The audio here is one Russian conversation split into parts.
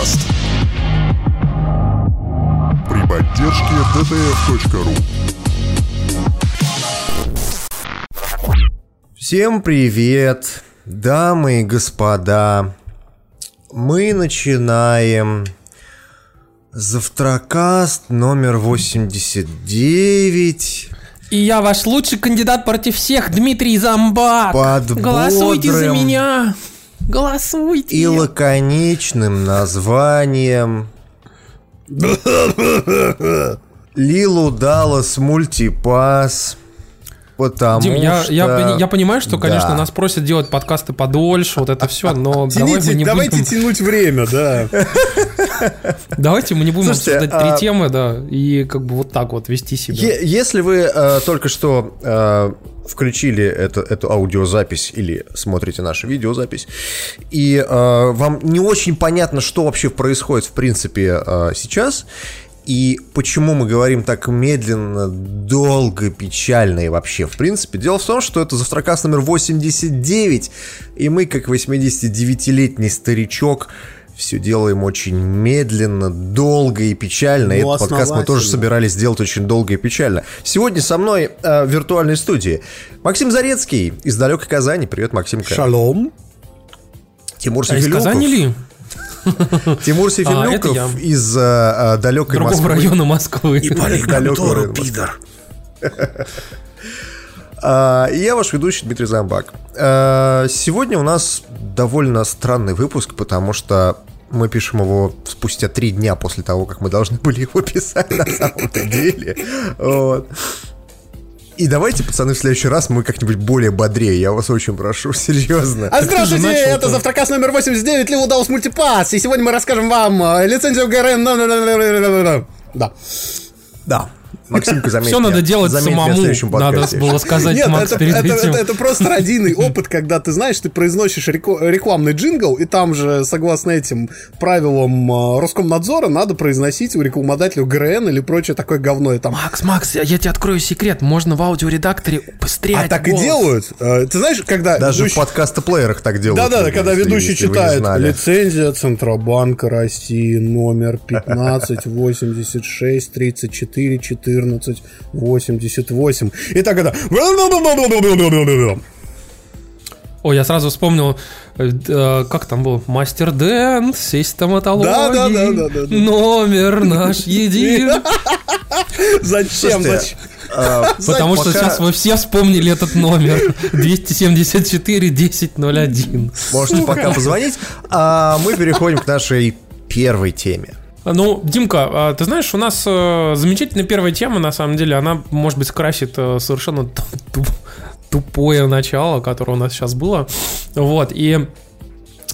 подкаст. При поддержке dtf.ru Всем привет, дамы и господа. Мы начинаем завтракаст номер 89 И я ваш лучший кандидат против всех, Дмитрий Замбак. Под Голосуйте за бодрым меня. Голосуйте. и лаконичным названием Лилу Даллас Мультипас. Потому Дим, я, что... я, я понимаю, что, конечно, Да. нас просят делать подкасты подольше, вот это все, но давай Тяните, не давайте будем... тянуть время, да. Давайте мы не будем Слушайте, обсуждать а- три темы, да, и как бы вот так вот вести себя. Если вы э, только что э, включили это, эту аудиозапись или смотрите нашу видеозапись, и э, вам не очень понятно, что вообще происходит в принципе э, сейчас, и почему мы говорим так медленно, долго, печально и вообще в принципе. Дело в том, что это завтракас номер 89, и мы, как 89-летний старичок, все делаем очень медленно, долго и печально. Ну, этот подкаст мы тоже собирались сделать очень долго и печально. Сегодня со мной э, в виртуальной студии Максим Зарецкий из далекой Казани. Привет, Максимка. Шалом. Тимур А из. Казани ли? Тимур А, Сефилюков это я. из э, далекой Другого Москвы. района Москвы. Далекого района Москвы. А, и я ваш ведущий Дмитрий Замбак. А, Сегодня у нас довольно странный выпуск, потому что мы пишем его спустя три дня после того, как мы должны были его писать на самом-то деле. Вот. И давайте, пацаны, в следующий раз мы как-нибудь более бодрее. Я вас очень прошу, серьезно. А здравствуйте, это то. Завтракас номер 89, Лил Даус Мультипас. И сегодня мы расскажем вам э, лицензию ГРН. Да. Да. Максимка, заметь Все надо делать в самому, надо было сказать Нет, Макс это, перед это- этим. это- это просто родийный опыт, когда ты знаешь, ты произносишь рекламный джингл, и там же, согласно этим правилам э, Роскомнадзора, надо произносить у рекламодателя ГРН или прочее такое говно. И там Макс, Макс, я тебе открою секрет. Можно в аудиоредакторе быстрее. А так и делают. Э, Ты знаешь, когда... Даже в ведущий- подкаст-плеерах так делают. Да-да, когда если- ведущий если читает лицензия Центробанка России номер 15 86 34 14 88. И так это... Ой, я сразу вспомнил, э, э, как там был, Мастер Дэн, систематологии, Да-да-да-да-да. номер наш един. Зачем? Слушайте, Зачем? а, Потому что сейчас вы все вспомнили этот номер. 274 1001. Можете пока позвонить. А мы переходим к нашей первой теме. Ну, Димка, а, ты знаешь, у нас э, замечательная первая тема, на самом деле, она, может быть, скрасит э, совершенно ту- ту- тупое начало, которое у нас сейчас было. Вот, и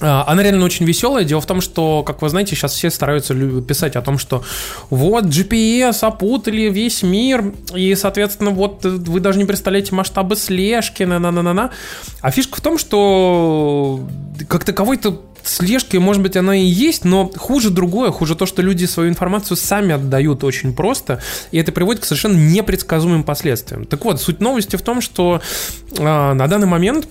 а, она реально очень веселая. Дело в том, что, как вы знаете, сейчас все стараются писать о том, что вот GPS опутали весь мир, и, соответственно, вот э, вы даже не представляете масштабы слежки, на-на-на-на-на. А фишка в том, что как таковой-то слежки, может быть, она и есть, но хуже другое, хуже то, что люди свою информацию сами отдают очень просто, и это приводит к совершенно непредсказуемым последствиям. Так вот, суть новости в том, что а, на данный момент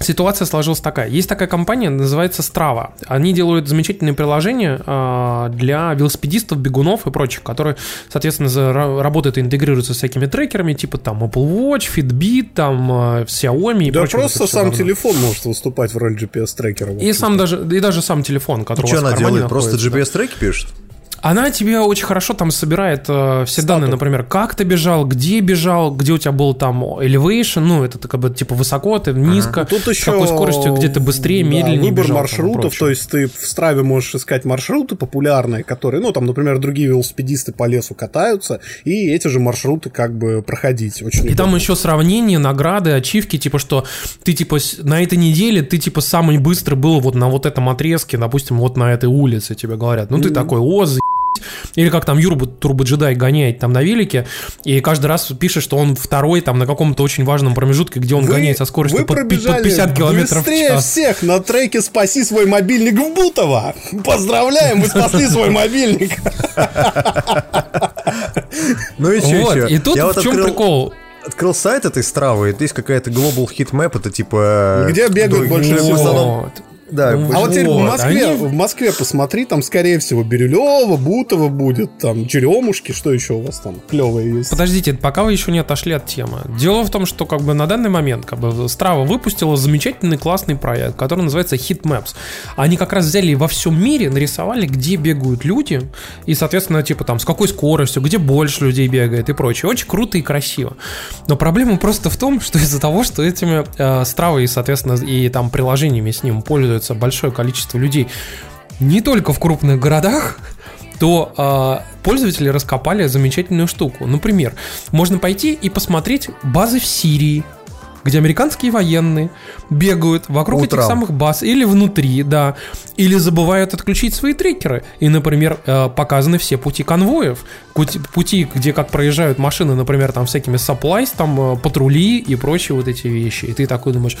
Ситуация сложилась такая. Есть такая компания, называется Strava. Они делают замечательные приложения а, для велосипедистов, бегунов и прочих, которые, соответственно, работают и интегрируются с всякими трекерами, типа там Apple Watch, Fitbit, там а, Xiaomi и Да прочее. просто сам говно. телефон может выступать в роли GPS-трекера. И сам даже, и даже сам телефон, который у Что вас в она делает? Просто находится, да. GPS-треки пишет? Она тебе очень хорошо там собирает э, все данные, например, как ты бежал, где бежал, где у тебя был там elevation, ну, это как бы типа высоко, ты низко, Тут с еще какой скоростью, где ты быстрее, да, медленнее выбор бежал, там, маршрутов, прочее. то есть ты в Страве можешь искать маршруты популярные, которые, ну, там, например, другие велосипедисты по лесу катаются, и эти же маршруты как бы проходить. Очень И там удобно. еще сравнение, награды, ачивки, типа, что ты, типа, на этой неделе ты, типа, самый быстрый был вот на вот этом отрезке, допустим, вот на этой улице, тебе говорят. Ну, ты такой, о, за***. Или как там Юрбу Турбоджедай гоняет там на велике, и каждый раз пишет, что он второй там на каком-то очень важном промежутке, где он Вы- гоняет со скоростью под, под пробежали 50 километров в быстрее час. всех на треке «Спаси свой мобильник» в Бутово. Поздравляем, вы спасли свой мобильник. Ну и что и тут Я в чем открыл- прикол? Открыл сайт этой стравы, и есть какая-то Global Heat Map, это типа... Где бегают больше в всего. Да, Ну, А вот теперь в Москве, они- в Москве посмотри, там, скорее всего, Бирюлева, Бутова будет, там, Черемушки, что еще у вас там клевое есть? Подождите, пока вы еще не отошли от темы. Дело в том, что как бы на данный момент как бы Strava выпустила замечательный классный проект, который называется Heat Maps. Они как раз взяли во всем мире нарисовали, где бегают люди, и, соответственно, типа там с какой скоростью, где больше людей бегает и прочее. Очень круто и красиво. Но проблема просто в том, что из-за того, что этими э, и, соответственно, и там приложениями с ним пользуются большое количество людей, не только в крупных городах, то а, пользователи раскопали замечательную штуку. Например, можно пойти и посмотреть базы в Сирии, где американские военные бегают вокруг Утром. этих самых баз или внутри, да, или забывают отключить свои трекеры. И, например, э, показаны все пути конвоев, пути, пути, где как проезжают машины, например, там всякими supplies, там э, патрули и прочие вот эти вещи. И ты такой думаешь,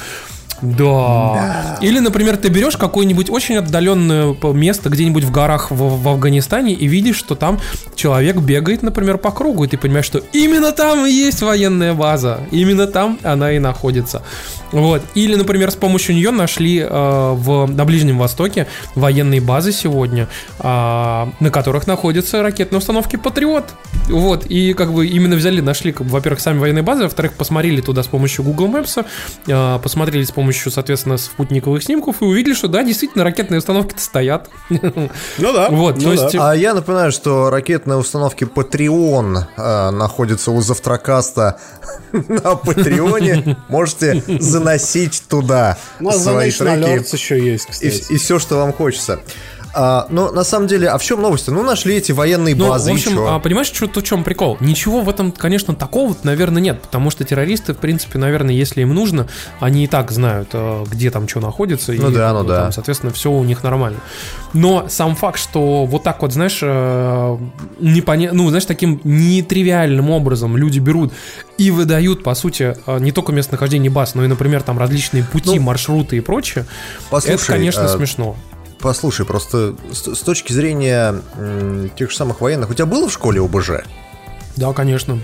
да. Или, например, ты берешь какое-нибудь очень отдаленное место где-нибудь в горах в, в Афганистане и видишь, что там человек бегает, например, по кругу, и ты понимаешь, что именно там и есть военная база, именно там она и находится. Вот. Или, например, с помощью нее нашли э, в, на Ближнем Востоке военные базы сегодня, а, на которых находятся ракетные установки Патриот. Вот. И как бы именно взяли, нашли, как бы, во-первых, сами военные базы, во-вторых, посмотрели туда с помощью Google Maps, э, посмотрели с помощью, соответственно, спутниковых снимков и увидели, что да, действительно, ракетные установки-то стоят. Ну да. Вот, ну то да. есть- А я напоминаю, что ракетные установки Patreon э, находятся у Завтракаста на Патреоне. Можете заносить туда свои треки еще есть, кстати. и, все, что вам хочется. А, но на самом деле, а в чем новость? Ну, нашли эти военные Ну, базы, в и общем, чё? а, понимаешь, что в чем прикол? Ничего в этом, конечно, такого, наверное, нет, потому что террористы, в принципе, наверное, если им нужно, они и так знают, э, где там что находится. Ну и, да, ну там, да. Соответственно, все у них нормально. Но сам факт, что вот так вот, знаешь, э, непоня... ну, знаешь, таким нетривиальным образом люди берут и выдают, по сути, э, не только местонахождение баз, но и, например, там различные пути, Ну, маршруты и прочее. послушай, это, конечно, э, смешно. Послушай, просто с, с точки зрения м, тех же самых военных, у тебя было в школе ОБЖ? Да, конечно.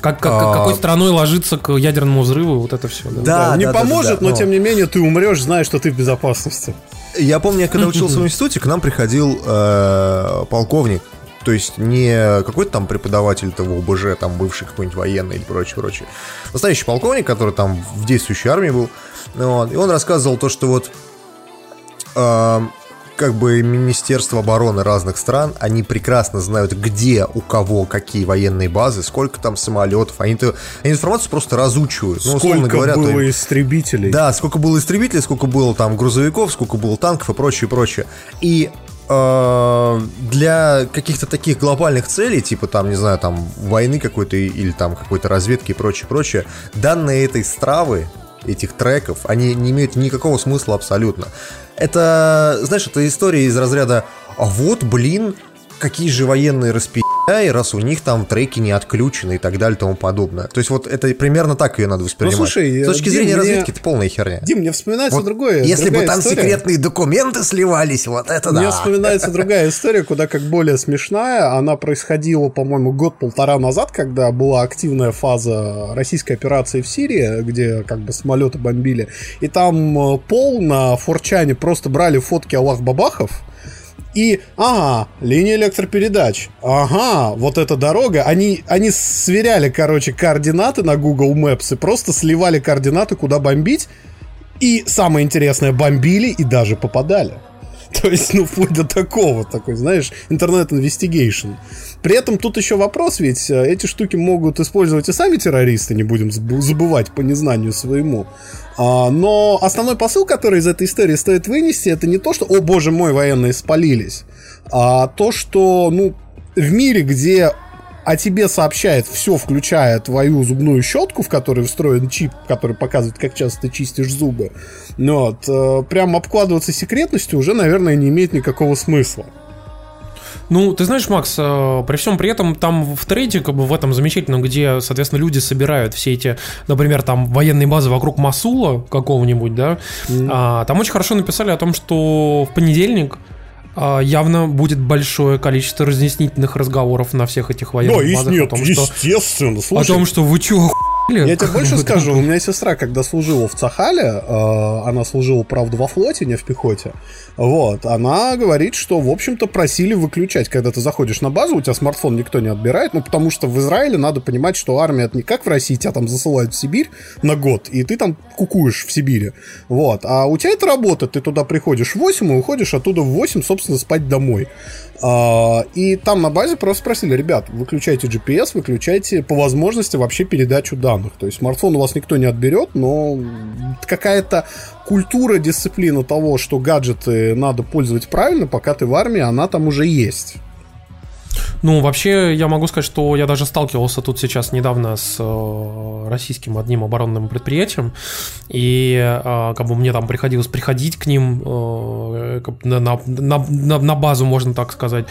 Как, как- А- какой страной ложиться к ядерному взрыву, вот это все. Да. Да, не да, да, поможет, да, но но- тем не менее ты умрешь, зная, что ты в безопасности. Я помню, я когда учился в институте, к нам приходил э, полковник. То есть не какой-то там преподаватель того ОБЖ, там бывший какой-нибудь военный или прочее, прочее. Настоящий полковник, который там в действующей армии был. Вот, и он рассказывал то, что вот как бы Министерство обороны разных стран, они прекрасно знают, где у кого какие военные базы, сколько там самолетов. Они, -то, они информацию просто разучивают. Ну, Сколько говоря, было им- истребителей. да, сколько было истребителей, сколько было там грузовиков, сколько было танков и прочее, прочее. И э, для каких-то таких глобальных целей, типа там, не знаю, там войны какой-то или там какой-то разведки и прочее, прочее, данные этой стравы, этих треков, они не имеют никакого смысла абсолютно. Это, знаешь, это история из разряда «А вот, блин, какие же военные распи***и, раз у них там треки не отключены и так далее и тому подобное». То есть вот это примерно так ее надо воспринимать. слушай, С точки Дим, зрения мне- разведки это полная херня. Дим, мне вспоминается Вот другое. Если бы там история. секретные документы сливались, вот это Мне да. вспоминается другая история, куда как более смешная. Она происходила, по-моему, год-полтора назад, когда была активная фаза российской операции в Сирии, где как бы самолеты бомбили. И там э, пол на Форчане просто брали фотки Аллах-Бабахов, и, ага, линия электропередач, ага, вот эта дорога. Они, они сверяли, короче, координаты на Google Maps и просто сливали координаты, куда бомбить. И самое интересное, бомбили и даже попадали. То есть, ну, вплоть до такого, такой, знаешь, интернет-инвестигейшн. При этом тут еще вопрос, ведь э, эти штуки могут использовать и сами террористы, не будем заб- забывать по незнанию своему. А, но основной посыл, который из этой истории стоит вынести, это не то, что, о боже мой, военные спалились, а то, что, ну, в мире, где о тебе сообщает все, включая твою зубную щетку, в которой встроен чип, который показывает, как часто ты чистишь зубы, ну вот, э, прям обкладываться секретностью уже, наверное, не имеет никакого смысла. Ну, ты знаешь, Макс, э, при всем при этом там в трейде, как бы в этом замечательном, где, соответственно, люди собирают все эти, например, там военные базы вокруг Масула какого-нибудь, да, а, там очень хорошо написали о том, что в понедельник а, явно будет большое количество разъяснительных разговоров на всех этих военных Да, есть базах нет, о том, что естественно, о слушай. том, что вы чё, Я тебе больше скажу, у меня сестра, когда служила в Цахале, э, она служила, правда, во флоте, не в пехоте, вот, она говорит, что, в общем-то, просили выключать, когда ты заходишь на базу, у тебя смартфон никто не отбирает, ну, потому что в Израиле надо понимать, что армия это не как в России, тебя там засылают в Сибирь на год, и ты там кукуешь в Сибири, вот, а у тебя это работает, ты туда приходишь в 8 и уходишь оттуда в 8, собственно, спать домой. А, и там на базе просто спросили, ребят, выключайте GPS, выключайте по возможности вообще передачу данных. То есть смартфон у вас никто не отберет, но какая-то культура, дисциплина того, что гаджеты надо пользовать правильно, пока ты в армии, она там уже есть. Ну, вообще, я могу сказать, что я даже сталкивался тут сейчас недавно с э, российским одним оборонным предприятием, и э, как бы мне там приходилось приходить к ним э, на, на, на, на базу, можно так сказать.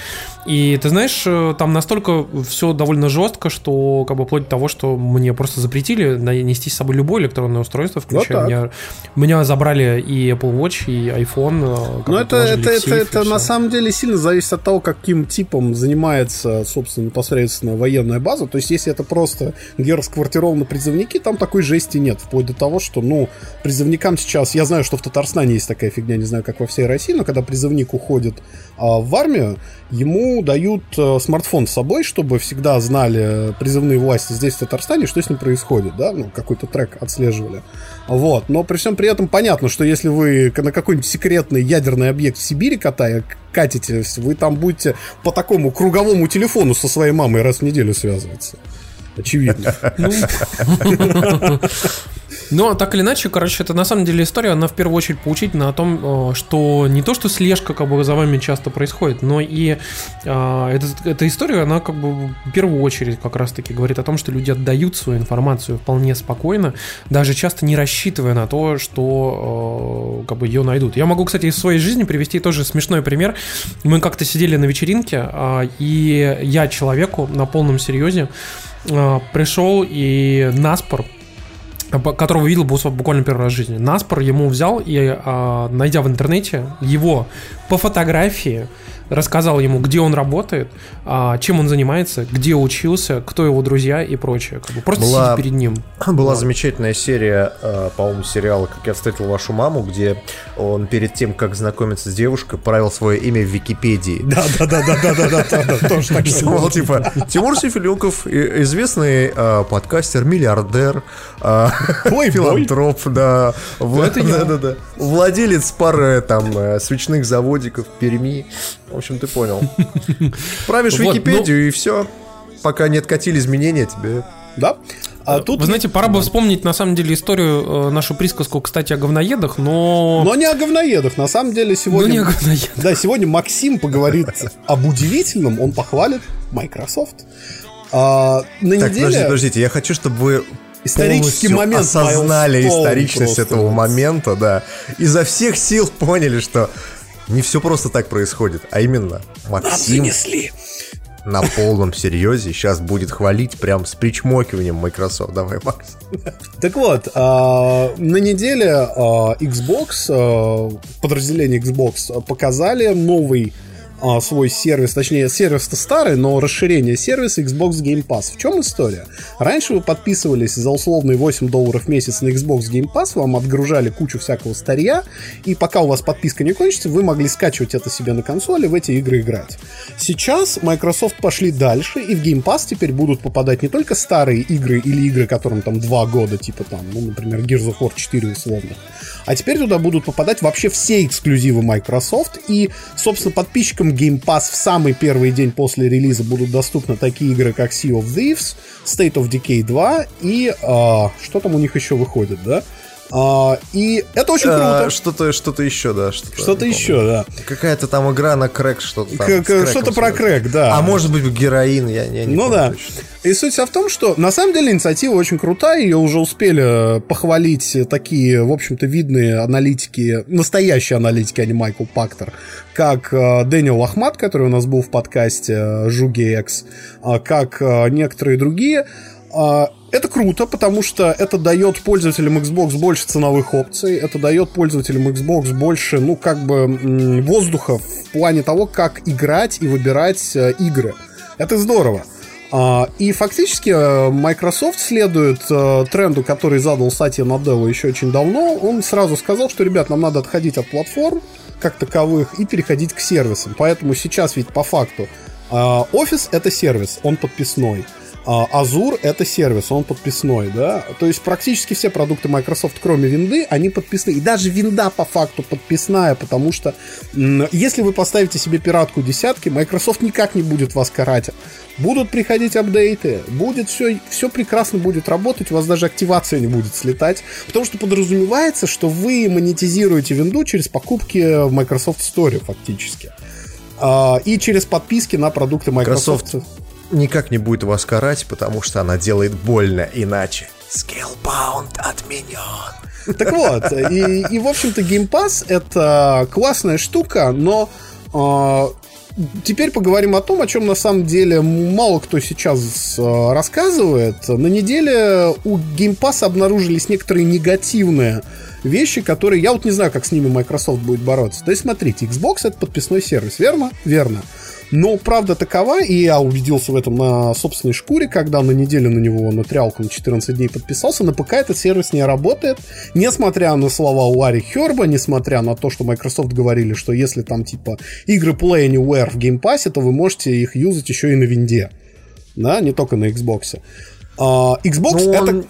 И ты знаешь, там настолько все довольно жестко, что как бы вплоть до того, что мне просто запретили нести с собой любое электронное устройство, включая вот меня. Меня забрали и Apple Watch, и iPhone. Ну, это, это, это, это на самом деле сильно зависит от того, каким типом занимается находится, собственно, непосредственно военная база. То есть, если это просто где расквартированы призывники, там такой жести нет. Вплоть до того, что, ну, призывникам сейчас... Я знаю, что в Татарстане есть такая фигня, не знаю, как во всей России, но когда призывник уходит а, в армию, ему дают а, смартфон с собой, чтобы всегда знали призывные власти здесь, в Татарстане, что с ним происходит, да, ну, какой-то трек отслеживали. Вот, но при всем при этом понятно, что если вы на какой-нибудь секретный ядерный объект в Сибири катая, катитесь, вы там будете по такому круговому телефону со своей мамой раз в неделю связываться. Очевидно. Но так или иначе, короче, это на самом деле история, она в первую очередь поучительна о том, э, что не то, что слежка как бы за вами часто происходит, но и э, эта, эта история, она как бы в первую очередь как раз-таки говорит о том, что люди отдают свою информацию вполне спокойно, даже часто не рассчитывая на то, что э, как бы ее найдут. Я могу, кстати, из своей жизни привести тоже смешной пример. Мы как-то сидели на вечеринке, и я человеку на полном серьезе пришел и наспор которого видел буквально первый раз в жизни. Наспор ему взял и, а, найдя в интернете его по фотографии, рассказал ему, где он работает, а, чем он занимается, где учился, кто его друзья и прочее. Как бы просто была, сидеть перед ним. Была вот. замечательная серия, а, по-моему, сериала «Как я встретил вашу маму», где он перед тем, как знакомиться с девушкой, правил свое имя в Википедии. Да, да, да, да, да, да, да, тоже так же. типа Тимур Сифилюков, известный а, подкастер, миллиардер, филантроп, да, владелец пары там э, свечных заводиков Перми. В общем, ты понял. Правишь вот, Википедию ну... и все. Пока не откатили изменения, тебе... Да? А тут... Вы знаете, пора бы вспомнить, на самом деле, историю, э, нашу присказку, кстати, о говноедах, но... Но не о говноедах. На самом деле, сегодня... Но не о говноедах. Да, сегодня Максим поговорит об удивительном, он похвалит Microsoft. А, на так, неделе... подождите, подождите, я хочу, чтобы вы исторический момент осознали историчность этого момента, да. Изо всех сил поняли, что не все просто так происходит, а именно Максим на полном серьезе сейчас будет хвалить прям с причмокиванием Microsoft. Давай, Макс. Так вот, а, на неделе а, Xbox, а, подразделение Xbox показали новый а, свой сервис, точнее, сервис-то старый, но расширение сервиса Xbox Game Pass. В чем история? Раньше вы подписывались за условные 8 долларов в месяц на Xbox Game Pass, вам отгружали кучу всякого старья, и пока у вас подписка не кончится, вы могли скачивать это себе на консоли, в эти игры играть. Сейчас Microsoft пошли дальше, и в Game Pass теперь будут попадать не только старые игры или игры, которым там 2 года, типа там, ну, например, Gears of War 4 условно, а теперь туда будут попадать вообще все эксклюзивы Microsoft, и, собственно, подписчикам Game Pass в самый первый день после релиза будут доступны такие игры, как Sea of Thieves, State of Decay 2 и... Э, что там у них еще выходит, да? А, и это очень круто. А, что-то, что-то еще, да. Что-то, что-то еще, да. Какая-то там игра на крэк, что-то там. что-то про крэк, да. А может быть героин, я, я не Ну да. Точно. И суть вся в том, что на самом деле инициатива очень крутая, ее уже успели похвалить такие, в общем-то, видные аналитики, настоящие аналитики, а не Майкл Пактер, как э, Дэниел Ахмат, который у нас был в подкасте э, Жуги X, э, как некоторые другие. Это круто, потому что это дает пользователям Xbox больше ценовых опций, это дает пользователям Xbox больше, ну, как бы, воздуха в плане того, как играть и выбирать игры. Это здорово. А, и фактически э, Microsoft следует э, тренду, который задал Сатья Наделла еще очень давно. Он сразу сказал, что, ребят, нам надо отходить от платформ как таковых и переходить к сервисам. Поэтому сейчас ведь по факту офис это сервис, он подписной. Azure это сервис, он подписной, да. То есть практически все продукты Microsoft, кроме винды, они подписны. И даже винда по факту подписная, потому что если вы поставите себе пиратку десятки, Microsoft никак не будет вас карать. Будут приходить апдейты, будет все, все прекрасно будет работать, у вас даже активация не будет слетать, потому что подразумевается, что вы монетизируете винду через покупки в Microsoft Store фактически. А, и через подписки на продукты Microsoft. Microsoft никак не будет вас карать, потому что она делает больно иначе. Skillbound отменен. Так вот, и, и в общем-то Game Pass это классная штука, но э, теперь поговорим о том, о чем на самом деле мало кто сейчас э, рассказывает. На неделе у Game Pass обнаружились некоторые негативные вещи, которые я вот не знаю, как с ними Microsoft будет бороться. То есть, смотрите, Xbox это подписной сервис, верно? Верно. Но правда такова, и я убедился в этом на собственной шкуре, когда на неделю на него на трялку на 14 дней подписался, на ПК этот сервис не работает, несмотря на слова Ларри Херба, несмотря на то, что Microsoft говорили, что если там типа игры Play Anywhere в Game Pass, то вы можете их юзать еще и на винде, да, не только на Xbox. Uh, Xbox Но это... Он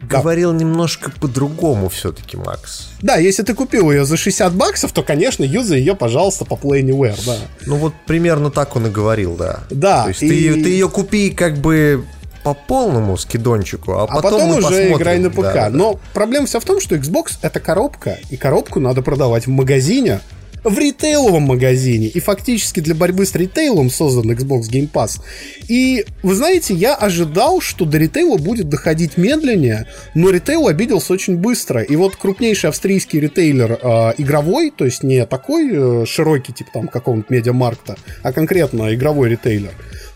говорил немножко по-другому все-таки, Макс. Да, если ты купил ее за 60 баксов, то, конечно, юзай ее, пожалуйста, по Play Anywhere, да. Ну вот примерно так он и говорил, да. Да. То есть и... ты, ты ее купи как бы по полному скидончику, а, а потом, потом уже посмотрим. играй на ПК. Да, да. Но проблема вся в том, что Xbox это коробка, и коробку надо продавать в магазине, в ритейловом магазине. И фактически для борьбы с ритейлом создан Xbox Game Pass. И, вы знаете, я ожидал, что до ритейла будет доходить медленнее, но ритейл обиделся очень быстро. И вот крупнейший австрийский ритейлер э, игровой, то есть не такой э, широкий, типа там какого-нибудь медиамаркта, а конкретно игровой ритейлер,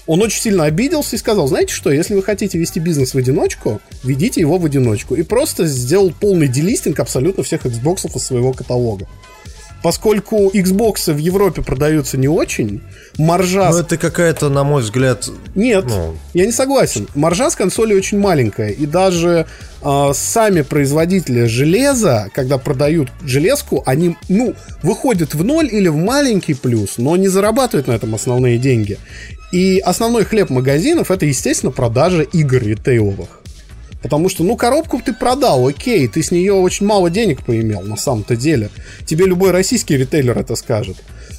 он очень сильно обиделся и сказал, знаете что, если вы хотите вести бизнес в одиночку, ведите его в одиночку. И просто сделал полный делистинг абсолютно всех Xbox из своего каталога. Поскольку Xbox в Европе продаются не очень, маржа... Ну, это какая-то, на мой взгляд... Нет, ну... я не согласен. Маржа с консоли очень маленькая. И даже э, сами производители железа, когда продают железку, они, ну, выходят в ноль или в маленький плюс, но не зарабатывают на этом основные деньги. И основной хлеб магазинов это, естественно, продажа игр ритейловых. Потому что, ну, коробку ты продал, окей, ты с нее очень мало денег поимел, на самом-то деле. Тебе любой российский ритейлер это скажет.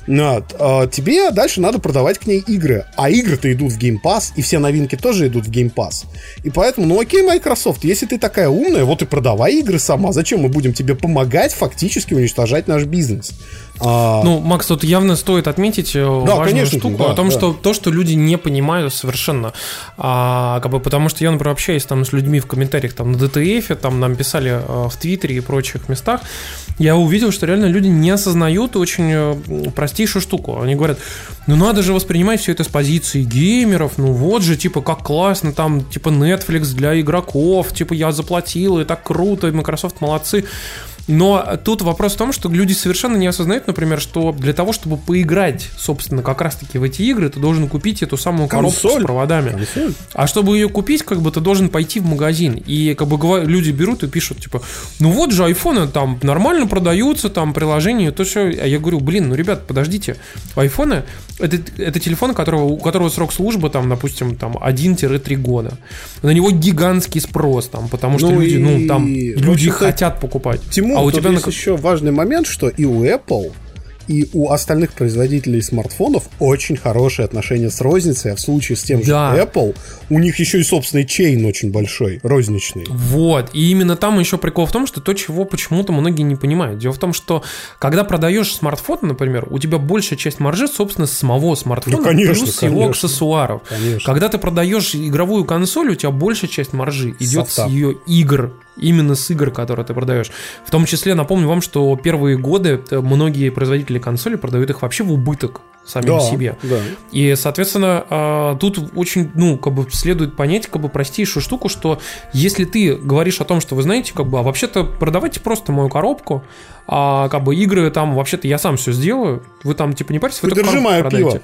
Вот. А тебе дальше надо продавать к ней игры. А игры-то идут в Game Pass, и все новинки тоже идут в Game Pass. И поэтому, ну окей, Microsoft, если ты такая умная, вот и продавай игры сама. Зачем мы будем тебе помогать фактически уничтожать наш бизнес? А... Ну, Макс, тут явно стоит отметить э, да, важную конечно, штуку да, о том, да. что то, что люди не понимают совершенно. А, как бы, потому что я, например, общаюсь там с людьми в комментариях там на DTF, там нам писали а, в Твиттере и прочих местах, я увидел, что реально люди не осознают очень э, простейшую штуку. Они говорят, ну надо же воспринимать все это с позиции геймеров, ну вот же, типа, как классно, там, типа, Netflix для игроков, типа, я заплатил, и так круто, и Microsoft молодцы. Но тут вопрос в том, что люди совершенно не осознают, например, что для того, чтобы поиграть, собственно, как раз-таки в эти игры, ты должен купить эту самую коробку Консоль. с проводами. Консоль. А чтобы ее купить, как бы ты должен пойти в магазин. И как бы люди берут и пишут, типа, ну вот же айфоны там нормально продаются, там приложения, то все. А я говорю, блин, ну, ребят, подождите, айфоны это, это телефон, которого, у которого срок службы, там, допустим, там 1-3 года. На него гигантский спрос, там, потому что ну люди, ну, и... ну, там, люди хотят покупать. Тимур, а у тебя есть на... еще важный момент, что и у Apple и у остальных производителей смартфонов очень хорошие отношения с розницей, а в случае с тем да. же Apple у них еще и собственный чейн очень большой, розничный. Вот, и именно там еще прикол в том, что то, чего почему-то многие не понимают. Дело в том, что когда продаешь смартфон, например, у тебя большая часть маржи, собственно, с самого смартфона, ну, конечно, плюс конечно. его аксессуаров. Конечно. Когда ты продаешь игровую консоль, у тебя большая часть маржи идет Софта. с ее игр, именно с игр, которые ты продаешь. В том числе, напомню вам, что первые годы э, многие производители консолей продают их вообще в убыток самим да, себе. Да. И, соответственно, а, тут очень, ну, как бы следует понять, как бы простейшую штуку, что если ты говоришь о том, что вы знаете, как бы, а вообще-то продавайте просто мою коробку, а как бы игры там вообще-то я сам все сделаю, вы там типа не парьтесь, вы Придержи мое продаете. пиво.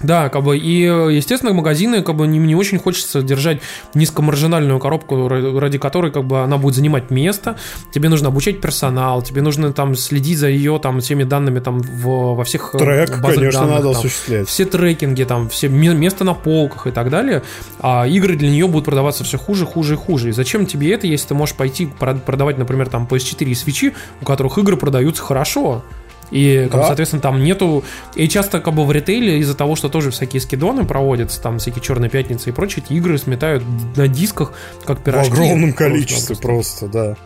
Да, как бы, и, естественно, магазины, как бы, не, не очень хочется держать низкомаржинальную коробку, ради которой, как бы, она будет занимать место, тебе нужно обучать персонал, тебе нужно, там, следить за ее, там, всеми данными, там, в, во всех э, Трек, базах конечно, данных, надо там, осуществлять. все трекинги, там, все место на полках и так далее, а игры для нее будут продаваться все хуже, хуже и хуже. И зачем тебе это, если ты можешь пойти продавать, например, там, PS4 и свечи, у которых игры продаются хорошо? И, как, Да. соответственно, там нету... И часто, как бы, в ритейле из-за того, что тоже всякие скидоны проводятся, там всякие черные пятницы и прочее, эти игры сметают на дисках, как В пирожки. огромном Просто, количестве просто. просто, да.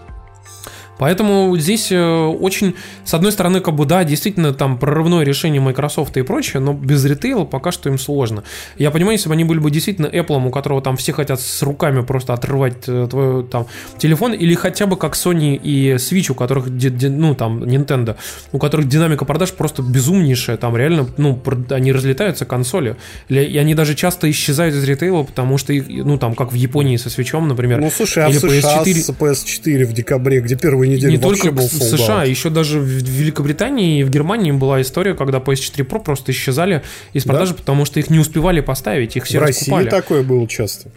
Поэтому здесь э, очень, с одной стороны, как бы, да, действительно, там прорывное решение Microsoft и прочее, но без ритейла пока что им сложно. Я понимаю, если бы они были бы действительно Apple, у которого там все хотят с руками просто отрывать э, твой там телефон, или хотя бы как Sony и Switch, у которых, ну, там, Nintendo, у которых динамика продаж просто безумнейшая, там реально, ну, они разлетаются консоли, и они даже часто исчезают из ритейла, потому что ну, там, как в Японии со свечом, например, Ну, слушай, а в США PS4 с PS4 в декабре, где первую неделю не только был в США, еще даже в Великобритании и в Германии была история, когда PS4 Pro просто исчезали из Да? потому что их не успевали поставить, их все В России раскупали. такое было часто.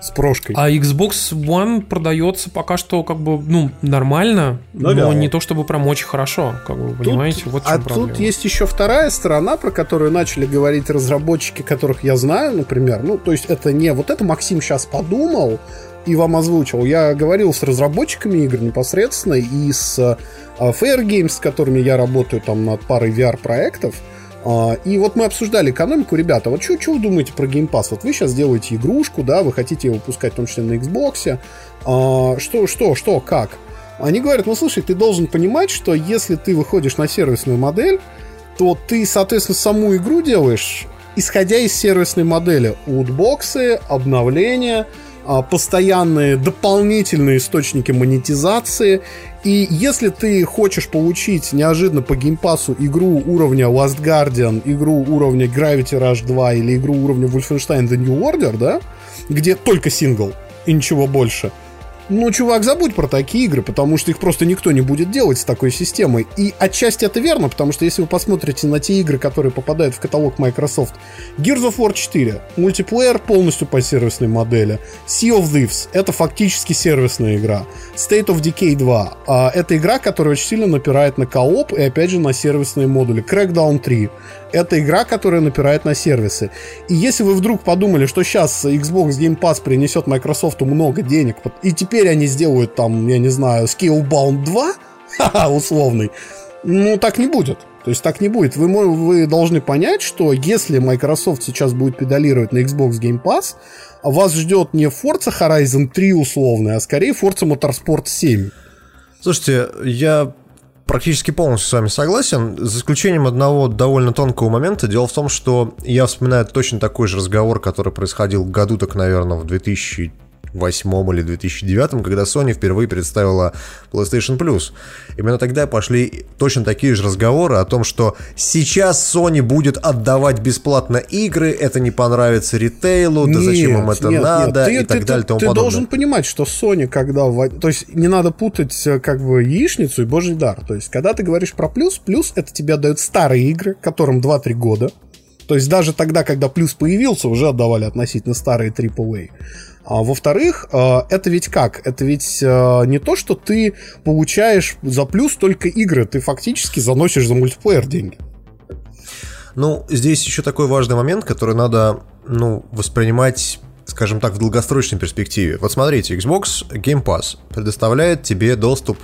С прошкой. А Xbox One продается пока что как бы, ну, нормально, Ну, но да. не то чтобы прям очень хорошо, как бы, понимаете, вот а проблема. тут есть еще вторая сторона, про которую начали говорить разработчики, которых я знаю, например. Ну, то есть это не вот это Максим сейчас подумал и вам озвучил. Я говорил с разработчиками игр непосредственно и с э, Fair Games, с которыми я работаю там над парой VR-проектов. А, И вот мы обсуждали экономику, ребята, вот что вы думаете про Game Pass? Вот вы сейчас делаете игрушку, да, вы хотите ее выпускать в том числе на Xbox. А, Что, что, что, как? Они говорят, ну слушай, ты должен понимать, что если ты выходишь на сервисную модель, то ты, соответственно, саму игру делаешь, исходя из сервисной модели. Лутбоксы, обновления, постоянные дополнительные источники монетизации. И если ты хочешь получить неожиданно по геймпасу игру уровня Last Guardian, игру уровня Gravity Rush 2 или игру уровня Wolfenstein The New Order, да, где только сингл и ничего больше, ну, чувак, забудь про такие игры, потому что их просто никто не будет делать с такой системой. И отчасти это верно, потому что если вы посмотрите на те игры, которые попадают в каталог Microsoft, Gears of War 4, мультиплеер полностью по сервисной модели, Sea of Thieves, это фактически сервисная игра, State of Decay 2, а, это игра, которая очень сильно напирает на кооп и опять же на сервисные модули, Crackdown 3, это игра, которая напирает на сервисы. И если вы вдруг подумали, что сейчас Xbox Game Pass принесет Microsoft много денег, и теперь они сделают там, я не знаю, Scalebound 2, ха-ха, условный, ну так не будет. То есть так не будет. Вы, вы должны понять, что если Microsoft сейчас будет педалировать на Xbox Game Pass, вас ждет не Forza Horizon 3 условный, а скорее Forza Motorsport 7. Слушайте, я практически полностью с вами согласен, за исключением одного довольно тонкого момента. Дело в том, что я вспоминаю точно такой же разговор, который происходил году так, наверное, в 2008 или 2009, когда Sony впервые представила PlayStation Plus. Именно тогда пошли точно такие же разговоры о том, что сейчас Sony будет отдавать бесплатно игры, это не понравится ритейлу, да зачем им это нет, надо нет. и Ты- так ты- далее и тому Ты подобное. должен понимать, что Sony, когда... То есть не надо путать э, как бы яичницу и божий дар. То есть когда ты говоришь про плюс, плюс это тебе дают старые игры, которым 2-3 года. То есть даже тогда, когда плюс появился, уже отдавали относительно старые AAA. А во-вторых, э, это ведь как? Это ведь э, не то, что ты получаешь за плюс только игры, ты фактически заносишь за мультиплеер деньги. Ну, здесь еще такой важный момент, который надо, ну, воспринимать скажем так, в долгосрочной перспективе. Вот смотрите, Xbox Game Pass предоставляет тебе доступ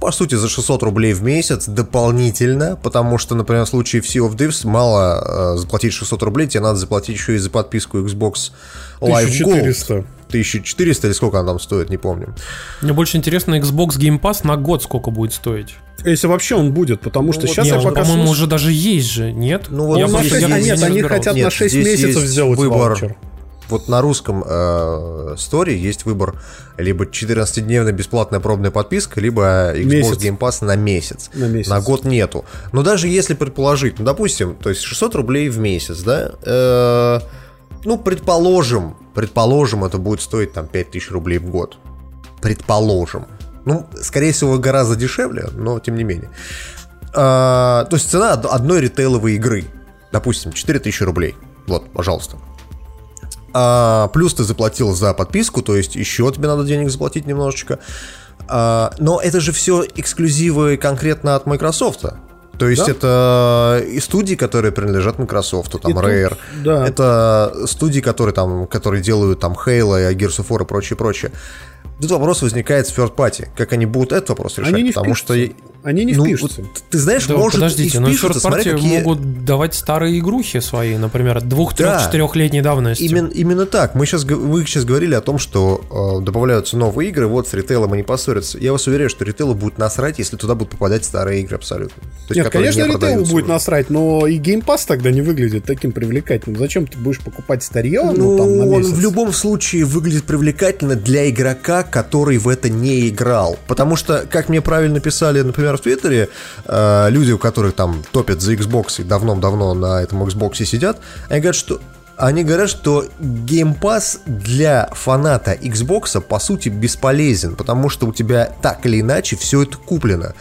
по сути, за 600 рублей в месяц дополнительно, потому что, например, в случае в Sea of Thieves мало э, заплатить 600 рублей, тебе надо заплатить еще и за подписку Xbox Live 1400. Gold. 1400 или сколько она там стоит, не помню. Мне больше интересно, Xbox Game Pass на год сколько будет стоить? Если вообще он будет, потому что вот сейчас Не, я он, пока по-моему, уже даже есть же, нет? Ну, вот Я Он на здесь просто- 6 я- а я нет, не они разбирался. хотят Нет, на 6 здесь месяцев сделать выбор. ваучер. Вот на русском э, есть выбор либо 14-дневная бесплатная пробная подписка, либо Xbox Месяц. Game Pass на месяц. На месяц. На год нету. Но даже если предположить, ну, допустим, то есть 600 рублей в месяц, да, э, ну, предположим, предположим, это будет стоить там 5000 рублей в год. Предположим. Ну, скорее всего, гораздо дешевле, но тем не менее. А, то есть цена од- одной ритейловой игры. допустим, 4000 рублей. Вот, пожалуйста. А, плюс ты заплатил за подписку, то есть еще тебе надо денег заплатить немножечко. А, но это же все эксклюзивы конкретно от Microsoft. То есть Да. это и студии, которые принадлежат Microsoft, там И тут, Rare. да. Это студии, которые там, которые делают там Halo Gears of War и прочее, прочее. Тут вопрос возникает с third party. Как они будут этот вопрос решать? Они не потому что. Они не ну, впишутся. вот ты знаешь, Да, может подождите, и но впишутся, смотря партии какие- могут давать старые игрухи свои, например, двух, трех, Да. четырехлетней давности. Именно, именно так. Мы сейчас, вы сейчас говорили о том, что э, добавляются новые игры, вот с ритейлом они поссорятся. Я вас уверяю, что ритейлу будет насрать, если туда будут попадать старые игры абсолютно. То есть, Нет, конечно, не ритейлу будет уже. насрать, но и Pass тогда не выглядит таким привлекательным. Зачем ты будешь покупать старье, ну, Ну, там, на он месяц? в любом случае выглядит привлекательно для игрока, который в это не играл. Потому что, как мне правильно писали, например, в Твиттере, э, люди, у которых там топят за Xbox и давно-давно на этом Xbox сидят, они говорят, что они говорят, что Game Pass для фаната Xbox по сути бесполезен, потому что у тебя так или иначе все это куплено.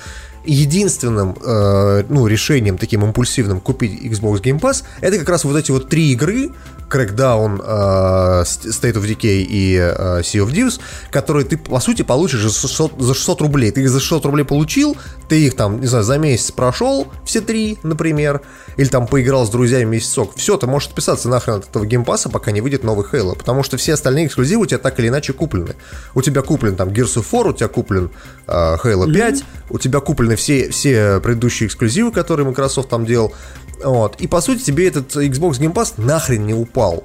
Единственным э, ну, решением таким импульсивным купить Xbox Game Pass это как раз вот эти вот три игры Crackdown, э, State of Decay и э, Sea of Thieves, которые ты, по сути, получишь за 600, за 600 рублей. Ты их за 600 рублей получил, ты их там, не знаю, за месяц прошел, все три, например, или там поиграл с друзьями месяцок. Все, ты можешь отписаться нахрен от этого геймпаса, пока не выйдет новый Halo, потому что все остальные эксклюзивы у тебя так или иначе куплены. У тебя куплен там Gears of War, у тебя куплен э, Halo 5, у тебя куплены все, все предыдущие эксклюзивы, которые Microsoft там делал. Вот. И по сути тебе этот Xbox Game Pass нахрен не упал.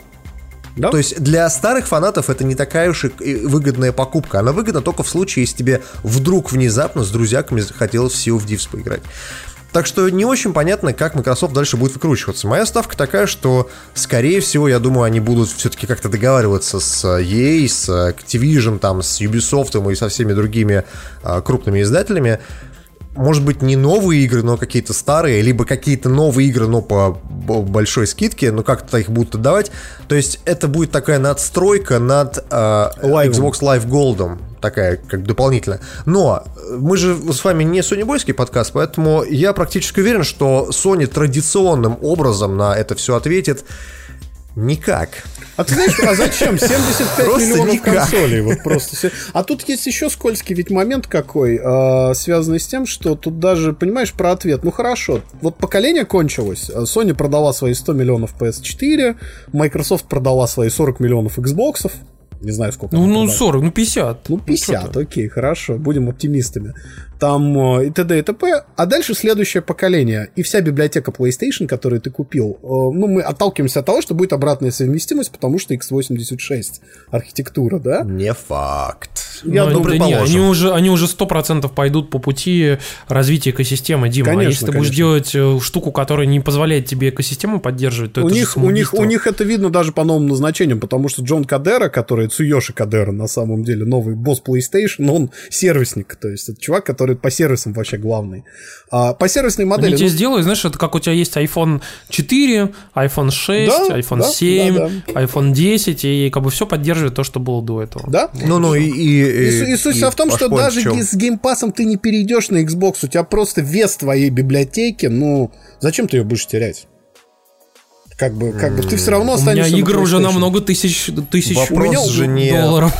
Да? То есть для старых фанатов это не такая уж и выгодная покупка. Она выгодна только в случае, если тебе вдруг внезапно с друзьяками захотелось в Sea of Thieves поиграть. Так что не очень понятно, как Microsoft дальше будет выкручиваться. Моя ставка такая, что, скорее всего, я думаю, они будут все-таки как-то договариваться с EA, с Activision, там, с Ubisoft и со всеми другими а, крупными издателями. Может быть, не новые игры, но какие-то старые, либо какие-то новые игры, но по большой скидке, но как-то их будут отдавать. То есть это будет такая надстройка над Лайвом. Xbox Live Gold, такая как дополнительно. Но э, мы же с вами не сонебойский подкаст, поэтому я практически уверен, что Sony традиционным образом на это все ответит никак. А ты знаешь, а зачем? 75 Просто миллионов никак. консолей. Вот просто. А тут есть еще скользкий ведь момент какой, э, связанный с тем, что тут даже, понимаешь, про ответ. Ну хорошо, вот поколение кончилось. Sony продала свои 100 миллионов PS4, Microsoft продала свои 40 миллионов Xbox. Не знаю, сколько. Ну, ну, продала. 40, ну, 50. Ну, чё 50, ты. окей, хорошо, будем оптимистами. Там э, и т.д. и т.п. А дальше следующее поколение. И вся библиотека PlayStation, которую ты купил, э, ну, мы отталкиваемся от того, что будет обратная совместимость, потому что x86 архитектура, да? Не факт. Я Ну, думаю, да не, они уже, они уже 100% пойдут по пути развития экосистемы, Дима. а Конечно, если ты будешь конечно. делать э, штуку, которая не позволяет тебе экосистему поддерживать, то У это же них, у, них, у них это видно даже по новым назначениям, потому что Джон Кадера, который Цуёши Кадера на самом деле, новый босс PlayStation, он сервисник, то есть это чувак, который по сервисам вообще главный. А, по сервисной Они модели... тебе ну, сделают, знаешь, это как у тебя есть iPhone 4, iPhone 6, Да, iPhone да, 7, да, iPhone 10, и как бы все поддерживает то, что было до этого. да? Ну, ну и... И, И, су- и суть вся в том, что даже ге- с геймпасом ты не перейдешь на Xbox, у тебя просто вес твоей библиотеки, ну, зачем ты ее будешь терять? Как бы, как бы ты все равно У меня останешься игр уже на много тысяч, тысяч Вопрос меня же не... долларов.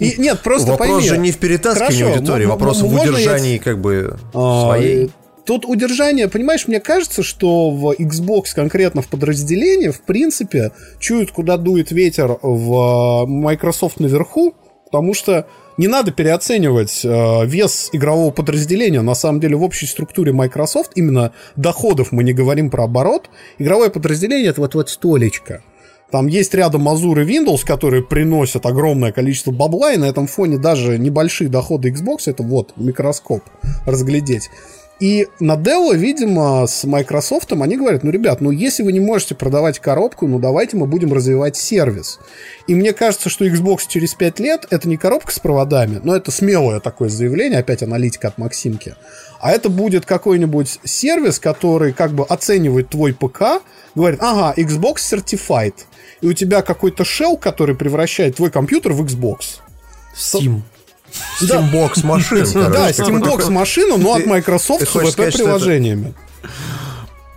И- нет, просто Вопрос пойми. же не в перетаскивании Хорошо, аудитории, м- вопрос м- в можно я удержании как бы А, своей. Тут удержание, понимаешь, мне кажется, что в Xbox конкретно в подразделении, в принципе, чуют, куда дует ветер в э, Microsoft наверху, потому что не надо переоценивать э, вес игрового подразделения. На самом деле, в общей структуре Microsoft, именно доходов мы не говорим про оборот, игровое подразделение это вот вот столечко. Там есть рядом Azure и Windows, которые приносят огромное количество бабла, и на этом фоне даже небольшие доходы Xbox, это вот микроскоп разглядеть. И на Dell, видимо, с Microsoft они говорят, ну, ребят, ну, если вы не можете продавать коробку, ну, давайте мы будем развивать сервис. И мне кажется, что Xbox через 5 лет это не коробка с проводами, но это смелое такое заявление, опять аналитика от Максимки, а это будет какой-нибудь сервис, который как бы оценивает твой ПК, говорит, ага, Xbox Certified, и у тебя какой-то shell, который превращает твой компьютер в Xbox. Steam. Steambox машин, Да. Steambox машину, но от Microsoft с хочешь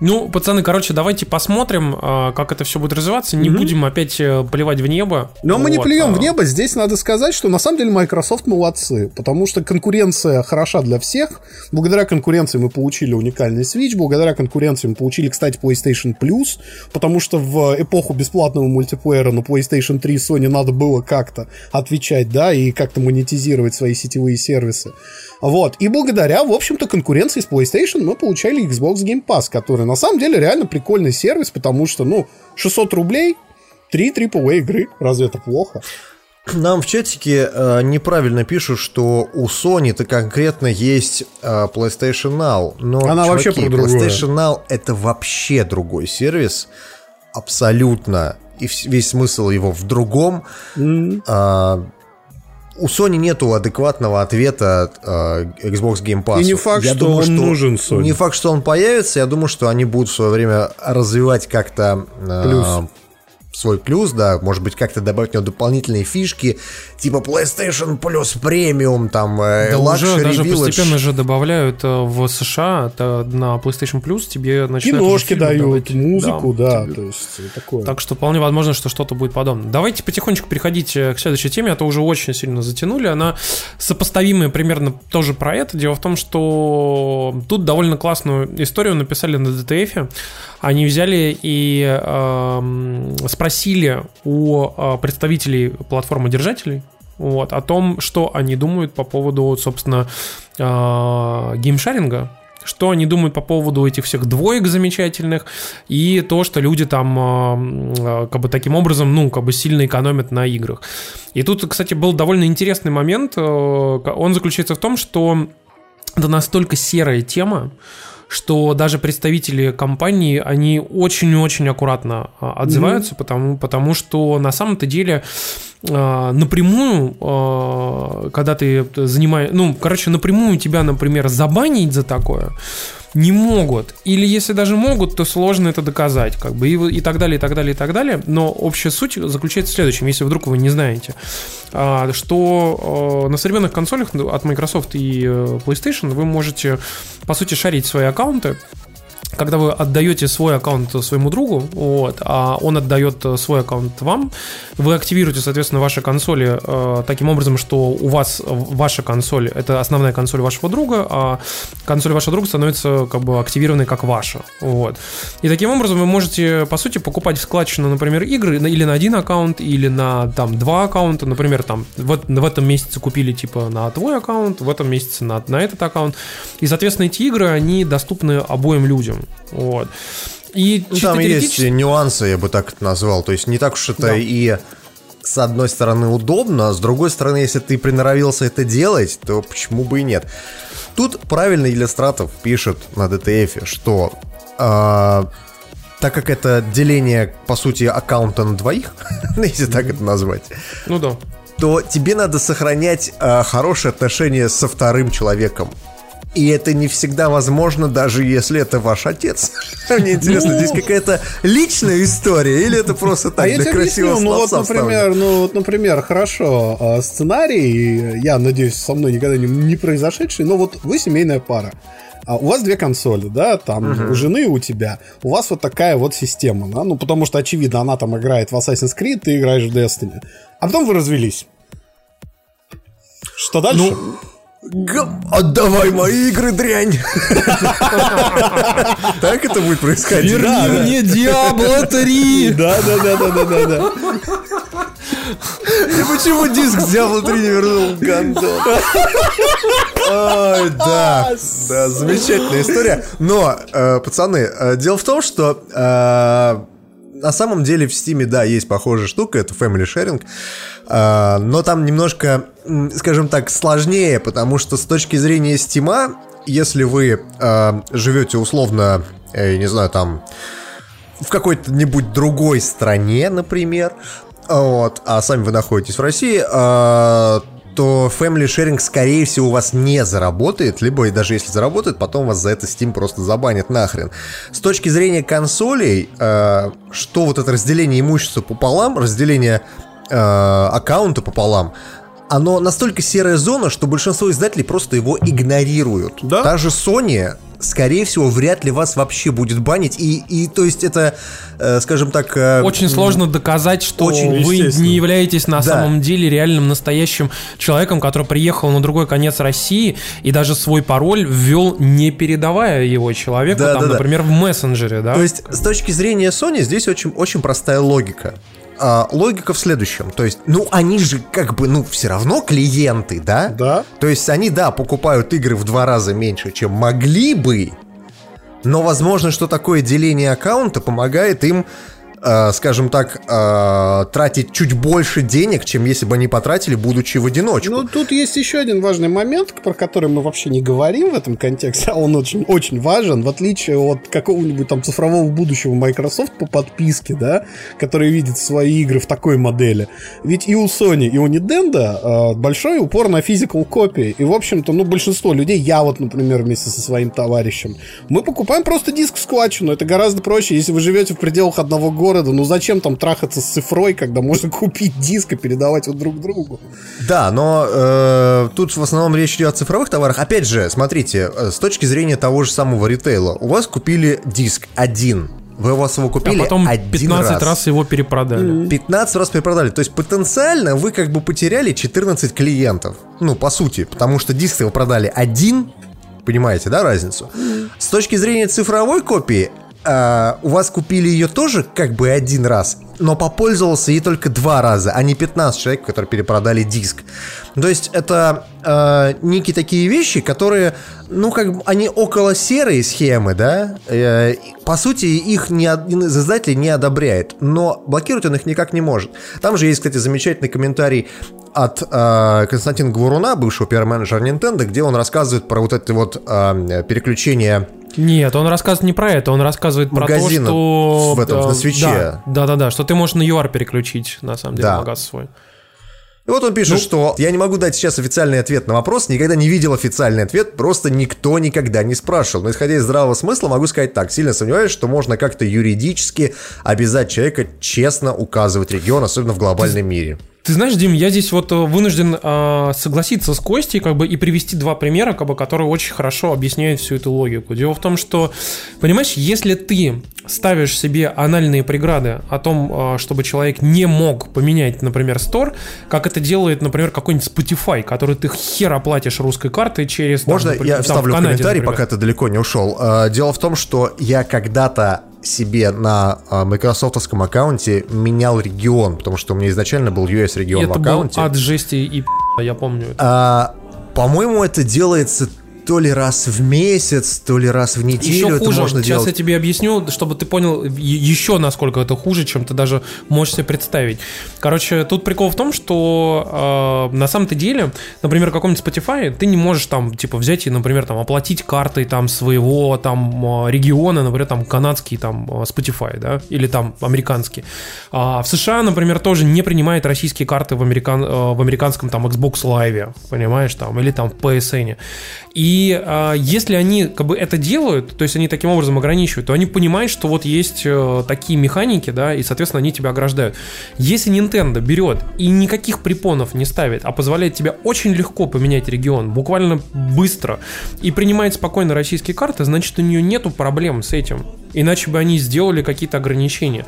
Ну, пацаны, короче, давайте посмотрим, а, как это все будет развиваться. Не будем опять э, плевать в небо. Но мы не Вот, плюем а, в небо. Здесь надо сказать, что на самом деле Microsoft молодцы, потому что конкуренция хороша для всех. Благодаря конкуренции мы получили уникальный Switch, благодаря конкуренции мы получили, кстати, PlayStation Plus, потому что в эпоху бесплатного мультиплеера на PlayStation 3 Sony надо было как-то отвечать, да, и как-то монетизировать свои сетевые сервисы. Вот. И благодаря, в общем-то, конкуренции с PlayStation мы получали Xbox Game Pass, который на самом деле реально прикольный сервис, потому что, ну, 600 рублей, 3 AAA игры. Разве это плохо? Нам в чатике э, неправильно пишут, что у Sony-то конкретно есть э, PlayStation Now. Но, Она вообще про другое. PlayStation Now это вообще другой сервис. Абсолютно. И весь смысл его в другом. А, у Sony нету адекватного ответа э, Xbox Game Pass. И не факт, что он нужен Sony. Не факт, что он появится. Я думаю, что они будут в свое время развивать как-то э, Плюс. Свой плюс, да, может быть, как-то добавить в него дополнительные фишки, типа PlayStation Plus Premium, там, э, Да уже Luxury даже Village. постепенно же добавляют э, в США это на PlayStation Plus тебе начинают уже Киношки дают, давать. музыку, Да. да, то есть э, такое. Так что вполне возможно, что что-то будет подобное. Давайте потихонечку переходить э, к следующей теме, а то уже очень сильно затянули. Она сопоставимая примерно тоже про это. Дело в том, что тут довольно классную историю написали на DTF. Они взяли и спросили у э, представителей платформы держателей вот, о том, что они думают по поводу, собственно, э, геймшаринга, что они думают по поводу этих всех двоек замечательных и то, что люди там э, как бы таким образом, ну, как бы сильно экономят на играх. И тут, кстати, был довольно интересный момент. э, Он заключается в том, что это настолько серая тема, что даже представители компании, они очень-очень аккуратно а, отзываются, потому, потому что на самом-то деле а, напрямую, а, когда ты занимаешь, ну, короче, напрямую тебя, например, забанить за такое не могут. Или если даже могут, то сложно это доказать, как бы, и, и так далее, и так далее, и так далее. Но общая суть заключается в следующем, если вдруг вы не знаете, а, что а, на современных консолях от Microsoft и э, PlayStation вы можете, по сути, шарить свои аккаунты, когда вы отдаете свой аккаунт своему другу, вот, а он отдает э, свой аккаунт вам, вы активируете, соответственно, ваши консоли э, таким образом, что у вас э, ваша консоль это основная консоль вашего друга, а консоль вашего друга становится как бы активированной как ваша, вот. И таким образом вы можете, по сути, покупать складчину, например, игры или на один аккаунт, или на там два аккаунта, например, там в, в этом месяце купили типа на твой аккаунт, в этом месяце на, на этот аккаунт, и, соответственно, эти игры они доступны обоим людям, вот. И Ну, там есть теоретически- нюансы, я бы так это назвал. То есть не так уж это Да. и с одной стороны удобно, а с другой стороны, если ты приноровился это делать, то почему бы и нет. Тут правильно Иллюстратов пишет на DTF, что а, так как это деление, по сути, аккаунта на двоих, если так это назвать, Ну да. то тебе надо сохранять а, хорошие отношения со вторым человеком. И это не всегда возможно, даже если это ваш отец. Мне интересно, здесь какая-то личная история или это просто так а я для объясню, красивого ну вот, например, ну вот, например, хорошо, а, сценарий, я надеюсь, со мной никогда не, не произошедший, но вот вы семейная пара. А у вас две консоли, да, там у жены и у тебя. У вас вот такая вот система, да, ну потому что, очевидно, она там играет в Assassin's Creed, ты играешь в Destiny. А потом вы развелись. Что дальше? Ну, Г- Отдавай мои игры, дрянь! Так это будет происходить? Верни мне Диабло 3! да, да, да, да, да, да, да. И почему диск с Diablo 3 не вернул Гандон? Ой, да, да, замечательная история. Но, э, пацаны, э, дело в том, что э, на самом деле в Стиме, да, есть похожая штука, это Family Sharing, э, но там немножко, скажем так, сложнее, потому что с точки зрения Стима, если вы э, живете условно, э, я не знаю, там в какой-то-нибудь другой стране, например, вот, а сами вы находитесь в России, а, то Family Sharing, скорее всего, у вас не заработает, либо и даже если заработает, потом вас за это Steam просто забанит нахрен. С точки зрения консолей, а, что вот это разделение имущества пополам, разделение а, аккаунта пополам, оно настолько серая зона, что большинство издателей просто его игнорируют. Да. Та же Sony скорее всего, вряд ли вас вообще будет банить. И, и то есть это, э, скажем так... э, Очень сложно доказать, что Очень вы не являетесь на Да. самом деле реальным настоящим человеком, который приехал на другой конец России и даже свой пароль ввел, не передавая его человеку, Да, там, да, да. например, в мессенджере, да? То есть, с точки зрения Sony, здесь очень, очень простая логика. А, логика в следующем. То есть, ну, они же как бы, ну, все равно клиенты, да? Да. То есть, они, да, покупают игры в два раза меньше, чем могли бы, но возможно, что такое деление аккаунта помогает им, скажем так, э, тратить чуть больше денег, чем если бы они потратили, будучи в одиночку. Ну, тут есть еще один важный момент, про который мы вообще не говорим в этом контексте, а он очень, очень важен, в отличие от какого-нибудь там цифрового будущего Microsoft по подписке, да, который видит свои игры в такой модели. Ведь и у Sony, и у Nintendo э, большой упор на physical копии. И, в общем-то, ну, большинство людей, я вот, например, вместе со своим товарищем, мы покупаем просто диск складчину. Это гораздо проще, если вы живете в пределах одного города. Ну, зачем там трахаться с цифрой, когда можно купить диск и передавать его друг другу? Да, но э, тут в основном речь идет о цифровых товарах. Опять же, смотрите, э, с точки зрения того же самого ритейла, у вас купили диск один. Вы у вас его а купили потом один 15 раз. его перепродали. 15 раз перепродали. То есть потенциально вы как бы потеряли 14 клиентов. Ну, по сути, потому что диск вы продали один. Понимаете, да, разницу? С точки зрения цифровой копии, э, у вас купили ее тоже как бы один раз, но попользовался ей только два раза, а не 15 человек, которые перепродали диск. То есть это э, некие такие вещи, которые, ну, как бы, они около серые схемы, да? Э, по сути, их ни один из издателей не одобряет, но блокировать он их никак не может. Там же есть, кстати, замечательный комментарий от э, Константина Говоруна, бывшего пиар-менеджера Nintendo, где он рассказывает про вот это вот э, переключение Нет, он рассказывает не про это, он рассказывает про то, Магазина что... в этом, э, на свече. Да, да, да, что ты можешь на UR переключить, на самом деле, Да. магаз свой. И вот он пишет, что я не могу дать сейчас официальный ответ на вопрос, никогда не видел официальный ответ, просто никто никогда не спрашивал. Но исходя из здравого смысла, могу сказать так, сильно сомневаюсь, что можно как-то юридически обязать человека честно указывать регион, особенно в глобальном мире. Ты знаешь, Дим, я здесь вот э, вынужден э, согласиться с Костей, как бы и привести два примера, как бы, которые очень хорошо объясняют всю эту логику. Дело в том, что, понимаешь, если ты ставишь себе анальные преграды о том, э, чтобы человек не мог поменять, например, стор, как это делает, например, какой-нибудь Spotify, который ты хер оплатишь русской картой через... там, Можно например, я там, вставлю в Канаде, комментарий, например. пока ты далеко не ушел? Э, Дело в том, что я когда-то себе на э, майкрософтовском аккаунте менял регион, потому что у меня изначально был US регион в это был аккаунте. от жести и я помню. А, по-моему, это делается то ли раз в месяц, то ли раз в неделю. Еще это хуже. можно Сейчас делать. я тебе объясню, чтобы ты понял еще насколько это хуже, чем ты даже можешь себе представить. Короче, тут прикол в том, что э, на самом-то деле, например, в каком-нибудь Spotify ты не можешь там, типа, взять и, например, там, оплатить картой там своего там э, региона, например, там, канадский там э, Spotify, да, или там американский. А в США, например, тоже не принимает российские карты в, американ, в американском там Xbox Live, понимаешь, там, или там в PSN. И а, если они как бы это делают, то есть они таким образом ограничивают, то они понимают, что вот есть э, такие механики, да, и, соответственно, они тебя ограждают. Если Nintendo берет и никаких препонов не ставит, а позволяет тебе очень легко поменять регион, буквально быстро, и принимает спокойно российские карты, значит, у нее нету проблем с этим. Иначе бы они сделали какие-то ограничения.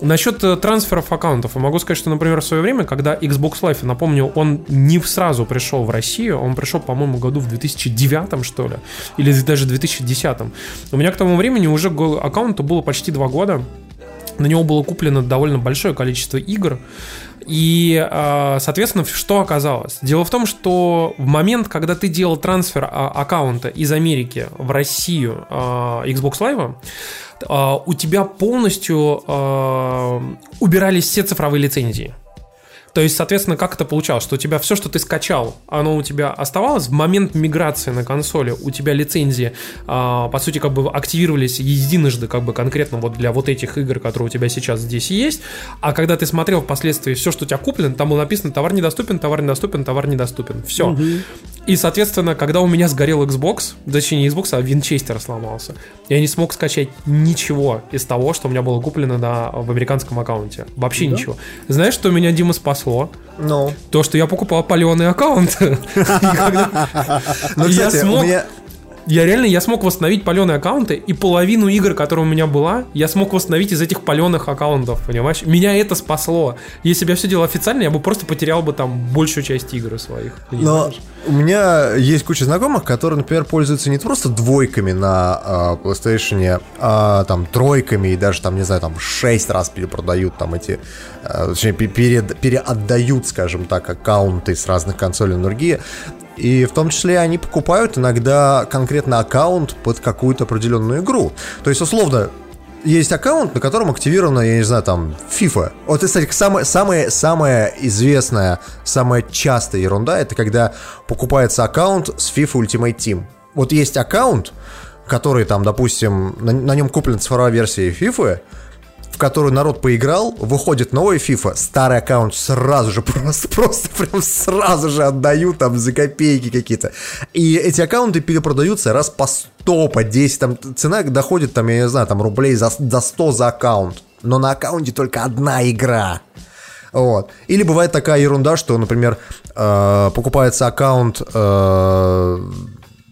Насчет э, трансферов аккаунтов, я могу сказать, что, например, в свое время, когда Xbox Live, напомню, он не сразу пришел в Россию, он пришел, по-моему, году в 2009, что ли, или даже 2010. У меня к тому времени уже аккаунту было почти два года. На него было куплено довольно большое количество игр. И, э, соответственно, что оказалось? Дело в том, что в момент, когда ты делал трансфер а, аккаунта из Америки в Россию э, Xbox Live, у тебя полностью убирались все цифровые лицензии. То есть, соответственно, как это получалось? Что у тебя все, что ты скачал, оно у тебя оставалось. В момент миграции на консоли у тебя лицензии, а, по сути, как бы активировались единожды, как бы конкретно вот для вот этих игр, которые у тебя сейчас здесь есть. А когда ты смотрел впоследствии все, что у тебя куплено, там было написано товар недоступен, товар недоступен, товар недоступен. Все. И, соответственно, когда у меня сгорел Xbox, точнее не Xbox, а Винчестер сломался, я не смог скачать ничего из того, что у меня было куплено на, в американском аккаунте. Вообще ничего. Знаешь, что меня, Дима, спасло? Ну, То, что я покупал паленый аккаунт. Ну, Я кстати, смог- у меня... я реально, я смог восстановить паленые аккаунты, и половину игр, которая у меня была, я смог восстановить из этих паленых аккаунтов, понимаешь? Меня это спасло. Если бы я все делал официально, я бы просто потерял бы там большую часть игр своих. Но у меня есть куча знакомых, которые, например, пользуются не просто двойками на э, PlayStation, а там тройками и даже там, не знаю, там шесть раз перепродают там эти, э, точнее, перед, переотдают, скажем так, аккаунты с разных консолей на другие. И в том числе они покупают иногда конкретно аккаунт под какую-то определенную игру. То есть, условно, есть аккаунт, на котором активирована, я не знаю, там, FIFA. Вот, кстати, самая, самая, самая известная, самая частая ерунда, это когда покупается аккаунт с FIFA Ultimate Team. Вот есть аккаунт, который там, допустим, на, на нем куплен цифровая версия FIFA, в которую народ поиграл, выходит новая FIFA, старый аккаунт сразу же, просто, просто прям сразу же отдают там за копейки какие-то. И эти аккаунты перепродаются раз по 100, по 10, там цена доходит, там, я не знаю, там рублей за, за 100 за аккаунт. Но на аккаунте только одна игра. Вот. Или бывает такая ерунда, что, например, э, покупается аккаунт э,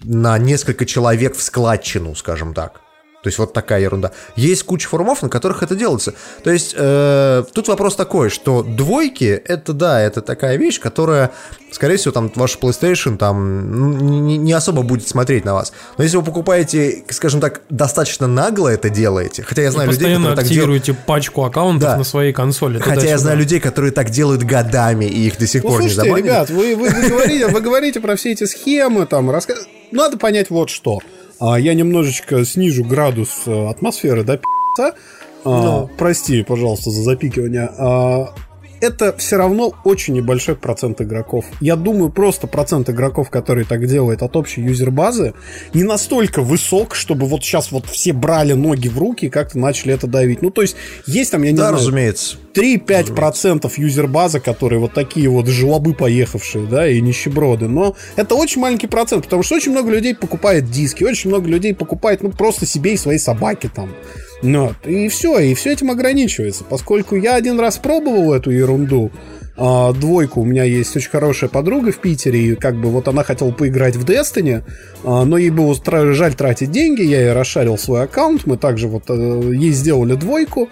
на несколько человек в складчину, скажем так. То есть вот такая ерунда. Есть куча форумов, на которых это делается. То есть э, тут вопрос такой, что двойки, это да, это такая вещь, которая, скорее всего, там ваш PlayStation там не, не особо будет смотреть на вас. Но если вы покупаете, скажем так, достаточно нагло это делаете, хотя я знаю И людей, которые так активируете делают... пачку аккаунтов Да. на своей консоли. Хотя я знаю людей, которые так делают годами, и их до сих Ну, пор не слушайте, забанили. ребят, вы, вы, вы говорите, вы говорите про все эти схемы, там, раска... Надо понять вот что. А, я немножечко снижу градус э, атмосферы, да, пи***ца. А, Ну. Прости, пожалуйста, за запикивание. А, это все равно очень небольшой процент игроков. Я думаю, просто процент игроков, которые так делают от общей юзер-базы, не настолько высок, чтобы вот сейчас вот все брали ноги в руки и как-то начали это давить. Ну, то есть, есть там, я не Да, знаю, разумеется. 3-5% юзер-базы, которые вот такие вот жлобы поехавшие, да, и нищеброды. Но это очень маленький процент, потому что очень много людей покупает диски, очень много людей покупает, ну, просто себе и своей собаке там. Ну, и все, и все этим ограничивается. Поскольку я один раз пробовал эту ерунду, а, двойку. У меня есть очень хорошая подруга в Питере, и как бы вот она хотела поиграть в Destiny, а, но ей было жаль тратить деньги, я ей расшарил свой аккаунт, мы также вот э, ей сделали двойку.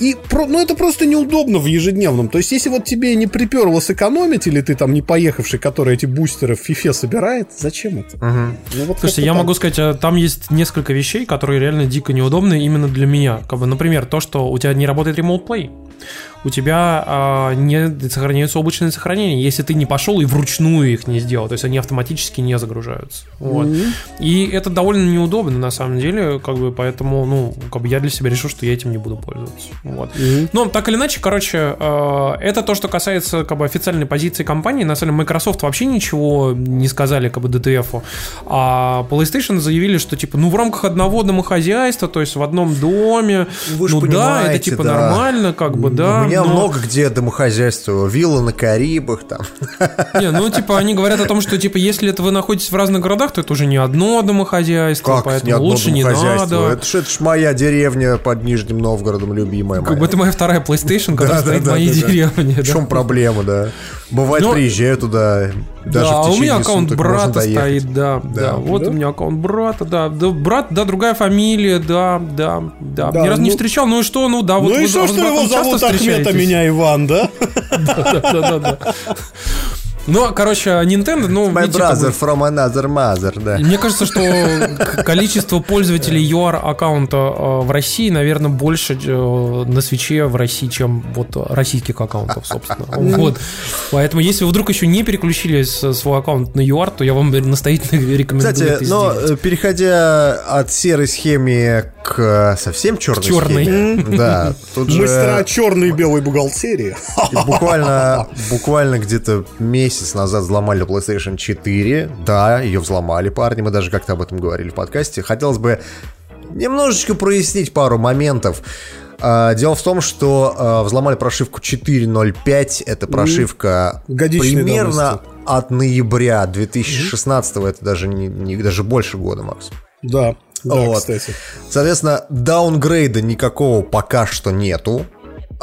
И про, ну это просто неудобно в ежедневном. То есть, если вот тебе не приперло сэкономить, или ты там не поехавший, который эти бустеры в фифе собирает, зачем это? Ну, вот Слушайте, я так. могу сказать, а, там есть несколько вещей, которые реально дико неудобны именно для меня. Как бы, например, то, что у тебя не работает Remote Play. У тебя а, не сохраняются облачные сохранения, если ты не пошел и вручную их не сделал. То есть они автоматически не загружаются. Вот. И это довольно неудобно, на самом деле, как бы, поэтому, ну, как бы я для себя решил, что я этим не буду пользоваться. Вот. Но так или иначе, короче, э, это то, что касается как бы официальной позиции компании. На самом деле, Microsoft вообще ничего не сказали как бы DTF. А PlayStation заявили, что типа, ну в рамках одного домохозяйства, то есть в одном доме, Вы ну да, это типа да. нормально, как бы, да. У меня но- много где домохозяйство, вилла на Карибах там. Не, ну типа они говорят о том, что типа если это вы находитесь в разных городах, то это уже не одно домохозяйство, Как поэтому не одно лучше не домохозяйство? надо. Это ж, это ж моя деревня под Нижним Новгородом, любимая Как моя. бы это моя вторая PlayStation, которая Да, стоит в моей да, деревне. В чем проблема, да? Бывает, Но- приезжаю туда, даже да, у меня аккаунт брата стоит, да, да, Да. Вот Да? у меня аккаунт брата, да, да, брат, да, другая фамилия, да, да, да. Да, Ни разу не ну- встречал, ну и что, ну да, вот ну вы- и что, вы что его зовут а встречаетесь? меня Иван? Да, да, да, да. Ну, короче, Nintendo, ну, My видите, как бы- brother from another mother, да. Мне кажется, что количество пользователей UR аккаунта э, в России, наверное, больше э, на свече в России, чем вот российских аккаунтов, собственно. Вот. Поэтому, если вы вдруг еще не переключили с- свой аккаунт на UR, то я вам настоятельно рекомендую Кстати, это но сделать. э, переходя от серой схеме к совсем черной Чёрной. схеме, да, тут же Мастера черной и белой бухгалтерии. буквально, буквально где-то месяц назад взломали PlayStation 4. Да, ее взломали парни, мы даже как-то об этом говорили в подкасте. Хотелось бы немножечко прояснить пару моментов. А, Дело в том, что а, взломали прошивку 4.05. Это прошивка Годичной примерно давности. от ноября 2016. Это даже не, не- даже больше года, Макс. Да, да, Вот. кстати. Соответственно, даунгрейда никакого пока что нету.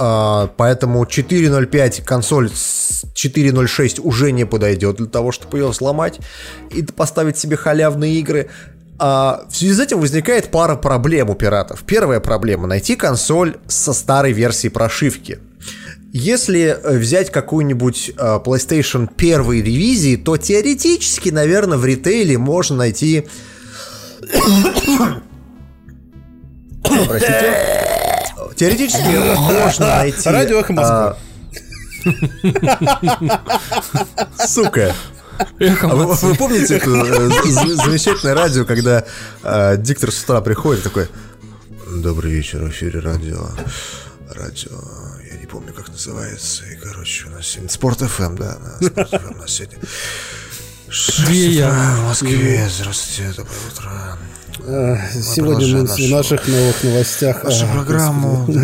А, Поэтому 4.05 консоль с 4.06 уже не подойдет для того, чтобы ее сломать и поставить себе халявные игры. А, в связи с этим возникает пара проблем у пиратов. Первая проблема — найти консоль со старой версией прошивки. Если э, взять какую-нибудь э, PlayStation первой ревизии, то теоретически, наверное, в ритейле можно найти... Простите. Теоретически можно найти... Радио «Эхо Москвы». а, Сука. А вы, вы помните это э, замечательное радио, когда э, диктор с утра приходит и такой Добрый вечер, в эфире радио. Радио, я не помню, как называется. И, короче, у нас сегодня Спорт ФМ, да, да, Спорт ФМ у нас сегодня. Где я? В Москве, здравствуйте, доброе утро. Э, Сегодня мы в наших новых новостях. Нашу а, программу.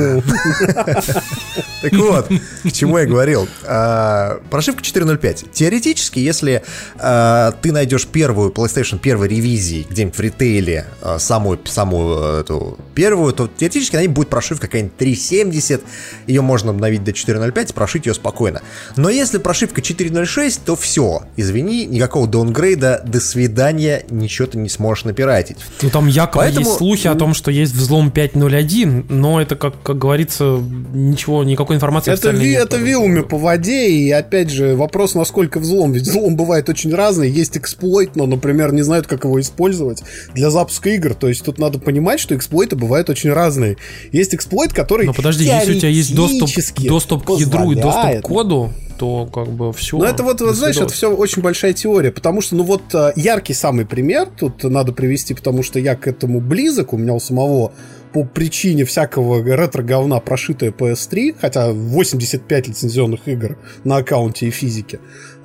Так вот, к чему я говорил. А, Прошивка 4.05. Теоретически, если а, ты найдешь первую PlayStation первой ревизии где-нибудь в ритейле, самую, самую э, эту первую, то теоретически на ней будет прошивка какая-нибудь 3.70, ее можно обновить до 4.05 и прошить ее спокойно. Но если прошивка 4.06, то все, извини, никакого даунгрейда, до свидания, ничего ты не сможешь напиратить. Ну там якобы Поэтому- есть слухи о том, что есть взлом 5.01, но это, как, как говорится, ничего, никакой информации Это, ви, нет это вилами по воде, и опять же, вопрос, насколько взлом. Ведь взлом бывает очень разный. Есть эксплойт, но, например, не знают, как его использовать для запуска игр. То есть тут надо понимать, что эксплойты бывают очень разные. Есть эксплойт, который Но подожди, если у тебя есть доступ, доступ к ядру и доступ к коду, то как бы все. Ну, это вот, вот знаешь, это все очень большая теория, потому что, ну, вот э, яркий самый пример тут надо привести, потому что я к этому близок, у меня у самого по причине всякого ретро-говна прошитая PS3, хотя 85 лицензионных игр на аккаунте и физике.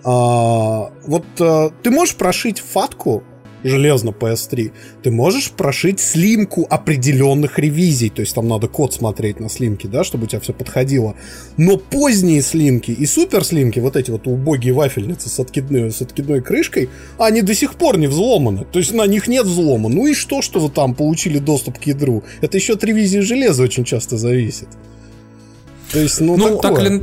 А, вот э, ты можешь прошить фатку железно PS3, ты можешь прошить слимку определенных ревизий, то есть там надо код смотреть на слимки, да, чтобы у тебя все подходило. Но поздние слимки и супер слимки, вот эти вот убогие вафельницы с откидной, с откидной крышкой, они до сих пор не взломаны. То есть на них нет взлома. Ну и что, что вы там получили доступ к ядру? Это еще от ревизии железа очень часто зависит. То есть, ну, Ну, так такое. или...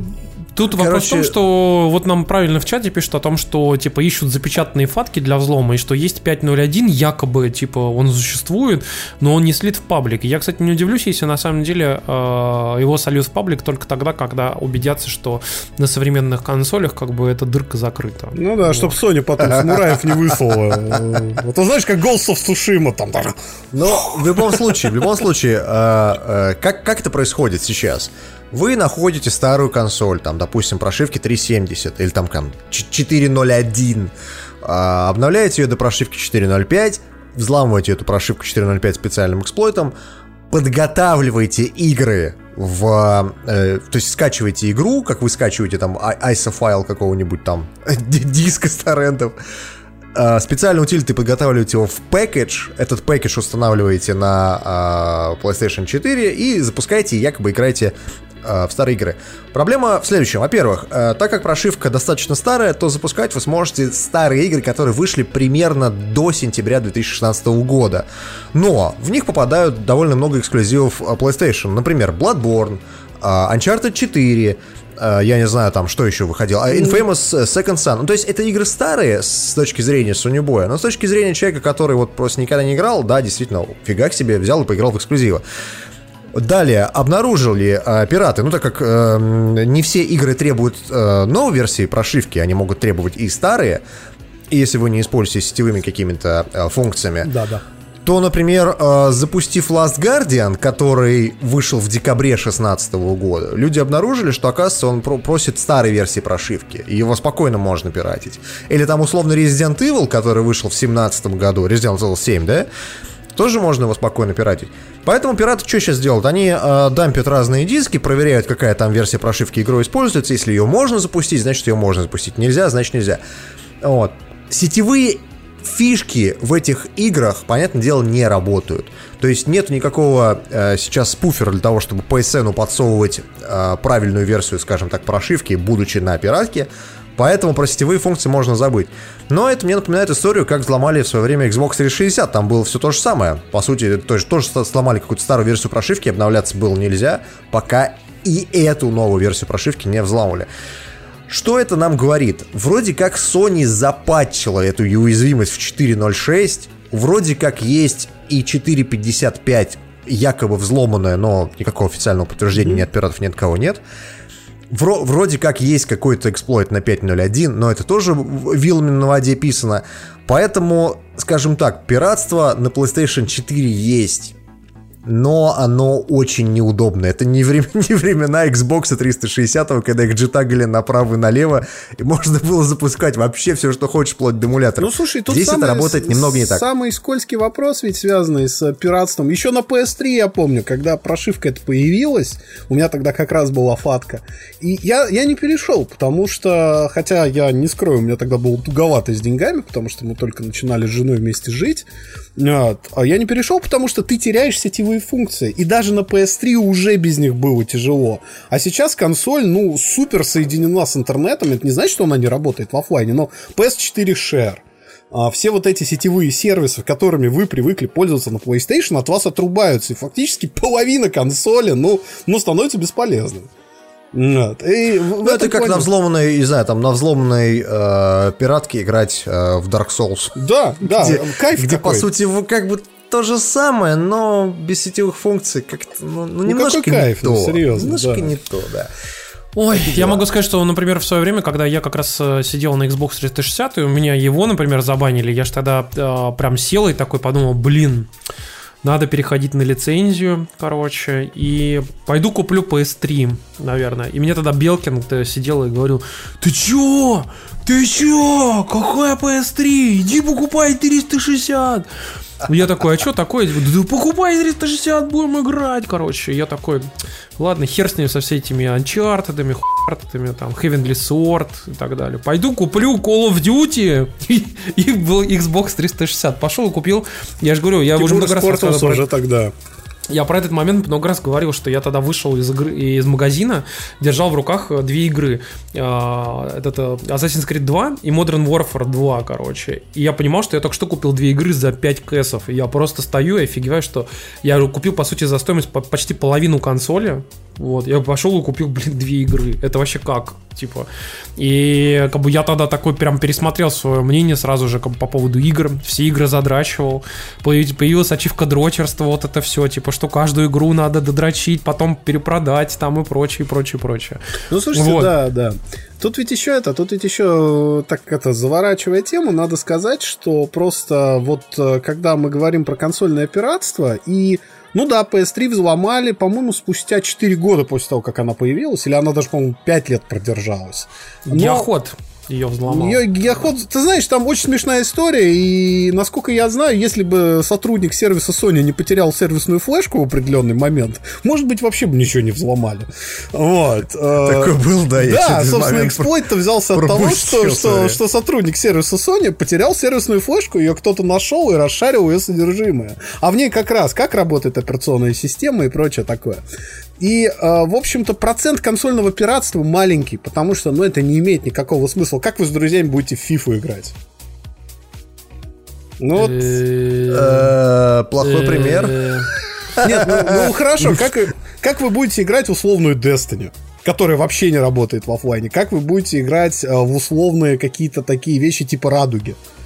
Тут вопрос в том, Короче- что вот нам правильно в чате пишут о том, что типа ищут запечатанные фатки для взлома, и что есть 5.01, якобы типа он существует, но он не слит в паблик. Я, кстати, не удивлюсь, если на самом деле э, его сольют в паблик только тогда, когда убедятся, что на современных консолях как бы эта дырка закрыта. Ну да, чтобы Sony потом самураев не выслала. Вот ты знаешь, как Ghost of Tsushima там. Но в любом случае, в любом случае, э, э, как, как это происходит сейчас? Вы находите старую консоль, там, допустим, прошивки 370 или там, там 4.01, а, обновляете ее до прошивки 4.05, взламываете эту прошивку 4.05 специальным эксплойтом, подготавливаете игры в... э, то есть скачиваете игру, как вы скачиваете там а- ISO файл какого-нибудь там диска с торрентов, а, специально утилиты подготавливаете его в пэкэдж. Этот пэкэдж устанавливаете на а, PlayStation 4 и запускаете, и якобы играете а, в старые игры. Проблема в следующем. Во-первых, а, так как прошивка достаточно старая, то запускать вы сможете старые игры, которые вышли примерно до сентября 2016 года. Но в них попадают довольно много эксклюзивов а, PlayStation. Например, Bloodborne, Uncharted 4, а, я не знаю, там, что еще выходило. Infamous э, Second Son. Ну, то есть, это игры старые с точки зрения Sony Boy, но с точки зрения человека, который вот просто никогда не играл, да, действительно, фига себе, взял и поиграл в эксклюзивы. Далее, обнаружили э, пираты, ну так как э, не все игры требуют э, новой версии прошивки, они могут требовать и старые, если вы не используете сетевыми какими-то э, функциями, Да, да. то, например, э, запустив Last Guardian, который вышел в декабре 2016 года, люди обнаружили, что, оказывается, он про- просит старой версии прошивки, и его спокойно можно пиратить. Или там, условно, Resident Evil, который вышел в 2017 году, Resident Evil 7, да? Тоже можно его спокойно пиратить. Поэтому пираты что сейчас делают? Они э, дампят разные диски, проверяют, какая там версия прошивки игры используется. Если ее можно запустить, значит ее можно запустить. Нельзя, значит нельзя. Вот. Сетевые фишки в этих играх, понятное дело, не работают. То есть нет никакого э, сейчас спуфера для того, чтобы PSN подсовывать э, правильную версию, скажем так, прошивки, будучи на пиратке. Поэтому про сетевые функции можно забыть. Но это мне напоминает историю, как взломали в свое время Xbox 360. Там было все то же самое. По сути, тоже, тоже сломали какую-то старую версию прошивки, обновляться было нельзя, пока и эту новую версию прошивки не взламывали. Что это нам говорит? Вроде как Sony запатчила эту уязвимость в 4.06, вроде как есть и 4.55 якобы взломанная, но никакого официального подтверждения ни от пиратов, ни от кого нет. Вро- вроде как есть какой-то эксплойт на 5.0.1, но это тоже вилами на воде писано. Поэтому, скажем так, пиратство на PlayStation 4 есть. Но оно очень неудобно. Это не, врем- не времена Xbox 360, когда их джитагали направо и налево, и можно было запускать вообще все, что хочешь, вплоть до эмулятора. Ну, слушай, тут Здесь самый, это работает немного не так. Самый скользкий вопрос ведь связанный с пиратством. Еще на PS3 я помню, когда прошивка эта появилась, у меня тогда как раз была фатка. И я, я не перешел, потому что, хотя я не скрою, у меня тогда было туговато с деньгами, потому что мы только начинали с женой вместе жить. Вот. А я не перешел, потому что ты теряешь сетевые функции. И даже на PS3 уже без них было тяжело. А сейчас консоль, ну, супер соединена с интернетом. Это не значит, что она не работает в офлайне, но PS4 Share. А, все вот эти сетевые сервисы, которыми вы привыкли пользоваться на PlayStation, от вас отрубаются. И фактически половина консоли, ну, ну становится бесполезной. Вот. И Ну, это как плане- на взломанной, не знаю, там, на взломанной э, пиратке играть э, в Dark Souls. Да, да, где, кайф где какой. по сути, вы как бы то же самое, но без сетевых функций как-то, ну, ну, немножко какой кайф, не ну, то. серьезно, Немножко да. не то, да. Ой, я могу сказать, что, например, в свое время, когда я как раз э, сидел на Xbox 360, и у меня его, например, забанили, я же тогда э, прям сел и такой подумал, блин, надо переходить на лицензию, короче, и пойду куплю PS3, наверное. И мне тогда Белкин э, сидел и говорил, ты чё? Ты чё? Какая PS3? Иди покупай 360. Я такой, а что такое? Да покупай 360, будем играть, короче. Я такой, ладно, хер с ним со всеми этими Uncharted, хуартами, там, Heavenly Sword и так далее. Пойду куплю Call of Duty и, и Xbox 360. Пошел и купил. Я же говорю, я Ты уже много раз рассказывал уже тогда. Я про этот момент много раз говорил, что я тогда вышел из, игры, из магазина, держал в руках э, две игры. А, Этот э, Assassin's Creed 2 и Modern Warfare 2, короче. И я понимал, что я только что купил две игры за 5 кэсов. И я просто стою и офигеваю, что я купил, по сути, за стоимость по- почти половину консоли. Вот, я пошел и купил, блин, две игры. Это вообще как? Типа. И как бы я тогда такой прям пересмотрел свое мнение сразу же как бы, по поводу игр. Все игры задрачивал. Появ- Появилась ачивка дрочерства, вот это все. Типа, что каждую игру надо додрочить, потом перепродать там и прочее, прочее, прочее. Ну, слушайте, Вот. да, да. Тут ведь еще это, тут ведь еще, так это, заворачивая тему, надо сказать, что просто вот э, когда мы говорим про консольное пиратство, и, ну да, PS3 взломали, по-моему, спустя 4 года после того, как она появилась, или она даже, по-моему, 5 лет продержалась. Но- Геоход ее взломал. Ее геоход, ты знаешь, там очень смешная история, и насколько я знаю, если бы сотрудник сервиса Sony не потерял сервисную флешку в определенный момент, может быть, вообще бы ничего не взломали. Вот. э, Такой был, да, я да, собственно, эксплойт-то взялся от того, что, что, что сотрудник сервиса Sony потерял сервисную флешку, ее кто-то нашел и расшарил ее содержимое. А в ней как раз, как работает операционная система и прочее такое. И, э, в общем-то, процент консольного пиратства маленький, потому что, ну, это не имеет никакого смысла. Как вы с друзьями будете в фифу играть? Ну, вот, Э, Плохой пример. Э, нет, ну, ну, хорошо, как, как вы будете играть в условную Destiny? которая вообще не работает в оффлайне. Как вы будете играть э, в условные какие-то такие вещи типа радуги, э,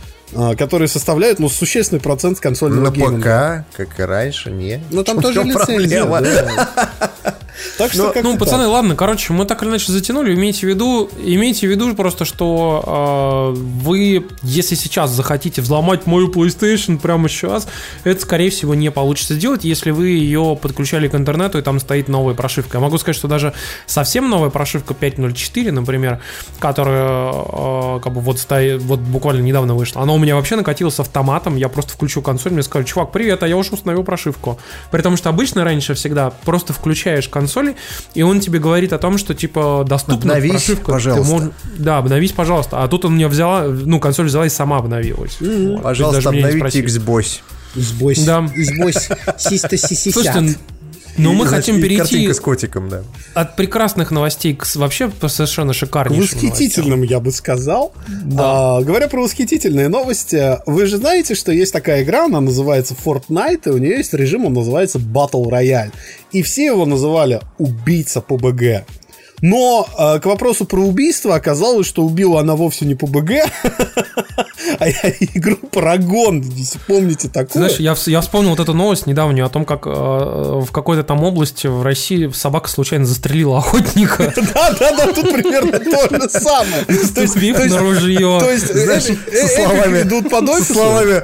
которые составляют ну, существенный процент консольного На гейминга. ПК, как и раньше, не. Ну там тоже лицензия. да. Так что Ну, так. пацаны, ладно, короче, мы так или иначе затянули. Имейте в виду, имейте в виду просто, что э, вы, если сейчас захотите взломать мою PlayStation прямо сейчас, это, скорее всего, не получится сделать, если вы ее подключали к интернету и там стоит новая прошивка. Я могу сказать, что даже совсем новая прошивка 5.04, например, которая э, как бы вот стоит, вот буквально недавно вышла, она у меня вообще накатилась автоматом. Я просто включил консоль, мне сказали, чувак, привет, а я уже установил прошивку. При том, что обычно раньше всегда просто включаешь консоль, и он тебе говорит о том, что типа доступна Обновись, прошивка. ты пожалуйста. мож- Да, обновись, пожалуйста. А тут он мне взяла, ну, консоль взяла и сама обновилась. Вот. То есть Пожалуйста, обновите. Xbox. Избось, Да. избось, систо Слушайте, ну мы И, хотим и перейти Картинка с котиком, да. от прекрасных новостей к вообще совершенно шикарнейшим новостям. Восхитительным, я бы сказал. А, говоря про восхитительные новости, вы же знаете, что есть такая игра, она называется Fortnite, и у нее есть режим, он называется Battle Royale. И все его называли «Убийца ПБГ». Но э, к вопросу про убийство оказалось, что убила она вовсе не по БГ, а игру Парагон, помните такое. Знаешь, я, я вспомнил вот эту новость недавнюю о том, как э, в какой-то там области в России собака случайно застрелила охотника. Да, да, да, тут примерно то же самое. Ступив на ружье. То есть, Знаешь, э, э, со словами, идут по словами,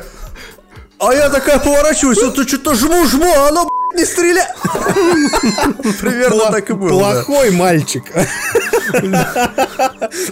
а я такая поворачиваюсь, вот что-то жму-жму, а оно не стреляй! Примерно так и было. Плохой мальчик.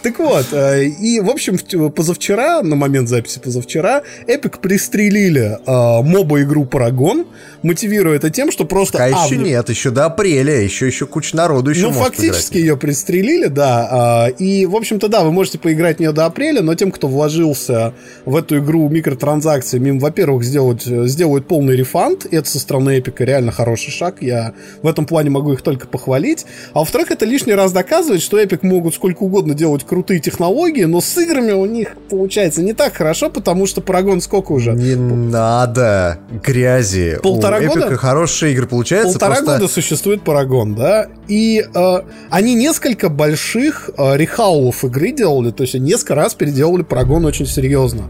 Так вот, э, и, в общем, позавчера, на момент записи позавчера, Epic пристрелили э, моба-игру Парагон, мотивируя это тем, что просто... А еще нет, еще до апреля, еще, еще куча народу еще Ну, фактически ее пристрелили, да. А, и, в общем-то, да, вы можете поиграть в нее до апреля, но тем, кто вложился в эту игру микротранзакциями, во-первых, сделать, сделают полный рефанд. Это со стороны Эпика реально хороший шаг. Я в этом плане могу их только похвалить. А во-вторых, это лишний раз доказывает, что Epic могут сколько угодно делать крутые технологии, но с играми у них получается не так хорошо, потому что Парагон сколько уже? Не надо грязи. Полтора У года? Эпика хорошие игры получаются. Полтора просто... года существует Парагон, да, и э, они несколько больших э, рехаулов игры делали, то есть несколько раз переделали Парагон очень серьезно.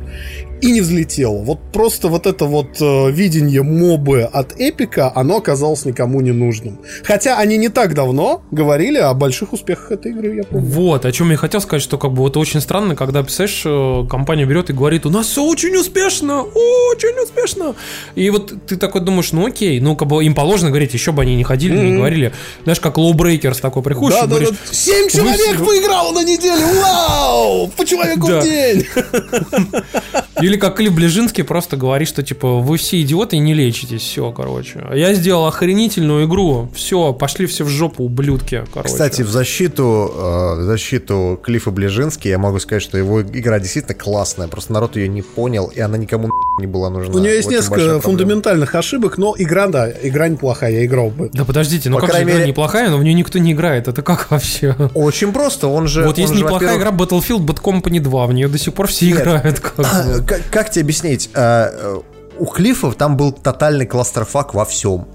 И не взлетело. Вот просто вот это вот э, видение мобы от Эпика, оно оказалось никому не нужным. Хотя они не так давно говорили о больших успехах этой игры, я помню. Вот, о чем я хотел сказать, что как бы вот очень странно, когда, представляешь, э, компания берет и говорит, у нас все очень успешно, очень успешно. И вот ты такой думаешь, ну окей, ну как бы им положено говорить, еще бы они не ходили, не говорили. Знаешь, как Breakers такой приходишь Да, и да, говоришь, да. Семь вы человек все- поиграло на неделю! Вау! По человеку Да. в день! Или как Клип Ближинский просто говорит, что типа вы все идиоты и не лечитесь, все, короче. Я сделал охренительную игру, все, пошли все в жопу, ублюдки, короче. Кстати, в защиту, э, в защиту Клиффа Ближински я могу сказать, что его игра действительно классная. Просто народ ее не понял, и она никому не была нужна. У нее есть Очень несколько фундаментальных ошибок, но игра, да, игра неплохая, я играл бы. Да подождите, ну По как же игра мере- неплохая, но в нее никто не играет, это как вообще? Очень просто, он же... Вот он есть же, неплохая во-первых, игра Battlefield Bad Company 2, в нее до сих пор все Нет. играют. Как. Как, как тебе объяснить? Э, э, У Клиффа там был тотальный кластерфак во всем.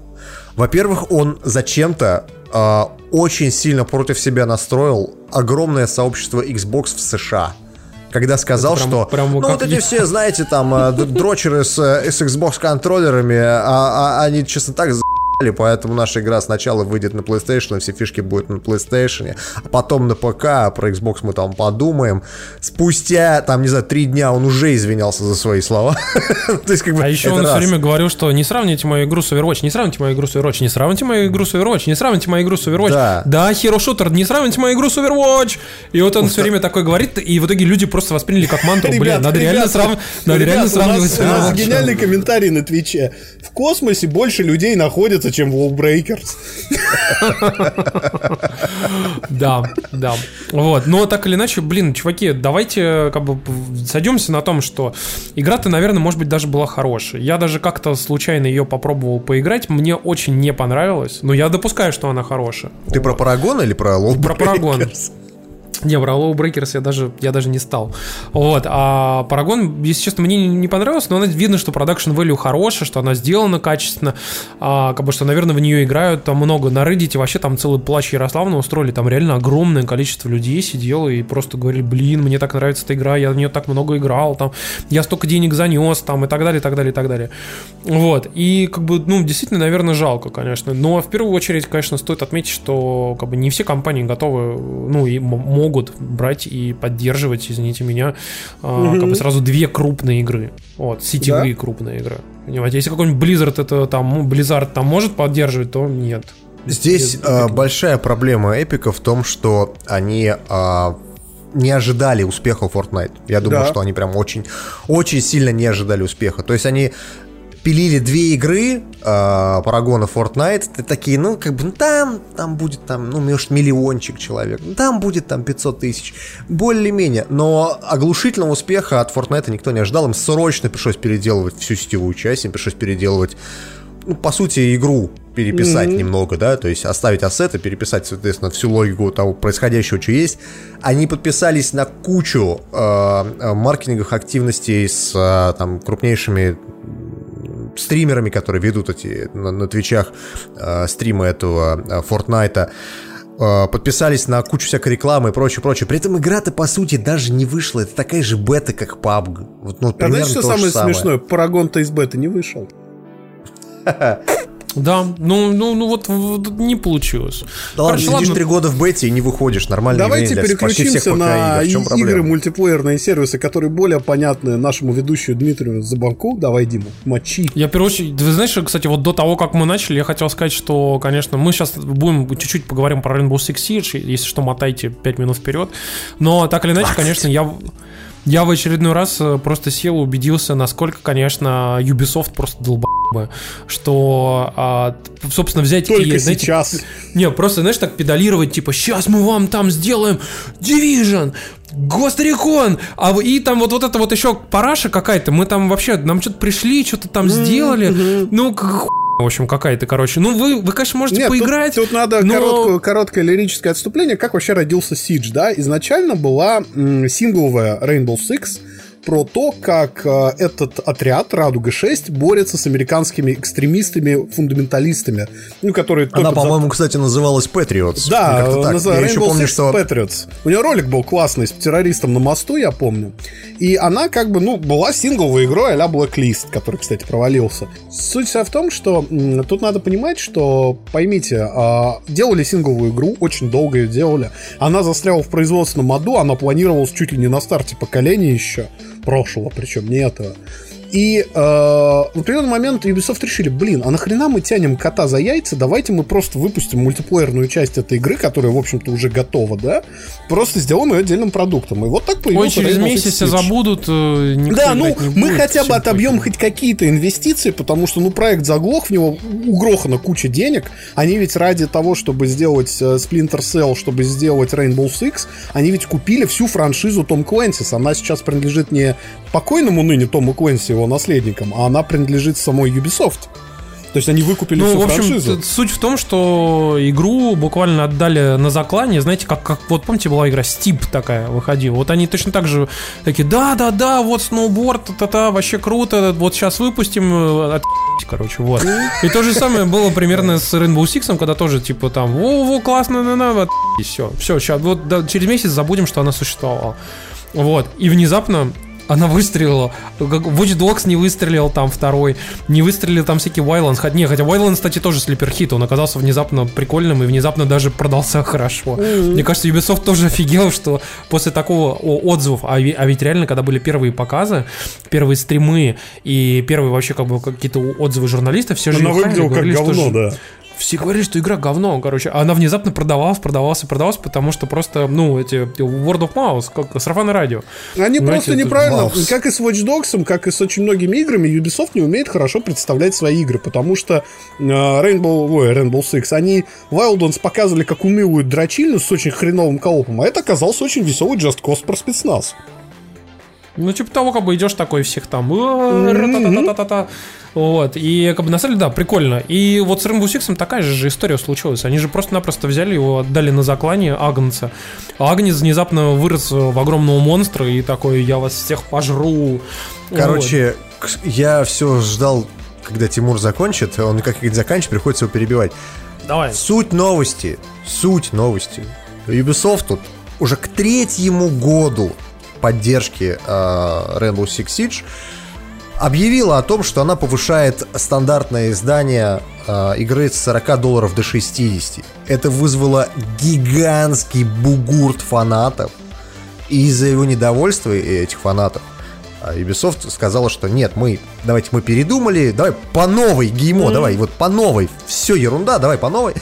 Во-первых, он зачем-то э, очень сильно против себя настроил огромное сообщество Xbox в США. Когда сказал, прям- что прям ну вот эти я- все, знаете, там э, дрочеры с, с Xbox контроллерами, а, а они честно так поэтому наша игра сначала выйдет на PlayStation, и все фишки будут на PlayStation, а потом на ПК, а про Xbox мы там подумаем. Спустя, там, не знаю, три дня он уже извинялся за свои слова. То есть, как бы, А еще он все раз. время говорил, что не сравните мою игру с Overwatch, не сравните мою игру с Overwatch, не сравните мою игру с Overwatch, не сравните мою игру с Overwatch. Да. Да, Hero Shooter, не сравните мою игру с Overwatch. И вот он все время такой говорит, и в итоге люди просто восприняли как мантру, блин, Ребят, надо реально, ребят, срав- надо реально у сравнивать у нас гениальный комментарий на Твиче. В космосе больше людей находится, чем Wallbreakers. Да, да. Вот. Но так или иначе, блин, чуваки, давайте как бы сойдемся на том, что игра-то, наверное, может быть, даже была хорошая. Я даже как-то случайно ее попробовал поиграть. Мне очень не понравилось. Но я допускаю, что она хорошая. Ты про Парагон или про Лоу Про Парагон. Не, про Low Breakers я даже, я даже не стал. Вот. А Парагон, если честно, мне не- понравился, но видно, что продакшн value хорошая, что она сделана качественно, а, как бы, что, наверное, в нее играют там много. На Reddit вообще там целый плач Ярославна устроили, там реально огромное количество людей сидело и просто говорили, блин, мне так нравится эта игра, я в нее так много играл, там, я столько денег занес, там, и так далее, и так далее, и так далее. Вот. И, как бы, ну, действительно, наверное, жалко, конечно. Но в первую очередь, конечно, стоит отметить, что, как бы, не все компании готовы, ну, и м- могут брать и поддерживать, извините меня, а, как бы сразу две крупные игры. Вот, сетевые крупные игры. Понимаете, если какой-нибудь Blizzard это там, Blizzard там может поддерживать, то нет. Здесь э, большая проблема Эпика в том, что они а, не ожидали успеха Fortnite. Я думаю, Да. что они прям очень, очень сильно не ожидали успеха. То есть они пилили две игры а, Парагона Fortnite, ты такие, ну, как бы, ну, там, там будет, там, ну, может, миллиончик человек, ну, там будет, там, 500 тысяч, более-менее, но оглушительного успеха от Fortnite никто не ожидал, им срочно пришлось переделывать всю сетевую часть, им пришлось переделывать ну, по сути, игру переписать немного, да, то есть оставить ассеты, переписать, соответственно, всю логику того происходящего, что есть. Они подписались на кучу э, э, маркетинговых активностей с э, там крупнейшими стримерами, которые ведут эти на, на твичах э, стримы этого э, Fortnite. э, подписались на кучу всякой рекламы и прочее, прочее. При этом игра-то, по сути, даже не вышла. Это такая же бета, как PUBG. Вот, ну, А примерно знаешь, что то самое. смешное? Парагон-то из бета не вышел. Да, ну, ну, ну вот, вот не получилось. Да ладно, сидишь три года в бете и не выходишь. Нормально. Давайте переключимся на В чем и- проблема? игры мультиплеерные сервисы, которые более понятны нашему ведущему Дмитрию Забанку. Давай, Дима, мочи. Я, в первую очередь, вы знаешь, кстати, вот до того, как мы начали, я хотел сказать, что, конечно, мы сейчас будем чуть-чуть поговорим про Rainbow Six Siege, если что, мотайте 5 минут вперед. Но так или иначе, конечно, я... Я в очередной раз э, просто сел и убедился, насколько, конечно, Ubisoft просто долбоебы, что, а, собственно, взять Только и, знаете, сейчас. не, просто, знаешь, так педалировать, типа, сейчас мы вам там сделаем Division, Гострикон, а и там вот, вот это вот еще параша какая-то, мы там вообще, нам что-то пришли, что-то там сделали, ну, как в общем, какая-то, короче. Ну, вы, вы конечно, можете Нет, тут- поиграть. Тут, надо но- короткое, короткое лирическое отступление. Как вообще родился Siege, да? Изначально была м, сингловая Rainbow Six про то, как э, этот отряд Радуга-6 борется с американскими экстремистами-фундаменталистами, ну, которые Она, топят за по-моему, кстати, называлась Patriots. Да, называется Я еще помню, Six что... Patriots. У нее ролик был классный с террористом на мосту, я помню. И она как бы, ну, была сингловой игрой а-ля Blacklist, который, кстати, провалился. Суть вся в том, что м, тут надо понимать, что, поймите, а, делали сингловую игру, очень долго ее делали. Она застряла в производственном аду, она планировалась чуть ли не на старте поколения еще, прошлого, причем не этого. И э, в определенный момент Ubisoft решили, блин, а нахрена мы тянем кота за яйца, давайте мы просто выпустим мультиплеерную часть этой игры, которая, в общем-то, уже готова, да, просто сделаем ее отдельным продуктом. И вот так Ой, появился через Rainbow Six месяц Siege. забудут, э, Да, ну мы будет, хотя бы отобьем хоть какие-то инвестиции, потому что, ну, проект заглох, в него угрохана куча денег. Они ведь ради того, чтобы сделать э, Splinter Cell, чтобы сделать Rainbow Six, они ведь купили всю франшизу Том Клэнсис. Она сейчас принадлежит не покойному ныне Тому Клэнси, его наследникам, а она принадлежит самой Ubisoft. То есть они выкупили Ну, всю в общем, франшизу. суть в том, что игру буквально отдали на заклание, знаете, как, как вот помните, была игра Steep такая выходила, вот они точно так же такие, да-да-да, вот сноуборд, та-та, вообще круто, вот сейчас выпустим, э, от короче, вот. И то же самое было примерно с Rainbow Six, когда тоже, типа, там, во-во, классно, на на и все, все, сейчас, вот да, через месяц забудем, что она существовала. Вот, и внезапно она выстрелила. Как Watch Dogs не выстрелил там второй. Не выстрелил там всякие Wildlands. Хотя, не, хотя Wildlands, кстати, тоже слипер хит. Он оказался внезапно прикольным и внезапно даже продался хорошо. Мне кажется, Ubisoft тоже офигел, что после такого отзывов, а, а ведь реально, когда были первые показы, первые стримы и первые вообще как бы какие-то отзывы журналистов, все же Она её хайпили, выглядела как говорили, что говно, ж- да. Все говорили, что игра говно, короче. А она внезапно продавалась, продавалась и продавалась, потому что просто, ну, эти World of Mouse, как сарафанное радио. Они Знаете, просто неправильно, Маус. как и с Watch Dogs, как и с очень многими играми, Ubisoft не умеет хорошо представлять свои игры, потому что э, Rainbow, ой, Rainbow Six, они Wildlands показывали как унылую дрочильню с очень хреновым коопом, а это оказался очень веселый Just Cause про спецназ. Ну, типа того, как бы идешь такой всех там. «А, ра-та-та-та-та-та». Вот. И как бы на самом деле, да, прикольно. И вот с Rainbow Six такая же, история случилась. Они же просто-напросто взяли его, отдали на заклание Агнца. А Агнец внезапно вырос в огромного монстра и такой, я вас всех пожру. Короче, к- я все ждал, когда Тимур закончит. Он как говорит, заканчивает, приходится его перебивать. Вот. давай. Суть новости. Суть новости. Ubisoft тут уже к третьему году поддержки э, Rainbow Six Siege объявила о том, что она повышает стандартное издание э, игры с 40 долларов до 60. Это вызвало гигантский бугурт фанатов. И из-за его недовольства этих фанатов а Ubisoft сказала, что нет, мы, давайте мы передумали, давай по новой геймо, давай вот по новой, все ерунда, давай по новой.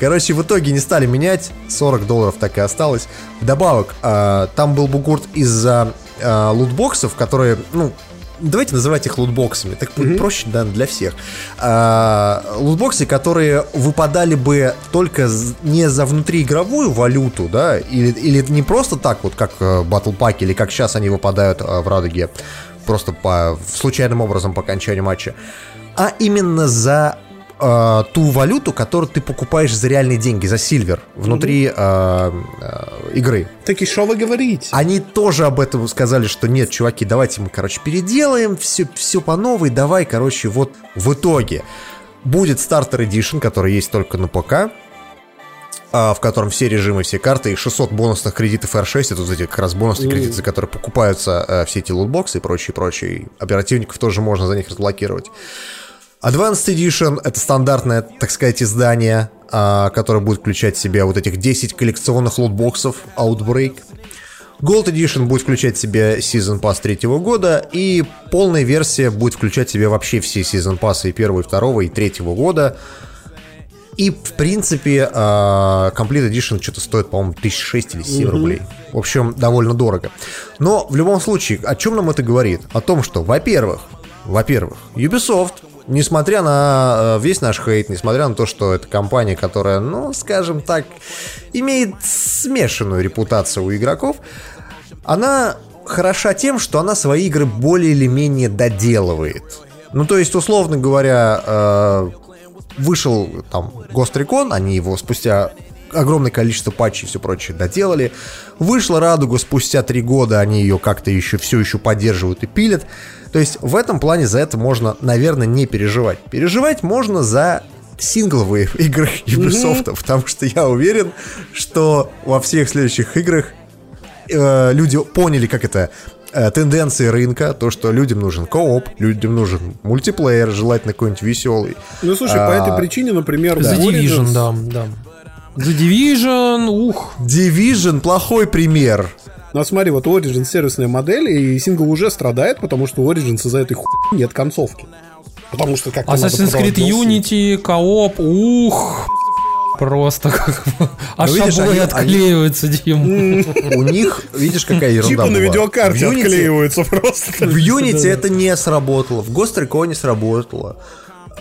Короче, в итоге не стали менять, 40 долларов так и осталось. Вдобавок, а, там был бугурт из-за а, лутбоксов, которые, ну, давайте называть их лутбоксами, так будет проще да, для всех. А, лутбоксы, которые выпадали бы только не за внутриигровую валюту, да, или, или не просто так, вот как э, Battle Pack, или как сейчас они выпадают э, в Радуге, просто по случайным образом по окончанию матча, а именно за э, ту валюту, которую ты покупаешь за реальные деньги, за сильвер внутри э, э, игры. Таки, что вы говорите? Они тоже об этом сказали, что нет, чуваки, давайте мы, короче, переделаем все, все по новой, давай, короче, вот в итоге будет стартер Edition, который есть только на ПК. а, в котором все режимы, все карты и 600 бонусных кредитов R6, это вот эти как раз бонусные кредиты, за которые покупаются э, все эти лутбоксы и прочее, прочее. Оперативников тоже можно за них разблокировать. Advanced Edition — это стандартное, так сказать, издание, а, которое будет включать в себя вот этих 10 коллекционных лутбоксов Outbreak. Gold Edition будет включать в себя Season Pass третьего года, и полная версия будет включать в себя вообще все Season Pass и первого, и второго, и третьего года. И, в принципе, а, Complete Edition что-то стоит, по-моему, 1006 или 7 рублей. В общем, довольно дорого. Но, в любом случае, о чем нам это говорит? О том, что, во-первых, во-первых, Ubisoft несмотря на э, весь наш хейт, несмотря на то, что это компания, которая, ну, скажем так, имеет смешанную репутацию у игроков, она хороша тем, что она свои игры более или менее доделывает. Ну, то есть, условно говоря, э, вышел там Ghost Recon, они его спустя огромное количество патчей и все прочее доделали. Вышла Радуга спустя три года, они ее как-то еще все еще поддерживают и пилят. То есть в этом плане за это можно, наверное, не переживать. Переживать можно за сингловые игры Ubisoft, mm-hmm. потому что я уверен, что во всех следующих играх э, люди поняли, как это э, тенденции рынка, то, что людям нужен кооп, людям нужен мультиплеер, желательно какой-нибудь веселый. Ну, слушай, а, по этой причине, например, The Division, да, да. The Division, ух. Division плохой пример. Ну, а смотри, вот Origin сервисная модель, и сингл уже страдает, потому что у Origin из-за этой хуйни нет концовки. Потому что как Assassin's Creed Unity, кооп, ух, Просто как А ну, видишь, они, отклеиваются, они... Дим. У них, видишь, какая ерунда Типа на видеокарте Unity, отклеиваются просто. В Unity это не сработало, в Ghost Recon не сработало.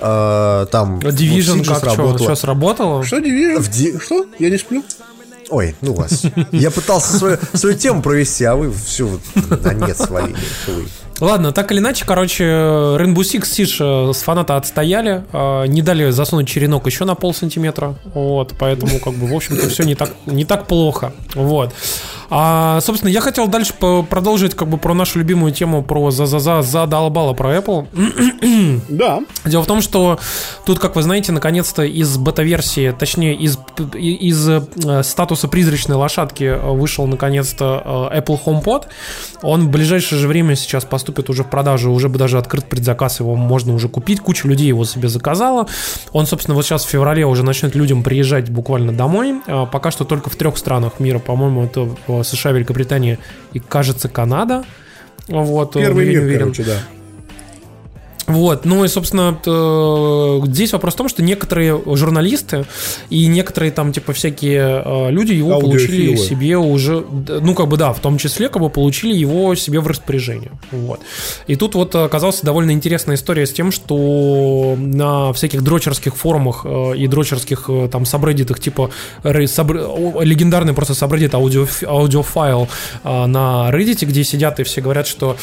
Uh, там Division как сработало. Что, что сработало? Что Division? В Di... Что? Я не сплю. Ой, ну вас. Я пытался свою, свою тему провести, а вы всю на нет свалили. Ладно, так или иначе, короче, Rainbow Six Siege э, с фаната отстояли, э, не дали засунуть черенок еще на пол сантиметра, вот, поэтому, как бы, в общем-то, все не так, не так плохо, вот. А, собственно, я хотел дальше продолжить как бы про нашу любимую тему про за-за-за задолбало про Apple. Да. Дело в том, что тут, как вы знаете, наконец-то из бета-версии, точнее, из, из э, статуса призрачной лошадки вышел наконец-то э, Apple HomePod. Он в ближайшее же время сейчас поступит уже в продажу, уже бы даже открыт предзаказ, его можно уже купить, куча людей его себе заказала. Он, собственно, вот сейчас в феврале уже начнет людям приезжать буквально домой. Пока что только в трех странах мира, по-моему, это США, Великобритания и, кажется, Канада. Вот, Первый мир, уверен. короче, да. Вот, ну и, собственно, здесь вопрос в том, что некоторые журналисты и некоторые там, типа, всякие э, люди его получили себе уже, ну, как бы, да, в том числе, как бы, получили его себе в распоряжение. Вот. И тут вот оказалась довольно интересная история с тем, что на всяких дрочерских форумах э, и дрочерских э, там сабреддитах, типа, легендарный просто сабреддит аудио, аудиофайл на Reddit, где сидят и все говорят, что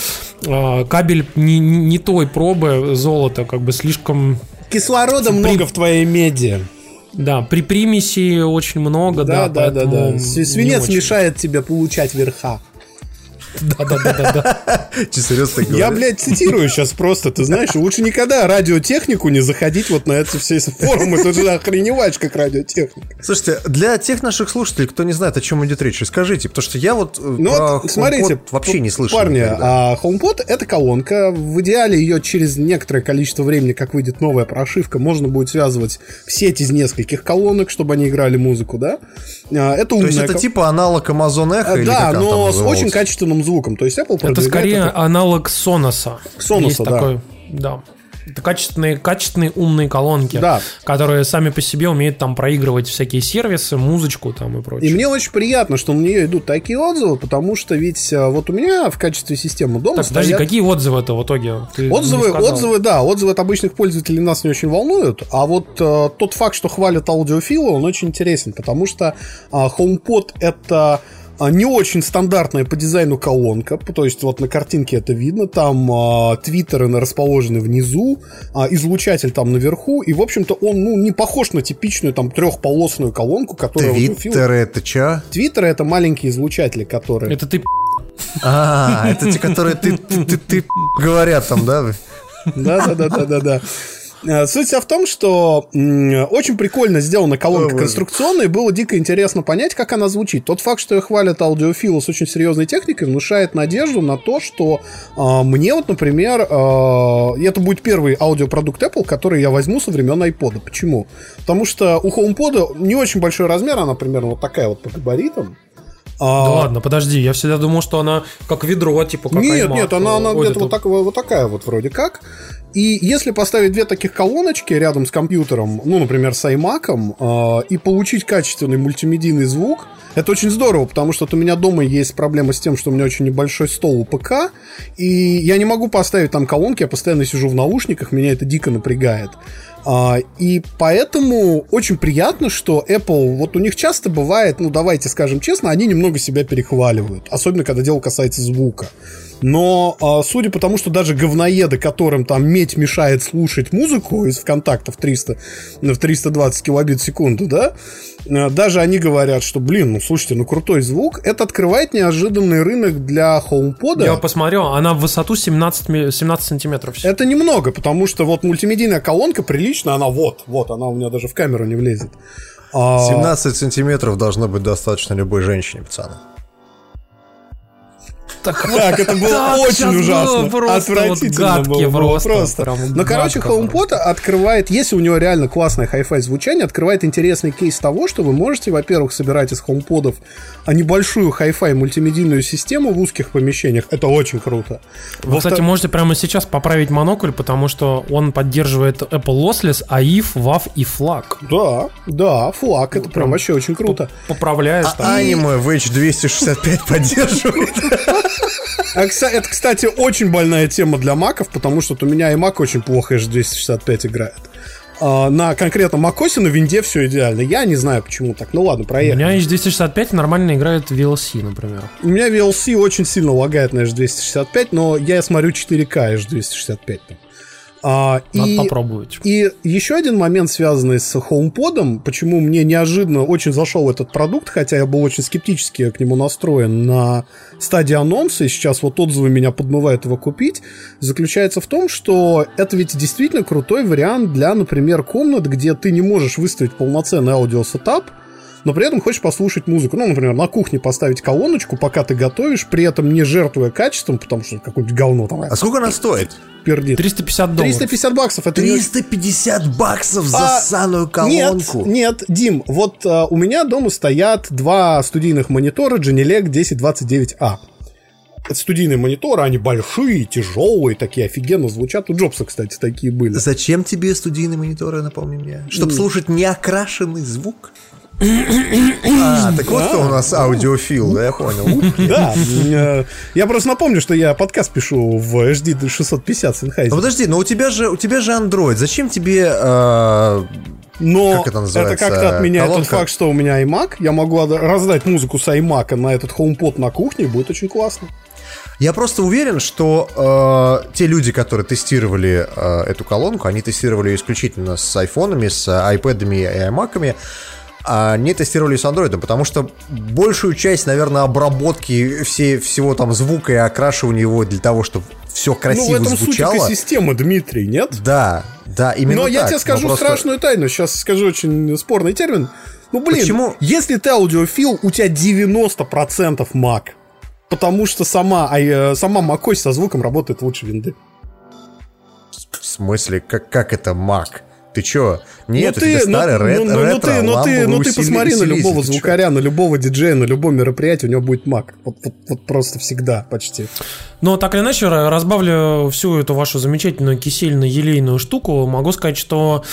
кабель не, не той пробы, такое золото, как бы слишком... Кислорода при... много в твоей меди. Да, при примеси очень много, да. Да, да, да, да. Свинец мешает тебе получать верха. Да-да-да-да. Че, серьезно Я, блядь, цитирую сейчас просто, ты знаешь, лучше никогда радиотехнику не заходить вот на эти все форумы, ты же охреневаешь, как радиотехника. Слушайте, для тех наших слушателей, кто не знает, о чем идет речь, скажите, потому что я вот э, ну, вот, смотрите, вообще не слышал. Парни, а HomePod это колонка, в идеале ее через некоторое количество времени, как выйдет новая прошивка, можно будет связывать в сеть из нескольких колонок, чтобы они играли музыку, да? А, это умная... То есть это типа аналог Amazon Echo? Да, но с очень качественным звуком. То есть Apple Это скорее это... аналог Sonos. Sonos, да. Такой, да. Это качественные, качественные умные колонки, да. которые сами по себе умеют там проигрывать всякие сервисы, музычку там и прочее. И мне очень приятно, что на нее идут такие отзывы, потому что ведь э, вот у меня в качестве системы дома так, стоят... подожди, какие отзывы это в итоге? Ты отзывы, отзывы, да, отзывы от обычных пользователей нас не очень волнуют, а вот э, тот факт, что хвалят аудиофилы, он очень интересен, потому что э, HomePod это не очень стандартная по дизайну колонка, то есть вот на картинке это видно, там а, твиттеры расположены внизу, а, излучатель там наверху, и, в общем-то, он, ну, не похож на типичную там трехполосную колонку, которая... Твиттеры вот, это что? Твиттеры это маленькие излучатели, которые... Это ты А, это те, которые ты, ты, ты, ты говорят там, да? Да-да-да-да-да. Э, Суть вся в том, что очень прикольно сделана колонка конструкционная, и было дико интересно понять, как она звучит. Тот факт, что ее хвалят аудиофилы с очень серьезной техникой, внушает надежду на то, что а, мне вот, например, а, это будет первый аудиопродукт Apple, который я возьму со времен iPod. Почему? Потому что у HomePod не очень большой размер, она примерно вот такая вот по габаритам. А, Да ладно, подожди, я всегда думал, что она как ведро, типа как нет, iMac. нет, она, она где-то вот, так, вот такая вот вроде как. И если поставить две таких колоночки рядом с компьютером, ну, например, с iMac, э, и получить качественный мультимедийный звук, это очень здорово, потому что вот у меня дома есть проблема с тем, что у меня очень небольшой стол у ПК, и я не могу поставить там колонки, я постоянно сижу в наушниках, меня это дико напрягает. А, и поэтому очень приятно, что Apple, вот у них часто бывает, ну давайте скажем честно, они немного себя перехваливают, особенно когда дело касается звука. Но а, судя по тому, что даже говноеды, которым там медь мешает слушать музыку из ВКонтакта в 300, в 320 килобит в секунду, да, даже они говорят, что, блин, ну слушайте, ну крутой звук, это открывает неожиданный рынок для HomePod. Я посмотрел, она в высоту 17, ми- 17 сантиметров. Это немного, потому что вот мультимедийная колонка приличная, она вот, вот, она у меня даже в камеру не влезет. А, 17 сантиметров должно быть достаточно любой женщине, пацаны. Так, Так, это было Так, очень щас было ужасно. просто вот Отвратительно гадки было, было просто, прям Ну, короче, HomePod открывает, если у него реально классное хай-фай звучание, открывает интересный кейс того, что вы можете, во-первых, собирать из HomePod'ов а небольшую хай-фай мультимедийную систему в узких помещениях. Это очень круто. Вы, кстати, можете прямо сейчас поправить монокль, потому что он поддерживает Apple Lossless, AIF, WAV и FLAC. Да, да, FLAC, это прям вообще очень круто. Поправляешь А аниме в H265 поддерживает. А, Это, кстати, очень больная тема для маков, потому что у меня и Mac очень плохо H265 играет. А, на конкретно macOS на винде все идеально. Я не знаю, почему так. Ну ладно, У проехали. меня H265 нормально играет VLC, например. У меня VLC очень сильно лагает на H265, но я смотрю 4К H265. там. А, Надо и, попробовать. и еще один момент, связанный с HomePod, почему мне неожиданно очень зашел этот продукт, хотя я был очень скептически к нему настроен на стадии анонса, и сейчас вот отзывы меня подмывают его купить, заключается в том, что это ведь действительно крутой вариант для, например, комнат, где ты не можешь выставить полноценный аудиосетап, но при этом хочешь послушать музыку. Ну, например, на кухне поставить колоночку, пока ты готовишь, при этом не жертвуя качеством, потому что какое-нибудь говно там А сколько она стоит? пердит. 350 долларов. 350 баксов, это не очень 350 баксов за а, ссаную Нет, колонку. нет, Дим, вот а, у меня дома стоят два студийных монитора Genelec 1029A. Это студийные мониторы, они большие, тяжелые, такие офигенно звучат. У Джобса, кстати, такие были. Зачем тебе студийные мониторы, напомни мне? Чтобы слушать неокрашенный звук? А, так вот кто у нас аудиофил, да, я понял. Да, э, я просто напомню, что я подкаст пишу в HD 650 Ну Sennheiser. подожди, но у тебя же у тебя же Android. Зачем тебе э, Но Как это называется? как-то отменяет тот Колонка? факт, что у меня iMac. Я могу раздать музыку с iMac на этот HomePod на кухне, и будет очень классно. Я просто уверен, что э, те люди, которые тестировали э, эту колонку, они тестировали ее исключительно с айфонами, с айпэдами и а не тестировали с андроидом, потому что большую часть, наверное, обработки все, всего там звука и окрашивания его для того, чтобы все ну, в красиво этом суть звучало. экосистемы, Дмитрий, нет? Да, да, именно Но я так. тебе Но скажу просто- страшную тайну. Сейчас скажу очень спорный термин. Ну, блин, Почему? если ты аудиофил, у тебя 90% Mac. Потому что сама, э, сама macOS со звуком работает лучше винды. В смысле, как, как это Mac? Ты чё? Нет, ну у тебя старый ну, рет- ну, ну, ретро, ты, ну, ты, ну ты усили- посмотри на любого ты звукаря, на любого диджея, на любом мероприятии, у него будет Mac. Вот, вот- вот просто всегда почти. Но так или иначе, ра- разбавлю всю эту вашу замечательную кисельно-елейную штуку, могу сказать, что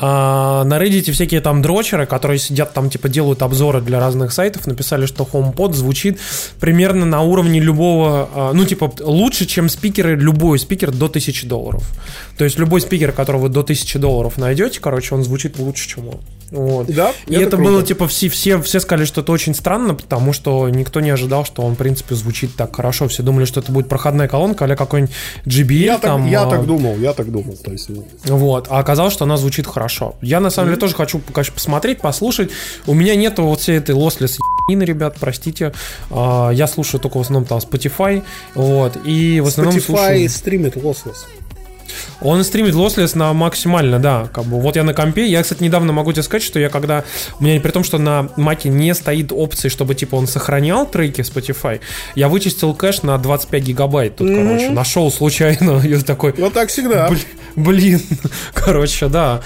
а, на Reddit всякие там дрочеры, которые сидят там, типа, делают обзоры для разных сайтов, написали, что HomePod звучит примерно на уровне любого, а, ну, типа, лучше, чем спикеры, любой спикер до 1000 долларов. То есть любой спикер, которого вы до 1000 долларов найдете, короче, он звучит лучше, чем он. Вот. Да, И это это, круто. было, типа, все, все, все сказали, что это очень странно, потому что никто не ожидал, что он, в принципе, звучит так хорошо. Все думали, что это будет проходная колонка, а какой-нибудь JBL Я, там. так, я а, так думал, я так думал. То есть, ну, Вот, а оказалось, что она звучит хорошо. Я, на самом деле, тоже хочу, конечно, посмотреть, послушать. У меня нету вот всей этой лослес ебанины, ребят, простите. А, Я слушаю только в основном там Spotify, вот, и в основном Spotify слушаю... стримит lossless. Он стримит lossless на максимально, да. Как бы. Вот я на компе. Я, кстати, недавно могу тебе сказать, что я когда... У меня при том, что на маке не стоит опции, чтобы, типа, он сохранял треки Spotify, я вычистил кэш на 25 гигабайт. Тут, mm-hmm. короче, нашел случайно. Я такой... Вот так всегда. Блин. Короче, да.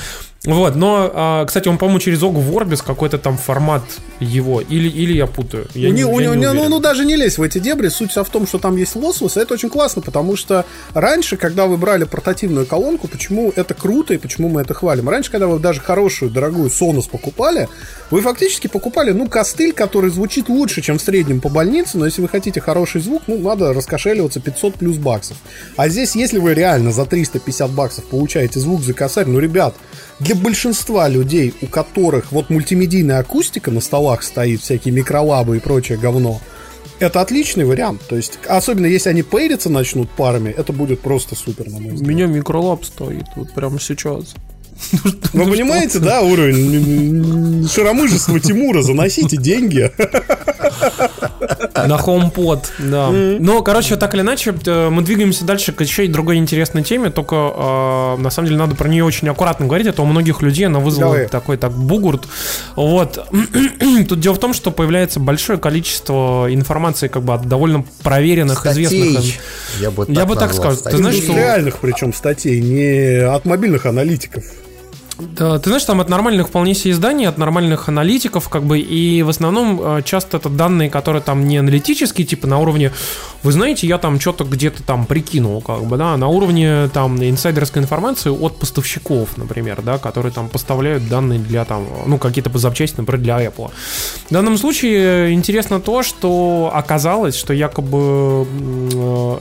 Вот, но, а, кстати, он, по-моему, через Огу Ворбис какой-то там формат его. Или, или я путаю. Я у не, него, я у не него, ну, ну, даже не лезь в эти дебри. Суть вся в том, что там есть лоссус, и это очень классно, потому что раньше, когда вы брали портативную колонку, почему это круто и почему мы это хвалим? Раньше, когда вы даже хорошую, дорогую Sonos покупали, вы фактически покупали, ну, костыль, который звучит лучше, чем в среднем по больнице, но если вы хотите хороший звук, ну, надо раскошеливаться 500 плюс баксов. А здесь, если вы реально за 350 баксов получаете звук за косарь, ну, ребят, для большинства людей, у которых вот мультимедийная акустика на столах стоит, всякие микролабы и прочее говно, это отличный вариант. То есть, особенно если они пейриться начнут парами, это будет просто супер, на мой У взгляд. меня микролаб стоит вот прямо сейчас. Вы понимаете, да, уровень шаромыжества Тимура? Заносите деньги. На HomePod, да. Но, короче, так или иначе, мы двигаемся дальше к еще и другой интересной теме, только э, на самом деле надо про нее очень аккуратно говорить, а то у многих людей она вызвала Давай. такой так бугурт. Вот. Тут дело в том, что появляется большое количество информации, как бы от довольно проверенных, известных. Статей. Я бы так, Я бы так сказал. Ты знаешь, что- Реальных причем статей, не от мобильных аналитиков. Да, ты знаешь, там от нормальных вполне себе изданий, от нормальных аналитиков, как бы, и в основном э, часто это данные, которые там не аналитические, типа на уровне, вы знаете, я там что-то где-то там прикинул, как бы, да, на уровне там инсайдерской информации от поставщиков, например, да, которые там поставляют данные для там, ну, какие-то запчасти, например, для Apple. В данном случае интересно то, что оказалось, что якобы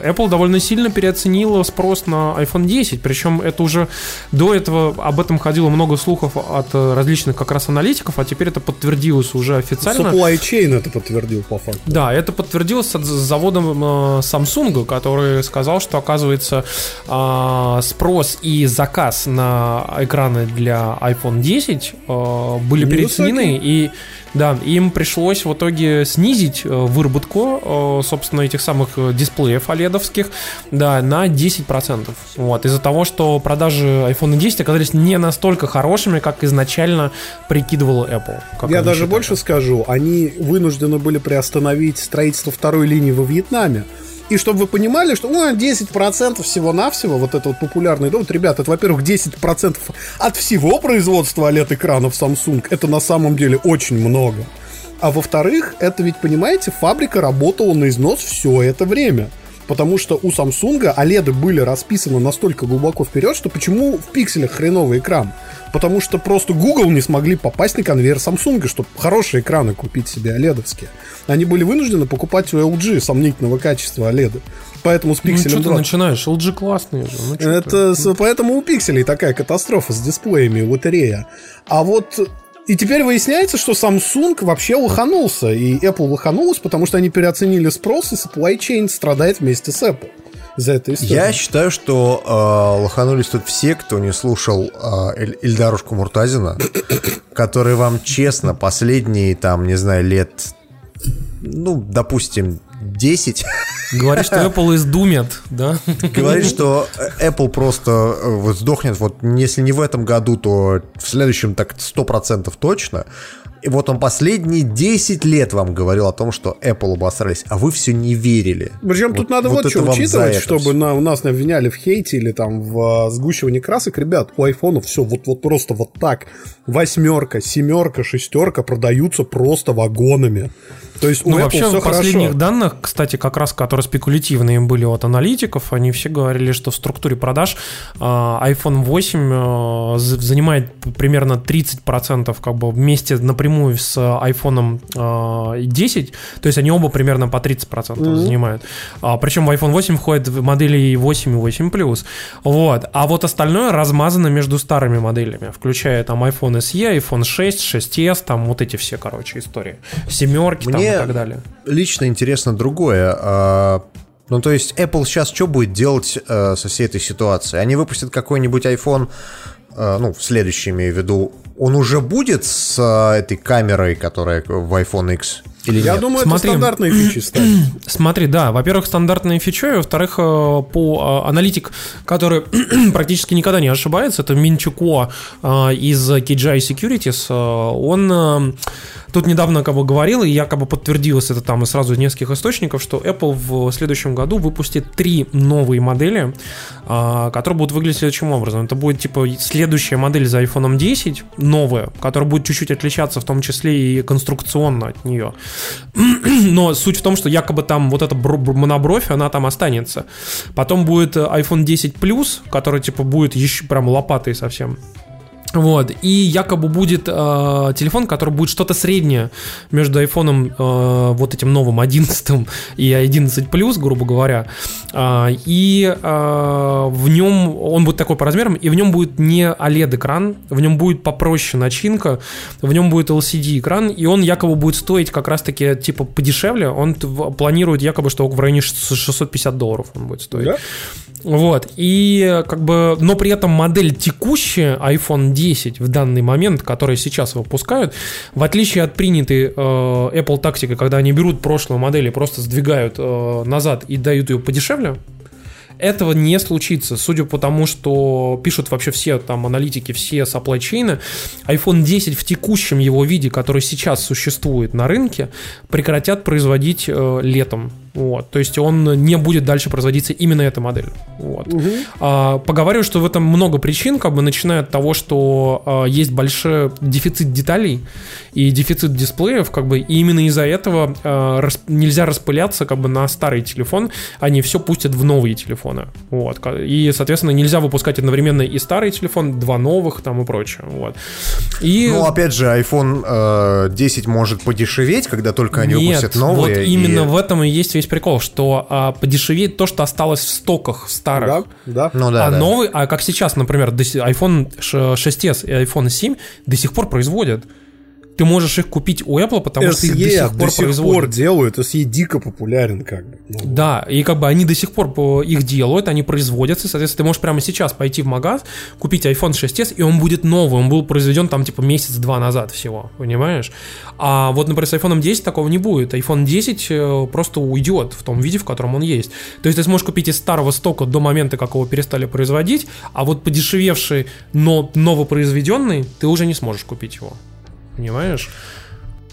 Apple довольно сильно переоценила спрос на iPhone 10, причем это уже до этого об этом ходило много слухов от э, различных как раз аналитиков, а теперь это подтвердилось уже официально. Supply chain это подтвердил по факту. Да, это подтвердилось от заводом э, Samsung, который сказал, что оказывается э, спрос и заказ на экраны для iPhone 10 э, были Невысокий. переоценены и да, им пришлось в итоге снизить э, выработку, э, собственно, этих самых э, дисплеев оледовских, да, на 10%. Вот, из-за того, что продажи iPhone 10 оказались не настолько хорошими, как изначально прикидывала Apple. Я даже считали. больше скажу, они вынуждены были приостановить строительство второй линии во Вьетнаме. И чтобы вы понимали, что ну, 10% всего-навсего, вот это вот популярный довод, ребят, это, во-первых, 10% от всего производства OLED-экранов Samsung, это на самом деле очень много. А во-вторых, это ведь, понимаете, фабрика работала на износ все это время. Потому что у Samsung OLED были расписаны настолько глубоко вперед, что почему в пикселях хреновый экран? Потому что просто Google не смогли попасть на конвейер Samsung, чтобы хорошие экраны купить себе OLED-овские. Они были вынуждены покупать у LG сомнительного качества OLED. Поэтому с Ну, пикселем что ты 2 начинаешь? LG классные же. Ну, ты? это с- поэтому у пикселей такая катастрофа с дисплеями, лотерея. А вот и теперь выясняется, что Samsung вообще лоханулся, и Apple лоханулась, потому что они переоценили спрос, и supply chain страдает вместе с Apple за это. Я считаю, что э, лоханулись тут все, кто не слушал э, Эль- Эльдарушку Муртазина, который вам честно последние, там, не знаю, лет, ну, допустим, 10, Говоришь, что Apple издумет, да? говорит, что Apple просто э, вот сдохнет, вот если не в этом году, то в следующем так 100% точно. И вот он последние 10 лет вам говорил о том, что Apple обосрались, а вы все не верили. Причем тут надо вот, это что учитывать, чтобы на, у нас не обвиняли в хейте или там в а, сгущивании красок. Ребят, у айфона все вот, вот просто вот так. Восьмерка, семерка, шестерка продаются просто вагонами. То есть у Ну, Apple вообще, все в последних хорошо. данных, кстати, как раз, которые спекулятивные были от аналитиков, они все говорили, что в структуре продаж а, iPhone 8 а, з- занимает примерно 30% как бы вместе напрямую с iPhone а, 10, то есть они оба примерно по 30% занимают. А, причем в iPhone 8 входят в модели и 8 и 8 Plus. Вот. А вот остальное размазано между старыми моделями, включая там iPhone SE, iPhone 6, 6s, там вот эти все, короче, истории. Семерки там и Мне так далее. лично интересно другое. А, Ну, то есть Apple сейчас что будет делать э, со всей этой ситуацией? Они выпустят какой-нибудь iPhone, э, ну, в следующий имею в виду, он уже будет с э, этой камерой, которая в iPhone X? Или Я нет? думаю, Смотри. это стандартные фичи ставят. Смотри, да, во-первых, стандартные фичи, во-вторых, э, по э, аналитик, который практически никогда не ошибается, это Минчуко э, из KGI Securities, он тут недавно как бы говорил, и якобы подтвердилось это там и сразу из нескольких источников, что Apple в следующем году выпустит три новые модели, которые будут выглядеть следующим образом. Это будет типа следующая модель за iPhone 10, новая, которая будет чуть-чуть отличаться в том числе и конструкционно от нее. Но суть в том, что якобы там вот эта бро- бро- монобровь, она там останется. Потом будет iPhone 10 Plus, который типа будет еще прям лопатой совсем. Вот, и якобы будет э, телефон, который будет что-то среднее между айфоном э, вот этим новым 11 и 11 Plus, грубо говоря. А, и э, в нем, он будет такой по размерам, и в нем будет не OLED-экран, в нем будет попроще начинка, в нем будет LCD-экран, и он якобы будет стоить как раз-таки типа подешевле. Он планирует якобы, что в районе 650 долларов он будет стоить. Да? Вот, и как бы, но при этом модель текущая iPhone 10 в данный момент, которая сейчас выпускают, в отличие от принятой э, Apple тактики, когда они берут прошлую модель и просто сдвигают э, назад и дают ее подешевле, этого не случится, судя по тому, что пишут вообще все там аналитики, все supply iPhone 10 в текущем его виде, который сейчас существует на рынке, прекратят производить э, летом. Вот, то есть он не будет дальше производиться именно эта модель. Вот. А, поговорю, что в этом много причин, как бы начиная от того, что а, есть большой дефицит деталей и дефицит дисплеев, как бы, и именно из-за этого а, рас- нельзя распыляться как бы на старый телефон, они все пустят в новые телефоны. Вот. И, соответственно, нельзя выпускать одновременно и старый телефон, два новых там и прочее. Вот. И... Ну, опять же, iPhone э, 10 может подешеветь, когда только они Нет, выпустят новые. вот и- именно в этом и есть весь прикол, что а, подешевеет то, что осталось в стоках старых. Да, да. Ну да, а да. новый, а как сейчас, например, iPhone ш- 6s и iPhone 7 до сих пор производят. Ты можешь их купить у Apple, потому что их до SE сих пор производят. делают, SE дико популярен как бы. Ну, Да, и как бы они до сих пор по- их делают, они производятся, соответственно, ты можешь прямо сейчас пойти в магаз, купить iPhone 6s, и он будет новый, он был произведен там типа месяц-два назад всего, понимаешь? А вот, например, с iPhone 10 такого не будет, iPhone 10 э, просто уйдет в том виде, в котором он есть. То есть ты сможешь купить из старого стока до момента, как его перестали производить, а вот подешевевший, но новопроизведенный, ты уже не сможешь купить его. Понимаешь?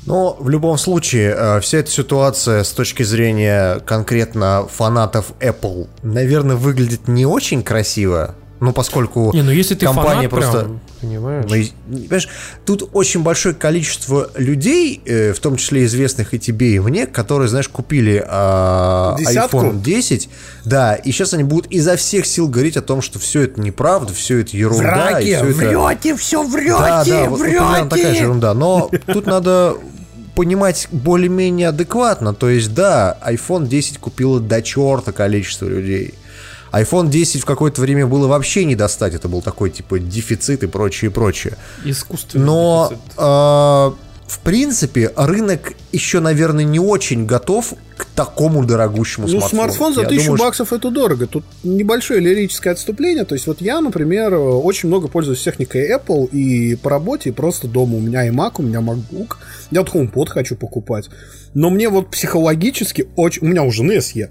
Но в любом случае, э, вся эта ситуация с точки зрения конкретно фанатов Apple, наверное, выглядит не очень красиво. Ну, поскольку Не, ну если ты компания фанат просто... прям, понимаешь? Ну, и- Понимаешь, тут очень большое количество людей, э, в том числе известных и тебе, и мне, которые, знаешь, купили а, Десятку? iPhone 10, да, и сейчас они будут изо всех сил говорить о том, что все это неправда, все это ерунда. и всё это... врете, все врете, Да, да, вот, вот такая же ерунда. Но тут надо понимать более-менее адекватно. То есть, да, iPhone 10 купило до черта количество людей. iPhone 10 в какое-то время было вообще не достать. Это был такой, типа, дефицит и прочее, и прочее. Искусственный Но, дефицит. э, в принципе, рынок еще, наверное, не очень готов к такому дорогущему Ну, смартфону. смартфон за Я тысячу думаю, что- баксов это дорого. Тут небольшое лирическое отступление. То есть, вот я, например, очень много пользуюсь техникой Apple и по работе, и просто дома. У меня и Mac, у меня MacBook. Я вот HomePod хочу покупать. Но мне вот психологически очень... У меня у жены SE.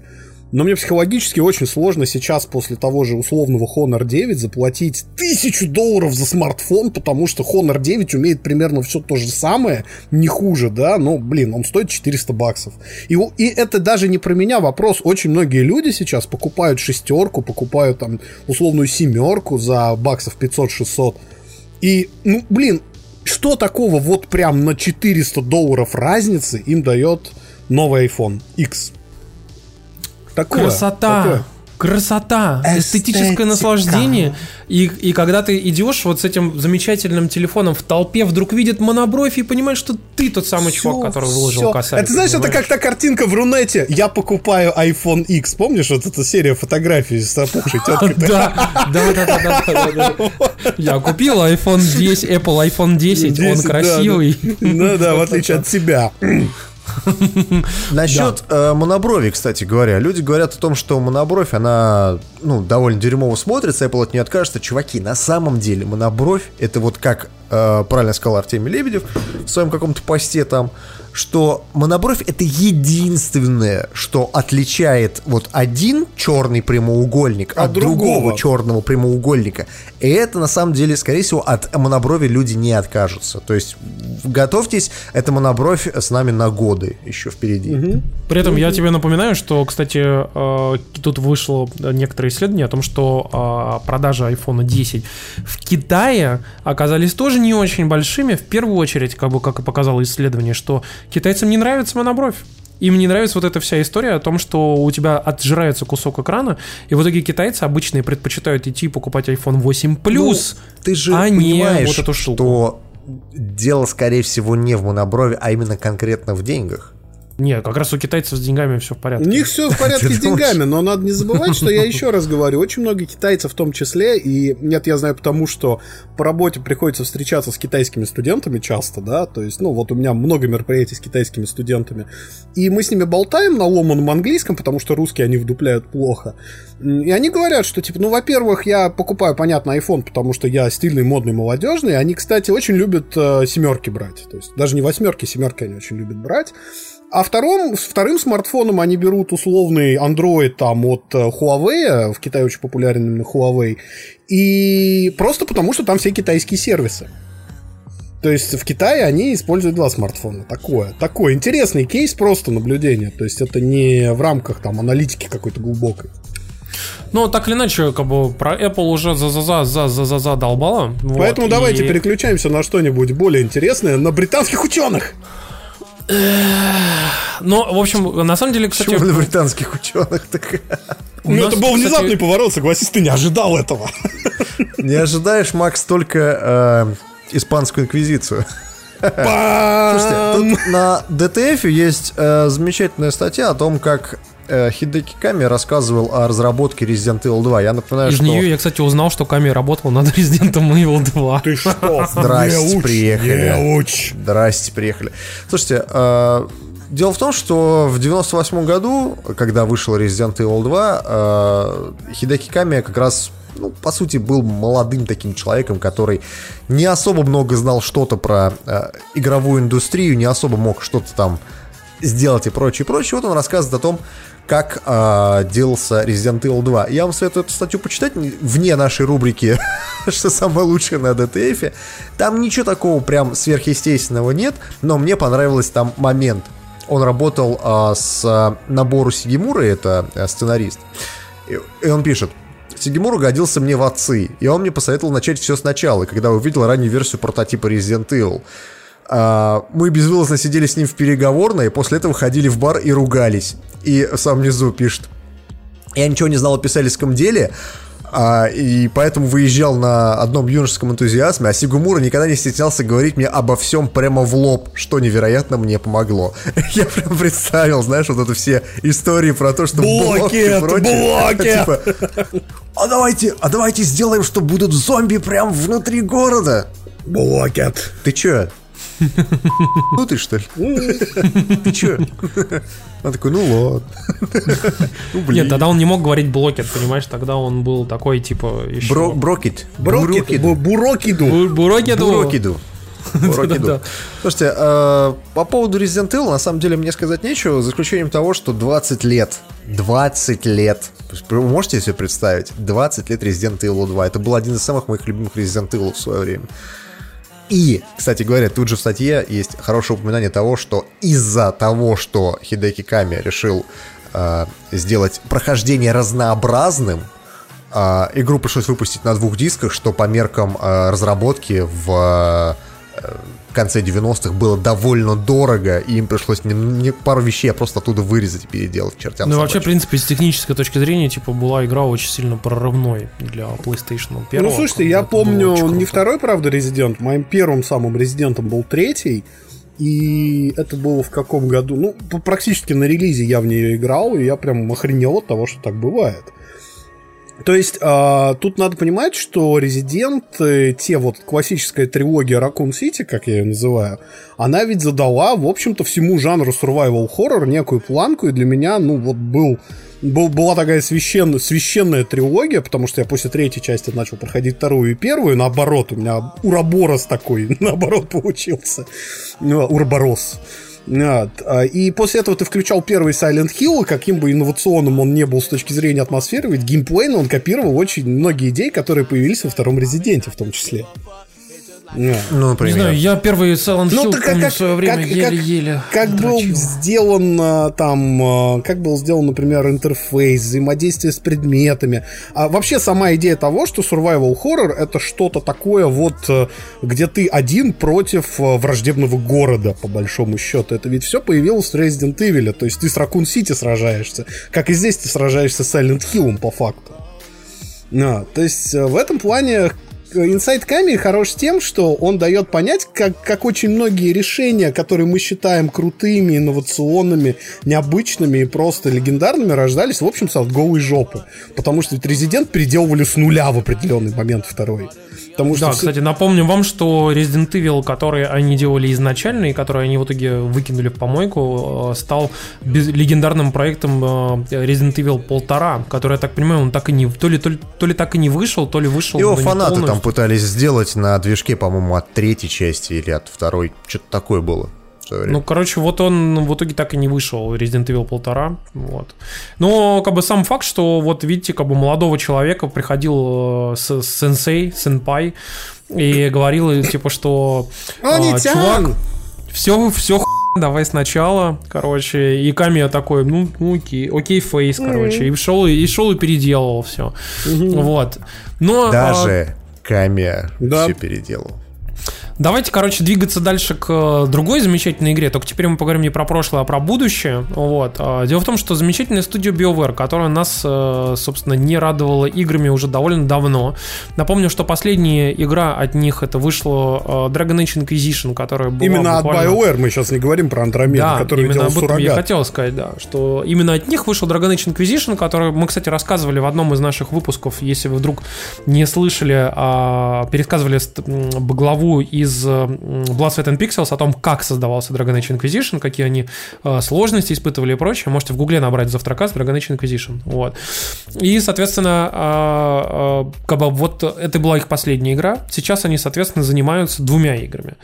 Но мне психологически очень сложно сейчас после того же условного Honor 9 заплатить тысячу долларов за смартфон, потому что Honor 9 умеет примерно все то же самое, не хуже, да, но, блин, он стоит 400 баксов. И, и это даже не про меня вопрос. Очень многие люди сейчас покупают шестерку, покупают там условную семерку за баксов 500-600. И, ну, блин, что такого вот прям на 400 долларов разницы им дает новый iPhone X? Такое, Красота! такое. Красота, эстетическое Эстетика. наслаждение. И, и когда ты идешь вот с этим замечательным телефоном в толпе, вдруг видит монобровь и понимаешь, что ты тот самый Всё, чувак, который выложил косарь. Это знаешь, это понимаешь? как та картинка в Рунете. Я покупаю iPhone X. Помнишь вот эта серия фотографий с опухшей теткой? Да, да, да, да, да, да, да. Я купил iPhone 10, Apple iPhone 10, он 10, да, красивый. Ну да, в отличие от тебя. Насчет э, моноброви, кстати говоря, люди говорят о том, что монобровь, она, ну, довольно дерьмово смотрится, Apple от нее откажется. Чуваки, на самом деле монобровь, это вот как э, правильно сказал Артемий Лебедев в своем каком-то посте там, что монобровь это единственное, что отличает вот один черный прямоугольник от, От другого. другого. черного прямоугольника. И это на самом деле, скорее всего, от моноброви люди не откажутся. То есть готовьтесь, эта монобровь с нами на годы еще впереди. При этом я тебе напоминаю, что, кстати, э, тут вышло некоторые исследования о том, что э, продажи iPhone 10 в Китае оказались тоже не очень большими. В первую очередь, как бы как и показало исследование, что китайцам не нравится монобровь. Им не нравится вот эта вся история о том, что у тебя отжирается кусок экрана, и в итоге китайцы обычные предпочитают идти покупать iPhone 8 Plus, Ты же а не вот эту штуку. что дело, скорее всего, не в моноброви, а именно конкретно в деньгах. Нет, как раз у китайцев с деньгами все в У порядке. них все в порядке с деньгами, но надо не забывать, что я еще раз говорю, очень много китайцев в том числе, и нет, я знаю потому, что по работе приходится встречаться с китайскими студентами часто, да, то есть, ну, вот у меня много мероприятий с китайскими студентами, и мы с ними болтаем на ломаном английском, потому что русские они вдупляют плохо, и они говорят, что, типа, ну, во-первых, я покупаю, понятно, iPhone, потому что я стильный, модный, молодежный, они, кстати, очень любят э, семерки брать, то есть, даже не восьмерки, семерки они очень любят брать, а втором, с вторым смартфоном они берут условный Android там от э, Huawei, в Китае очень популярен именно Huawei, и просто потому, что там все китайские сервисы. То есть в Китае они используют два смартфона. Такое. Такой интересный кейс, просто наблюдение. То есть это не в рамках там аналитики какой-то глубокой. Ну, так или иначе, как бы про Apple уже за за за за за за за долбало. Вот, Поэтому и- давайте переключаемся на что-нибудь более интересное, на британских ученых. Ну, в общем, на самом деле, кстати, Почему на британских ученых так? у Ну, нас, это был кстати, внезапный поворот, согласись, ты не ожидал этого. Не ожидаешь, Макс, только э, испанскую инквизицию. Слушайте, тут на DTF есть э, замечательная статья о том, как Хидеки Ками рассказывал о разработке Resident Evil 2. Я напоминаю, Из что... нее я, кстати, узнал, что Ками работал над Resident Evil 2. Ты что? Здрасте, приехали. Здрасте, приехали. Слушайте, э, дело в том, что в 98 году, когда вышел Resident Evil 2, э, Хидеки Ками как раз, ну, по сути, был молодым таким человеком, который не особо много знал что-то про э, игровую индустрию, не особо мог что-то там сделать и прочее, прочее. Вот он рассказывает о том, как э, делался Resident Evil 2. Я вам советую эту статью почитать не- вне нашей рубрики, что самое лучшее на DTF. Там ничего такого прям сверхъестественного нет, но мне понравился там момент. Он работал а, с а, Набору Сигимура, это сценарист, и, и он пишет, Сигимуру годился мне в отцы, и он мне посоветовал начать все сначала, когда увидел раннюю версию прототипа Resident Evil. А, мы безвылазно сидели с ним в переговорной, после этого ходили в бар и ругались. И сам внизу пишет, я ничего не знал о писательском деле, а, и поэтому выезжал на одном юношеском энтузиазме, а Сигумура никогда не стеснялся говорить мне обо всем прямо в лоб, что невероятно мне помогло. Я прям представил, знаешь, вот это все истории про то, что блок и Блокет, прочее. блокет. Типа, а давайте, а давайте сделаем, что будут зомби прям внутри города. Блокет. Ты чё? Ну ты что ли? Ты чё? Он такой, ну ладно. Ну. Нет, тогда он не мог говорить блокет, понимаешь? Тогда он был такой, типа, еще... Бро- Брокет. Брокет. Бу- Бурокиду. Бурокиду. Бурокиду. Слушайте, э, по поводу Resident Evil, на самом деле, мне сказать нечего, за исключением того, что 20 лет, 20 лет, вы можете себе представить, 20 лет Resident Evil 2, это был один из самых моих любимых Resident Evil в свое время. И, кстати говоря, тут же в статье есть хорошее упоминание того, что из-за того, что Хидеки Ками решил э, сделать прохождение разнообразным, а, игру пришлось выпустить на двух дисках, что по меркам а, разработки в э, конце 90-х было довольно дорого, и им пришлось не, не пару вещей, а просто оттуда вырезать и переделать чертям Ну, вообще, в собачьим. принципе, с технической точки зрения, типа, была игра очень сильно прорывной для PlayStation 1. Ну, слушайте, я помню не второй, правда, Резидент. Моим первым самым Резидентом был третий. И это было в каком году? Ну, практически на релизе я в нее играл, и я прям охренел от того, что так бывает. То есть, а, тут надо понимать, что Резидент, э, те вот классическая трилогия Raccoon City, как я ее называю, она ведь задала, в общем-то, всему жанру survival horror некую планку, и для меня, ну, вот был был, была такая священная, священная трилогия, потому что я после третьей части начал проходить вторую и первую, наоборот, у меня Ураборос такой, наоборот, получился. Ну, Урборос. Вот. А, И после этого ты включал первый Silent Hill, каким бы инновационным он не был с точки зрения атмосферы, ведь геймплейно он копировал очень многие идеи, которые появились во втором Резиденте в том числе. Ну, Не например. знаю, я первый Silent Ну, Hill так помню как, в свое время как- еле-еле. как, как был дрочил. сделан а, там, а, как был сделан, например, интерфейс, взаимодействие с предметами. А вообще сама идея того, что survival horror это что-то такое вот, э, где ты один против э, враждебного города, по большому счету. Это ведь все появилось в Resident Evil, то есть ты с Raccoon City сражаешься, как и здесь ты сражаешься с Silent Hill по факту. А, то есть э, в этом плане Inside Kami хорош тем, что он дает понять, как, как очень многие решения, которые мы считаем крутыми, инновационными, необычными и просто легендарными, рождались, в общем-то, от голой жопы. Потому что ведь Резидент переделывали с нуля в определенный момент второй. Потому что Да, всё- кстати, напомню вам, что Resident Evil, который они делали изначально и который они в итоге выкинули в помойку, э, стал легендарным проектом э, Resident Evil 1.5, который, я так понимаю, он так и не... То ли, то ли, то ли так и не вышел, то ли вышел... Его фанаты там полностью. пытались сделать на движке, по-моему, от третьей части или от второй. Что-то такое было. Свое время. Ну, короче, вот он в итоге так и не вышел, Resident Evil 1.5, вот. Но, как бы, сам факт, что, вот, видите, как бы, молодого человека приходил э, с, сенсей, сенпай, и говорил, типа, что... а, чувак, все, все давай сначала, короче, и Камия такой, ну, ну, окей, окей, фейс, короче, и шел, и шел и переделывал все, вот. Но а, Даже Камия Да. все переделал. Давайте, короче, двигаться дальше к э, другой замечательной игре. Только теперь мы поговорим не про прошлое, а про будущее. Вот. А, Дело в том, что замечательная студия BioWare, которая нас, э, собственно, не радовала играми уже довольно давно. Напомню, что последняя игра от них это вышла э, Dragon Age Inquisition, которая была Именно от буквально- BioWare мы сейчас не говорим про Андромеду, да, который делал этом я суррогат. хотел сказать, да, что именно от них вышел Dragon Age Inquisition, который мы, кстати, рассказывали в одном из наших выпусков, если вы вдруг не слышали, а, пересказывали главу из э, м, Blood, Sweat and Pixels о том, как создавался Dragon Age Inquisition, какие они э, сложности испытывали и прочее. Можете в гугле набрать завтракаст Dragon Age Inquisition. Вот. И, соответственно, а, а, как бы вот это была их последняя игра. Сейчас они, соответственно, занимаются двумя играми.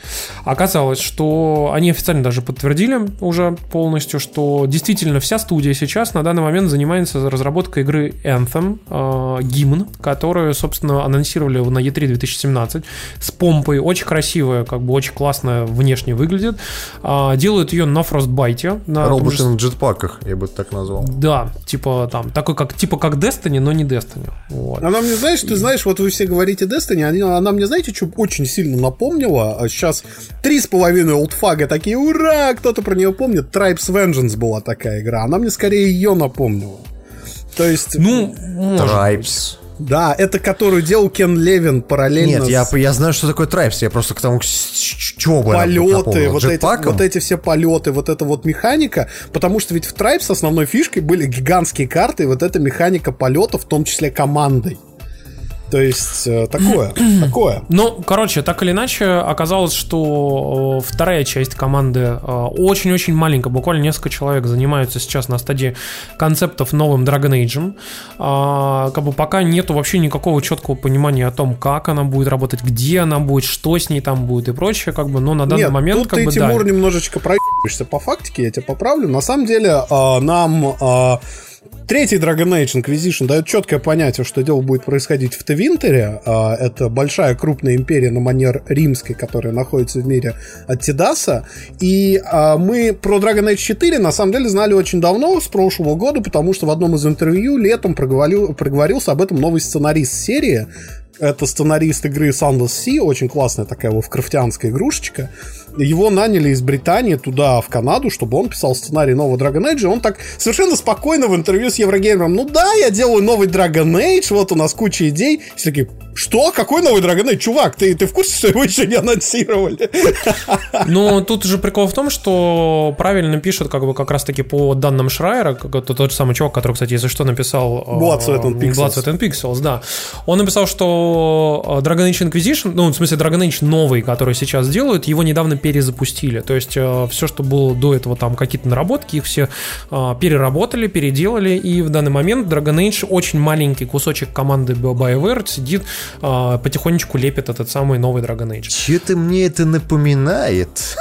Оказалось, что они официально даже подтвердили уже полностью, что действительно вся студия сейчас на данный момент занимается разработкой игры Anthem, э, гимн, которую, собственно, анонсировали на E3 2017 с помпой, очень красивая, как бы очень классно внешне выглядит. А, делают ее на Frostbite. На Роботы же на джетпаках, я бы так назвал. да, типа там, такой как, типа как Destiny, но не Destiny. Вот. Она мне, знаешь, ты знаешь, вот вы все говорите Destiny, они- она мне, знаете, что очень сильно напомнила? А Сейчас три с половиной олдфага такие, ура, кто-то про нее помнит. Tribes Vengeance была такая игра, она мне скорее ее напомнила. То есть, Ну, может быть. Трайпс. Да, это которую делал Кен Левин параллельно Нет, я, с я знаю, что такое Tribes. Я просто к тому, с- чего бы полеты, вот эти, вот эти все полеты, вот эта вот механика, потому что ведь в Tribes основной фишкой были гигантские карты, и вот эта механика полета, в том числе командой. То есть, э, такое, такое. Ну, короче, так или иначе, оказалось, что э, вторая часть команды э, очень-очень маленькая, буквально несколько человек занимаются сейчас на стадии концептов новым Dragon Age. А, как бы пока нету вообще никакого четкого понимания о том, как она будет работать, где она будет, что с ней там будет и прочее, как бы, но на данный Нет, момент, тут как ты, бы, да. Тимур, немножечко проебаешься по фактике, я тебя поправлю. На самом деле, нам третий Dragon Age Inquisition дает четкое понятие, что дело будет происходить в Твинтере. А, это большая крупная империя на манер римской, которая находится в мире от Тидаса. И а, мы про Dragon Age 4 на самом деле знали очень давно, с прошлого года, потому что в одном из интервью летом проговорил, проговорился об этом новый сценарист серии, это сценарист игры Sunless Sea, очень классная такая вовкрафтянская игрушечка. Его наняли из Британии туда, в Канаду, чтобы он писал сценарий нового Dragon Age. И он так совершенно спокойно в интервью с Еврогеймером, ну да, я делаю новый Dragon Age, вот у нас куча идей. Все такие, что? Какой новый Dragon Age? Чувак, ты, ты в курсе, что его еще не анонсировали? Ну, тут же прикол в том, что правильно пишут, как бы, как раз-таки по данным Шрайера, тот же самый чувак, который, кстати, если что, написал... э, Blood, Sweat and Pixels. Blood, Sweat and Pixels, да. Он написал, что э, Dragon Age Inquisition, ну, в смысле, Dragon Age новый, который сейчас делают, его недавно перезапустили. То есть, все, что было до этого, там, какие-то наработки, их все э, переработали, переделали, и в данный момент Dragon Age очень маленький кусочек команды BioWare сидит, э, потихонечку лепит этот самый новый Dragon Age. Че-то мне это напоминает.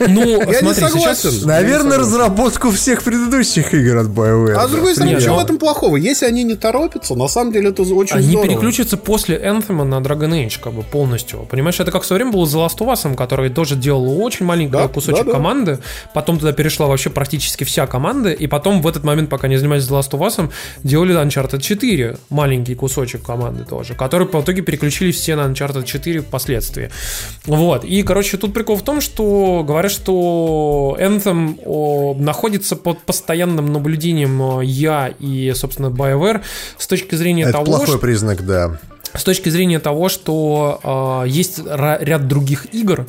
Ну, Я не смотри, согласен. сейчас... Наверное, разработку всех предыдущих игр от BioWare. А с другой стороны, что но- в этом плохого? Если они не торопятся, на самом деле это очень Они здорово. переключатся после Anthem на Dragon Age, как бы полностью. Понимаешь, это как в свое время было The Last of Us, который тоже делал очень маленький Да, кусочек да, да. команды. Потом туда перешла вообще практически вся команда. И потом в этот момент, пока они занимались The Last of Us, делали Uncharted 4, маленький кусочек команды тоже, который по итоге переключились все на Uncharted 4 впоследствии. Вот. И, короче, тут прикол в том, что говорят, что Anthem о, находится под постоянным наблюдением о, я и, собственно, BioWare с точки зрения Это того, плохой что... признак, да. С точки зрения того, что э, есть ра- ряд других игр,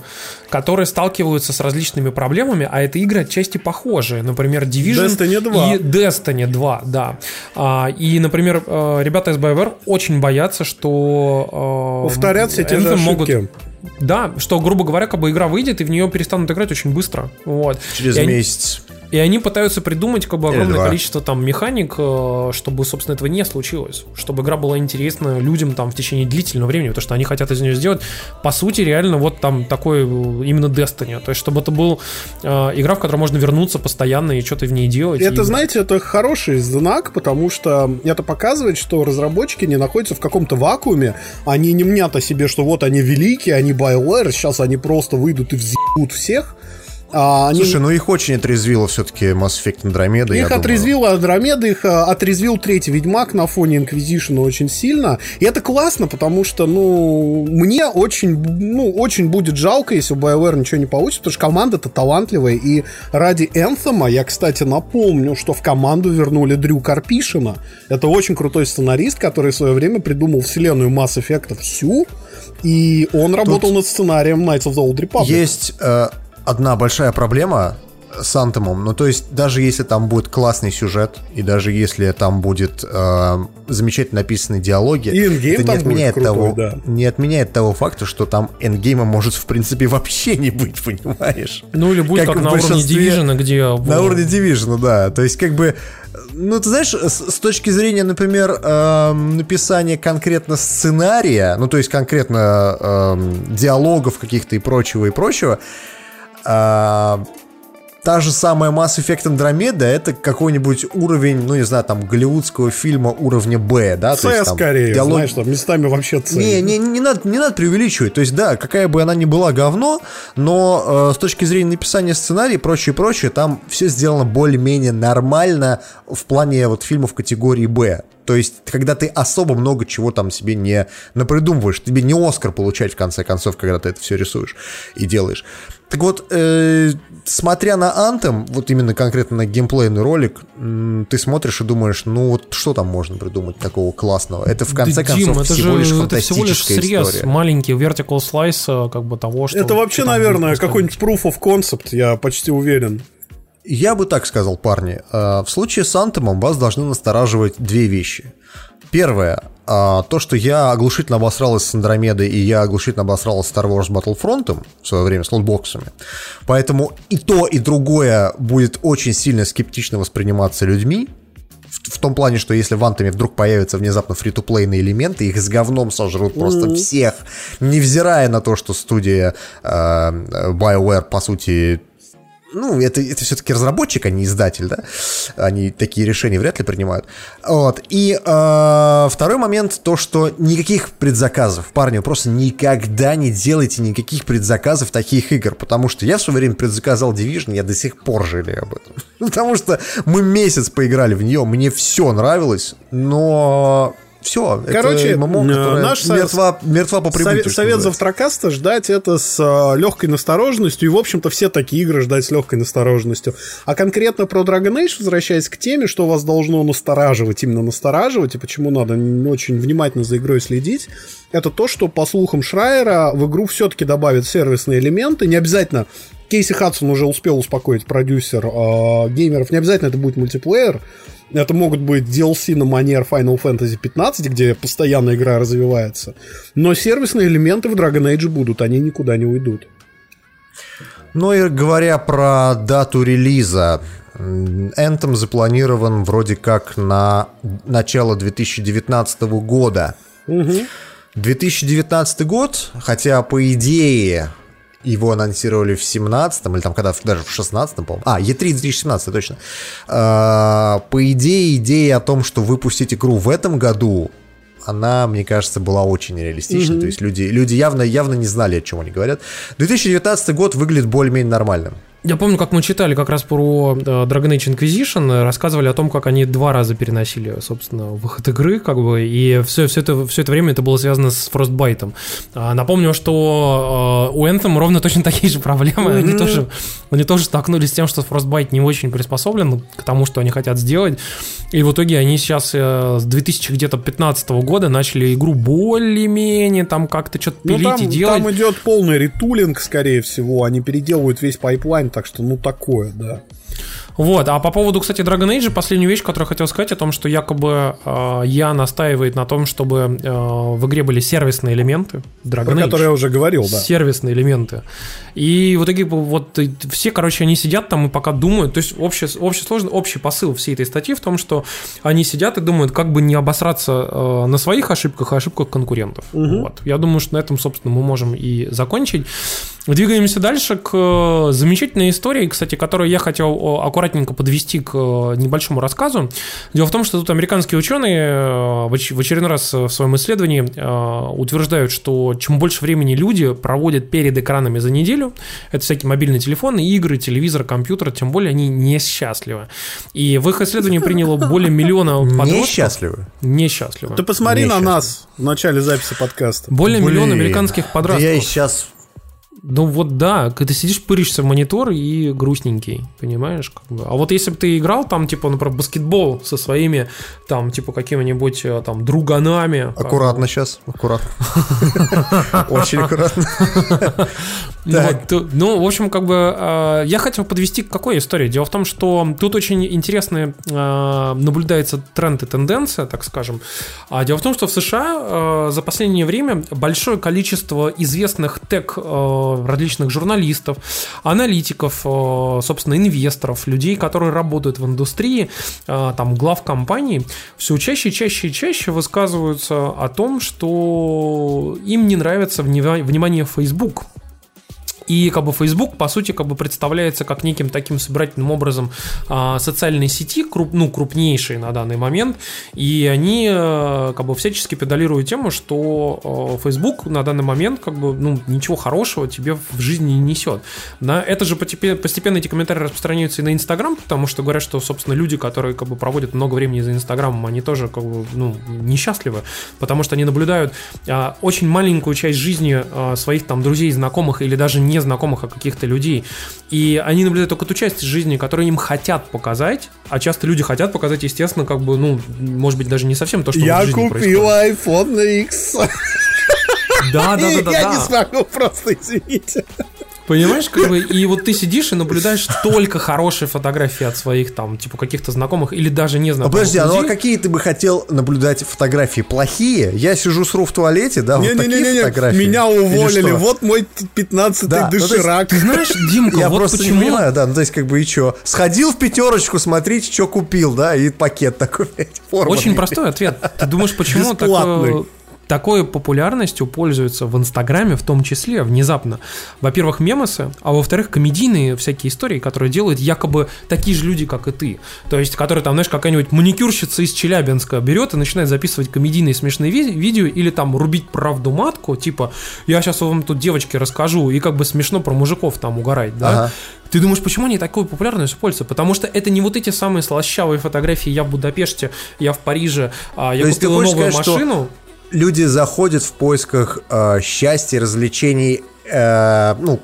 которые сталкиваются с различными проблемами, а это игры отчасти похожие. Например, Division Destiny 2. и Destiny 2, да. А, и, например, э, ребята из BioWare очень боятся, что... э, Повторят все те же ошибки. Да, что, грубо говоря, как бы игра выйдет, и в нее перестанут играть очень быстро. Вот. Через И они- месяц. И они пытаются придумать как бы огромное два. количество там механик, э, чтобы, собственно, этого не случилось. Чтобы игра была интересна людям там в течение длительного времени, потому что они хотят из нее сделать, по сути, реально вот там такой э, именно Destiny. То есть, чтобы это был э, игра, в которой можно вернуться постоянно и что-то в ней делать. Это, И- знаете, это хороший знак, потому что это показывает, что разработчики не находятся в каком-то вакууме, они не мнят о себе, что вот они великие, они BioWare, сейчас они просто выйдут и взъебут всех. А они... Слушай, ну их очень отрезвило все-таки Mass Effect Andromeda. Их думаю. отрезвила Андромеда, их а, отрезвил третий Ведьмак на фоне Инквизишена очень сильно. И это классно, потому что, ну, мне очень, ну, очень будет жалко, если у BioWare ничего не получится, потому что команда-то талантливая. И ради Энthema я, кстати, напомню, что в команду вернули Дрю Карпишина. Это очень крутой сценарист, который в свое время придумал вселенную Mass Effect всю. И он работал над сценарием Knights of the Old Republic. Есть э, одна большая проблема с Антомом. Ну, то есть, даже если там будет классный сюжет, и даже если там будет э, замечательно написанные диалоги, И это не отменяет, крутой, того, да. не отменяет того факта, что там эндгейма может, в принципе, вообще не быть, понимаешь? Ну или будет как, в на уровне Division, где... На уровне Division, да. То есть, как бы, ну, ты знаешь, с, с точки зрения, например, эм, написания конкретно сценария, ну, то есть конкретно эм, диалогов каких-то и прочего, и прочего, а, та же самая Mass Effect Andromeda это какой-нибудь уровень, ну, не знаю, там, голливудского фильма уровня Б, да? то есть, С там, скорее, диалог- знаешь, там местами вообще С. не, не, не, надо, не надо преувеличивать. То есть, да, какая бы она ни была говно, но э, с точки зрения написания сценария и прочее, прочее, там все сделано более-менее нормально в плане вот фильмов категории Б. То есть, когда ты особо много чего там себе не напридумываешь, тебе не Оскар получать, в конце концов, когда ты это все рисуешь и делаешь. Так вот, э, смотря на Anthem, вот именно конкретно на геймплейный ролик, ты смотришь и думаешь, ну вот что там можно придумать такого классного? Это в конце Да, Дим, концов это всего же- лишь это всего лишь фантастическая срез, история. маленький vertical slice, э, как бы того, что... Это вообще, там наверное, какой-нибудь proof of concept, я почти уверен. Я бы так сказал, парни. Э, В случае с Антомом вас должны настораживать две вещи. Первое, а, то, что я оглушительно обосралась с Андромедой, и я оглушительно обосралась с Star Wars Battlefront в свое время, с лутбоксами. Поэтому и то, и другое будет очень сильно скептично восприниматься людьми, в, в том плане, что если в Антоме вдруг появятся внезапно фри-то-плейные элементы, их с говном сожрут просто всех, невзирая на то, что студия э, BioWare, по сути, ну, это, это все-таки разработчик, а не издатель, да? Они такие решения вряд ли принимают. Вот. И э, второй момент, то, что никаких предзаказов, парни, вы просто никогда не делайте никаких предзаказов таких игр, потому что я в свое время предзаказал Division, я до сих пор жалею об этом. Потому что мы месяц поиграли в нее, мне все нравилось, но все, Короче, это ММО, э, наш мертва, мертва по прибытию. Совет, совет завтракаста ждать это с э, легкой настороженностью. И, в общем-то, все такие игры ждать с легкой настороженностью. А конкретно про Dragon Age, возвращаясь к теме, что вас должно настораживать, именно настораживать, и почему надо очень внимательно за игрой следить, это то, что, по слухам Шрайера, в игру все-таки добавят сервисные элементы. Не обязательно Кейси Хадсон уже успел успокоить продюсер э, геймеров. Не обязательно это будет мультиплеер. Это могут быть DLC на манер Final Fantasy 15, где постоянно игра развивается. Но сервисные элементы в Dragon Age будут, они никуда не уйдут. Ну и говоря про дату релиза, Anthem запланирован вроде как на начало 2019 года. 2019 год, хотя по идее его анонсировали в 17 или там когда даже в 16 по-моему. А, E3 2017, точно. А, по идее, идея о том, что выпустить игру в этом году, она, мне кажется, была очень реалистична. То есть люди, люди явно, явно не знали, о чем они говорят. 2019 год выглядит более-менее нормальным. Я помню, как мы читали как раз про э, Dragon Age Inquisition, э, рассказывали о том, как они два раза переносили, собственно, выход игры, как бы, и все, все, это, все это время это было связано с Frostbite. А, напомню, что э, у Anthem ровно точно такие же проблемы. Mm-hmm. Они, тоже, они тоже столкнулись с тем, что Frostbite не очень приспособлен к тому, что они хотят сделать. И в итоге они сейчас с 2015 года начали игру более-менее там как-то что-то пилить ну, там, и делать. Там идет полный retooling, скорее всего. Они переделывают весь пайплайн так что, ну, такое, да. Вот, а по поводу, кстати, Dragon Age, последнюю вещь, которую я хотел сказать, о том, что якобы э, я настаивает на том, чтобы э, в игре были сервисные элементы. Dragon Про Age, которые я уже говорил, да. Сервисные элементы. И в итоге вот все, короче, они сидят там и пока думают, то есть общий, общий, сложный, общий посыл всей этой статьи в том, что они сидят и думают, как бы не обосраться э, на своих ошибках, а ошибках конкурентов. Угу. Вот. Я думаю, что на этом, собственно, мы можем и закончить. Двигаемся дальше к э, замечательной истории, кстати, которую я хотел аккуратненько подвести к э, небольшому рассказу. Дело в том, что тут американские ученые э, в очередной раз в своем исследовании утверждают, что чем больше времени люди проводят перед экранами за неделю, это всякие мобильные телефоны, игры, телевизор, компьютер, тем более они несчастливы. И в их исследовании приняло более миллиона подростков. Несчастливы? Несчастливы. Ты посмотри на нас в начале записи подкаста. Более миллиона американских подростков. Да я и сейчас ну вот да, когда ты сидишь, пыришься в монитор и грустненький, понимаешь? Как бы. А вот если бы ты играл там, типа, например, баскетбол со своими, там, типа, какими-нибудь э, там друганами. Аккуратно сейчас, аккуратно. Очень аккуратно. Ну, в общем, как бы э, я хотел подвести к какой истории. Дело в том, что тут очень интересный э, наблюдается тренд и тенденция, так скажем. А дело в том, что в США за последнее время большое количество известных тег различных журналистов, аналитиков, э, собственно, инвесторов, людей, которые работают в индустрии, э, там, глав компаний, все чаще, чаще и чаще высказываются о том, что им не нравится внимание Facebook и как бы Facebook, по сути, как бы представляется как неким таким собирательным образом а, социальной сети, круп, ну, крупнейшей на данный момент. И они а, как бы всячески педалируют тему, что а, Facebook на данный момент как бы ну, ничего хорошего тебе в жизни не несет. На это же постепенно, эти комментарии распространяются и на Instagram, потому что говорят, что, собственно, люди, которые как бы проводят много времени за Инстаграмом, они тоже как бы ну, несчастливы, потому что они наблюдают а, очень маленькую часть жизни а, своих там друзей, знакомых или даже не знакомых, а каких-то людей. И они наблюдают только ту часть жизни, которую им хотят показать, а часто люди хотят показать, естественно, как бы, ну, может быть, даже не совсем то, что Я в жизни купил iPhone X. Да, да, да, да. Я не смогу просто, извините. Понимаешь, как бы, и вот ты сидишь и наблюдаешь только хорошие фотографии от своих там, типа, каких-то знакомых или даже не знакомых. Подожди, а ну а какие ты бы хотел наблюдать фотографии? Плохие? Я сижу сру в туалете, да, не, вот не, такие не, не, фотографии. Меня уволили, вот мой 15-й да, доширак. Ну, ты знаешь, Димка, Я вот просто почему... не понимаю, да, ну то есть как бы и что? Сходил в пятерочку смотреть, что купил, да, и пакет такой, Очень простой ответ. Ты думаешь, почему так такой популярностью пользуются в Инстаграме в том числе внезапно. Во-первых, мемосы, а во-вторых, комедийные всякие истории, которые делают якобы такие же люди, как и ты. То есть, которые там, знаешь, какая-нибудь маникюрщица из Челябинска берет и начинает записывать комедийные смешные ви- видео или там рубить правду матку, типа, я сейчас вам тут девочке расскажу, и как бы смешно про мужиков там угорать, да? Ага. Ты думаешь, почему они такой популярностью пользуются? Потому что это не вот эти самые слащавые фотографии «я в Будапеште», «я в Париже», «я То купила новую сказать, машину». Что люди заходят в поисках э, счастья, развлечений, э, ну,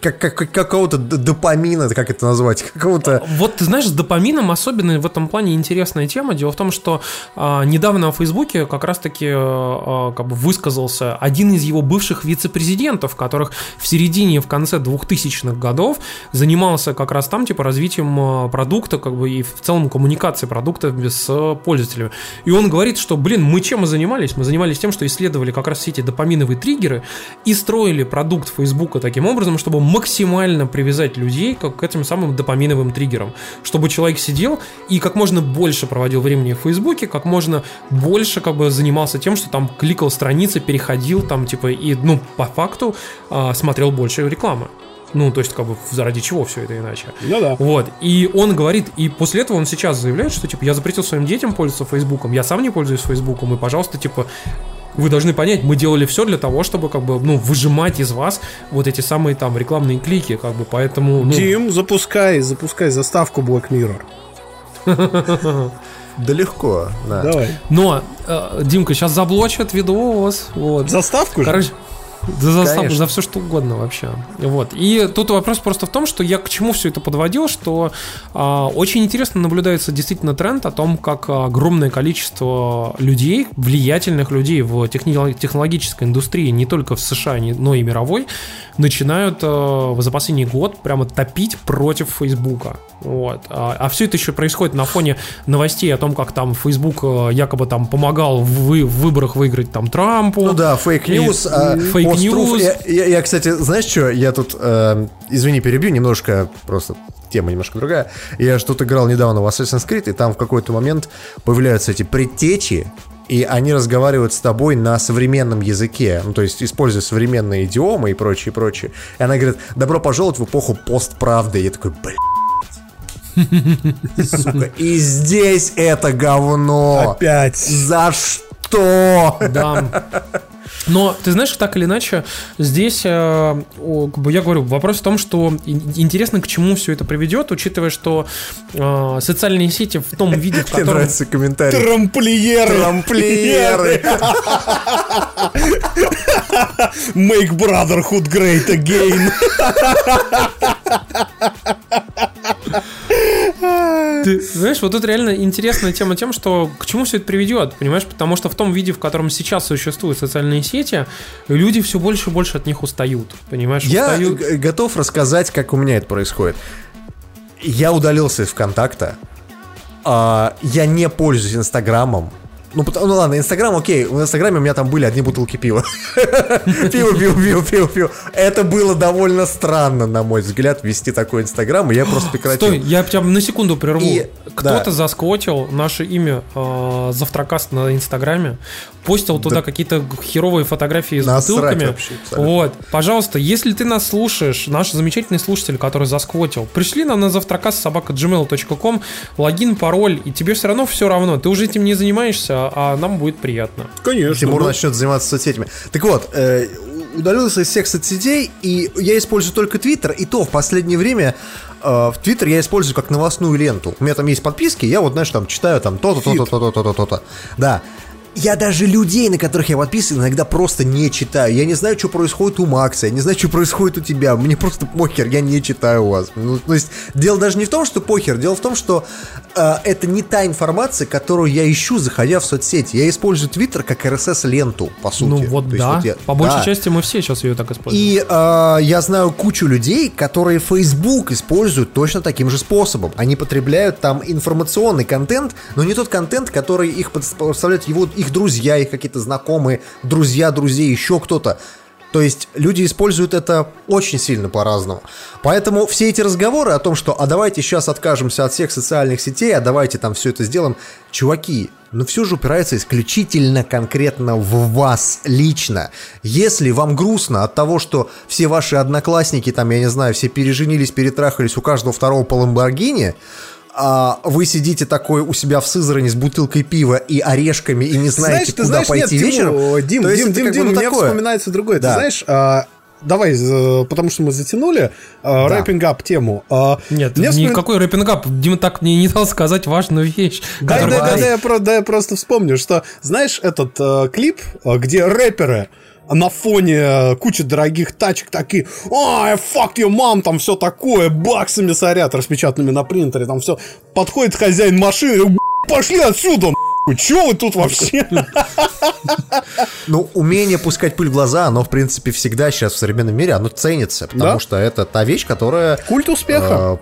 как, как, как, какого-то допамина, как это назвать, какого-то... Вот, ты знаешь, с допамином особенно в этом плане интересная тема. Дело в том, что а, недавно в Фейсбуке как раз-таки а, как бы высказался один из его бывших вице-президентов, которых в середине, в конце 2000-х годов занимался как раз там, типа, развитием а, продукта, как бы, и в целом коммуникации продукта с пользователями. И он говорит, что, блин, мы чем мы занимались? Мы занимались тем, что исследовали как раз все эти допаминовые триггеры и строили продукт Фейсбука таким образом, чтобы чтобы максимально привязать людей как к этим самым допаминовым триггерам. Чтобы человек сидел и как можно больше проводил времени в Фейсбуке, как можно больше как бы занимался тем, что там кликал страницы, переходил там типа и, ну, по факту а, смотрел больше рекламы. Ну, то есть, как бы, заради чего все это иначе? Ну да. Вот. И он говорит, и после этого он сейчас заявляет, что, типа, я запретил своим детям пользоваться Фейсбуком, я сам не пользуюсь Фейсбуком, и, пожалуйста, типа, вы должны понять, мы делали все для того, чтобы, как бы, ну, выжимать из вас вот эти самые там рекламные клики, как бы, поэтому, ну... Дим, запускай, запускай заставку Black Mirror. Да легко, да. Давай. Но, э, Димка, сейчас заблочат видос, вот. Заставку же? Короче, за Конечно. за все что угодно вообще. Вот. И тут вопрос просто в том, что я к чему все это подводил, что а, очень интересно наблюдается действительно тренд о том, как огромное количество людей, влиятельных людей в техни- технологической индустрии, не только в США, но и мировой, начинают а, за последний год прямо топить против Фейсбука. Вот. А, все это еще происходит на фоне новостей о том, как там Facebook а, якобы там помогал в, в выборах выиграть там Трампу. Ну да, fake news. И- post-truth. Я, я- я, кстати, знаешь что, я тут, э, извини, перебью, немножко, просто тема немножко другая. Я что-то играл недавно в Assassin's Creed, и там в какой-то момент появляются эти предтечи, и они разговаривают с тобой на современном языке, ну, то есть используя современные идиомы и прочее, прочее. И она говорит, добро пожаловать в эпоху постправды. И я такой, блядь. Сука, и здесь это говно. Опять. За что? Да. Но ты знаешь, так или иначе, здесь, э, как бы я говорю, вопрос в том, что ин- интересно, к чему все это приведет, учитывая, что э, социальные сети в том виде, в Мне котором... нравится комментарий. Трамплиеры. Трамплиеры. Make brotherhood great again. Ты знаешь, вот тут реально интересная тема тем, что к чему все это приведет, понимаешь? Потому что в том виде, в котором сейчас существуют социальные сети, люди все больше и больше от них устают, понимаешь? Я Устают. готов рассказать, как у меня это происходит. Я удалился из ВКонтакта. А, я не пользуюсь Инстаграмом. Ну, ну ладно, Инстаграм, окей, в Инстаграме у меня там были одни бутылки пива. Пиво, пиво, пиво, пиво, пиво. Это было довольно странно, на мой взгляд, вести такой Инстаграм, и я просто прекратил. Стой, я тебя на секунду прерву. Кто-то да. засквотил наше имя э, завтракаст на Инстаграме, постил туда какие-то херовые фотографии с Насрать бутылками. вообще абсолютно. вот, пожалуйста, если ты нас слушаешь, наш замечательный слушатель, который засквотил, пришли нам на завтракаст собака gmail.com, логин, пароль, и тебе все равно все равно. Ты уже этим не занимаешься, а нам будет приятно. Конечно. Тимур ну, начнет заниматься соцсетями. Так вот, э, удалился из всех соцсетей, и я использую только Твиттер, и то в последнее время э, в Твиттер я использую как новостную ленту. У меня там есть подписки, я вот, знаешь, там читаю там то-то, то-то, то-то, то-то, то-то. Да. Я даже людей, на которых я подписан, иногда просто не читаю. Я не знаю, что происходит у Макса, я не знаю, что происходит у тебя. Мне просто похер, я не читаю вас. Ну, то есть, дело даже не в том, что похер, дело в том, что э, это не та информация, которую я ищу, заходя в соцсети. Я использую Твиттер как RSS-ленту, по сути. Ну вот То есть да, я- по большей да. части мы все сейчас ее так используем. И э, я знаю кучу людей, которые Facebook используют точно таким же способом. Они потребляют там информационный контент, но не тот контент, который их представляют его, их друзья, их какие-то знакомые, друзья друзей, еще кто-то. То есть люди используют это очень сильно по-разному. Поэтому все эти разговоры о том, что а давайте сейчас откажемся от всех социальных сетей, а давайте там все это сделаем, чуваки, но все же упирается исключительно конкретно в вас лично. Если вам грустно от того, что все ваши одноклассники, там, я не знаю, все переженились, перетрахались, у каждого второго по Ламборгини, а вы сидите такой у себя в Сызрани с бутылкой пива и орешками и не знаете, знаешь, ты куда знаешь, пойти нет, вечером. Тиму, Дим, то есть Дим, Дим, как бы, Дим, ну, мне такое. вспоминается другое. Да. Ты знаешь, а, давай, э, потому что мы затянули а, wrapping up тему. а, Нет, мне вспоми- никакой рэппинг Дима так мне не дал сказать важную вещь. Да, да, да, да, я, да, я просто вспомню, что, знаешь, этот э, клип, э, где рэперы на фоне э, кучи дорогих тачек такие, ой, fuck your mom, там все такое, баксами сорят, распечатанными на принтере, там все. Подходит хозяин машины, «Б***ь, пошли отсюда, чё вы тут вообще? Ну, умение пускать пыль в глаза, оно, в принципе, всегда сейчас в современном мире, оно ценится, потому Да. что это та вещь, которая... Культ успеха.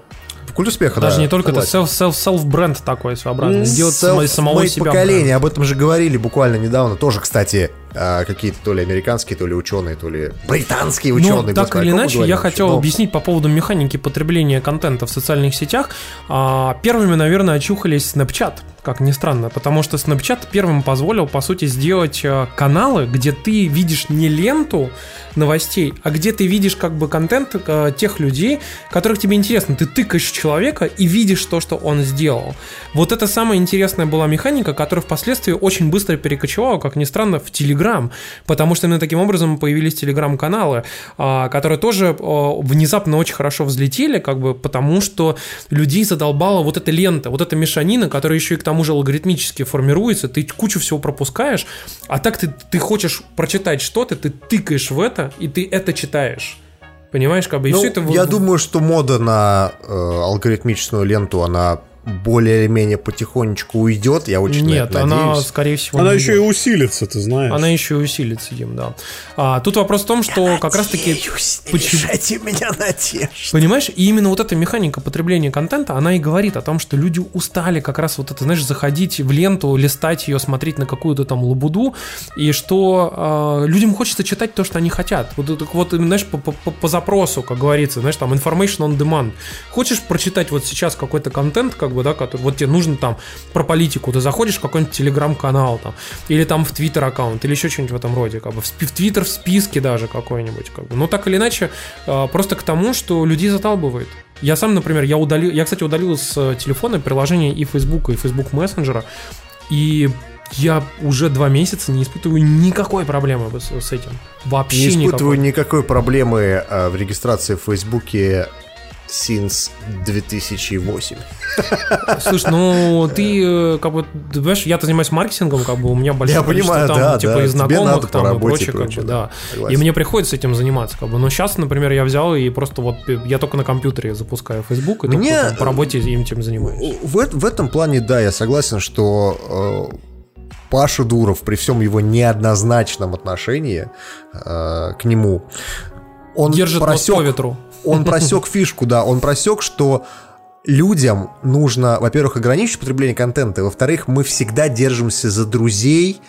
э, Культ успеха, Даже да, не только это, согласен. self, self, self-бренд такой своеобразный. Сделать само- самого себя. поколение, об этом же говорили буквально недавно, тоже, кстати, а, какие-то то ли американские, то ли ученые, то ли британские ученые. Ну, так господи, или иначе, я хотел Ну, объяснить по поводу механики потребления контента в социальных сетях. А, Первыми, наверное, очухались Snapchat, как ни странно, потому что Snapchat первым позволил, по сути, сделать э, каналы, где ты видишь не ленту новостей, а где ты видишь как бы контент э, тех людей, которых тебе интересно. Ты тыкаешь человека и видишь то, что он сделал. Вот это самая интересная была механика, которая впоследствии очень быстро перекочевала, как ни странно, в Telegram, потому что именно таким образом появились Telegram-каналы, а, которые тоже а, внезапно очень хорошо взлетели, как бы потому что людей задолбала вот эта лента, вот эта мешанина, которая еще и к тому же алгоритмически формируется, ты кучу всего пропускаешь, а так ты, ты хочешь прочитать что-то, ты тыкаешь в это, и ты это читаешь. Понимаешь, как бы, и ну, все это... я думаю, что мода на э, алгоритмичную ленту, она более или менее потихонечку уйдет. Я очень на Нет, это она, надеюсь. скорее всего, Она еще и будет. усилится, ты знаешь. Она еще и усилится, Дим, да. А, тут вопрос в том, что как раз-таки... почему- меня надежд. Понимаешь, и именно вот эта механика потребления контента, она и говорит о том, что люди устали как раз вот это, знаешь, заходить в ленту, листать ее, смотреть на какую-то там лабуду, и что э, людям хочется читать то, что они хотят. Вот, это вот знаешь, по, по- по запросу, как говорится, знаешь, там information on demand. Хочешь прочитать вот сейчас какой-то контент, как бы, да, который вот тебе нужно там про политику, ты заходишь в какой-нибудь телеграм-канал там, или там в твиттер аккаунт, или еще что-нибудь в этом роде, как бы, в твиттер в списке даже какой-нибудь, как бы. Ну, так или иначе, э, просто к тому, что людей заталбывает. Я сам, например, я удалил, я, кстати, удалил с телефона приложение и Facebook, и Facebook мессенджера, и я уже два месяца не испытываю никакой проблемы с, с этим. Вообще Не испытываю никакой. никакой проблемы а, в регистрации в Фейсбуке since 2008. Слушай, ну ты э, как бы, ты понимаешь, я-то занимаюсь маркетингом, как бы у меня большое Я количество понимаю, там, да, типа, да. и Тебе знакомых по там и прочее, как бы, да. Согласен. И мне приходится этим заниматься, как бы. Но сейчас, например, я взял и просто вот я только на компьютере запускаю Facebook и только Мне- там по работе им этим занимаюсь. В, в этом плане, да, я согласен, что э, Паша Дуров при всем его неоднозначном отношении э, к нему, он Держит просек, по ветру. Он просек фишку, да, он просек, что людям нужно, во-первых, ограничить потребление контента, во-вторых, мы всегда держимся за друзей,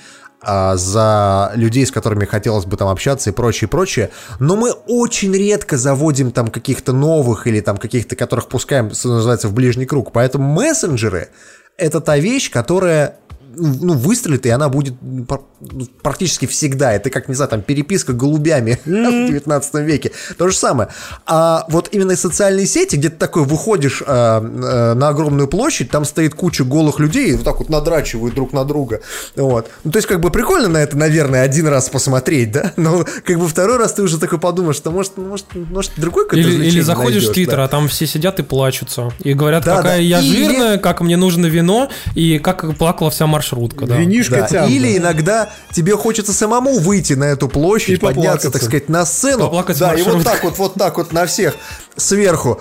а, за людей, с которыми хотелось бы там общаться и прочее, прочее, но мы очень редко заводим там каких-то новых или там каких-то, которых пускаем, что называется, в ближний круг. Поэтому мессенджеры — это та вещь, которая ну, выстрелит, и она будет пр- ну, практически всегда. Это как, не знаю, там, переписка голубями в 19 веке. То же самое. А вот именно из социальной сети, где ты такой выходишь а, а, на огромную площадь, там стоит куча голых людей, и вот так вот надрачивают друг на друга. Вот. Ну, то есть, как бы прикольно на это, наверное, один раз посмотреть, да? Но как бы второй раз ты уже такой подумаешь, что может, может, может другой какой-то Или, или заходишь в найдешь, Твиттер, да. а там все сидят и плачутся. И говорят, Да, какая да. я Или- жирная, как мне нужно вино, и как плакала вся маршрутка. Да. Винишко Да, тям, Или да. иногда тебе хочется самому выйти на эту площадь, И подняться, так сказать, на сцену. Поплакать да, и вот так вот, вот так вот на всех сверху.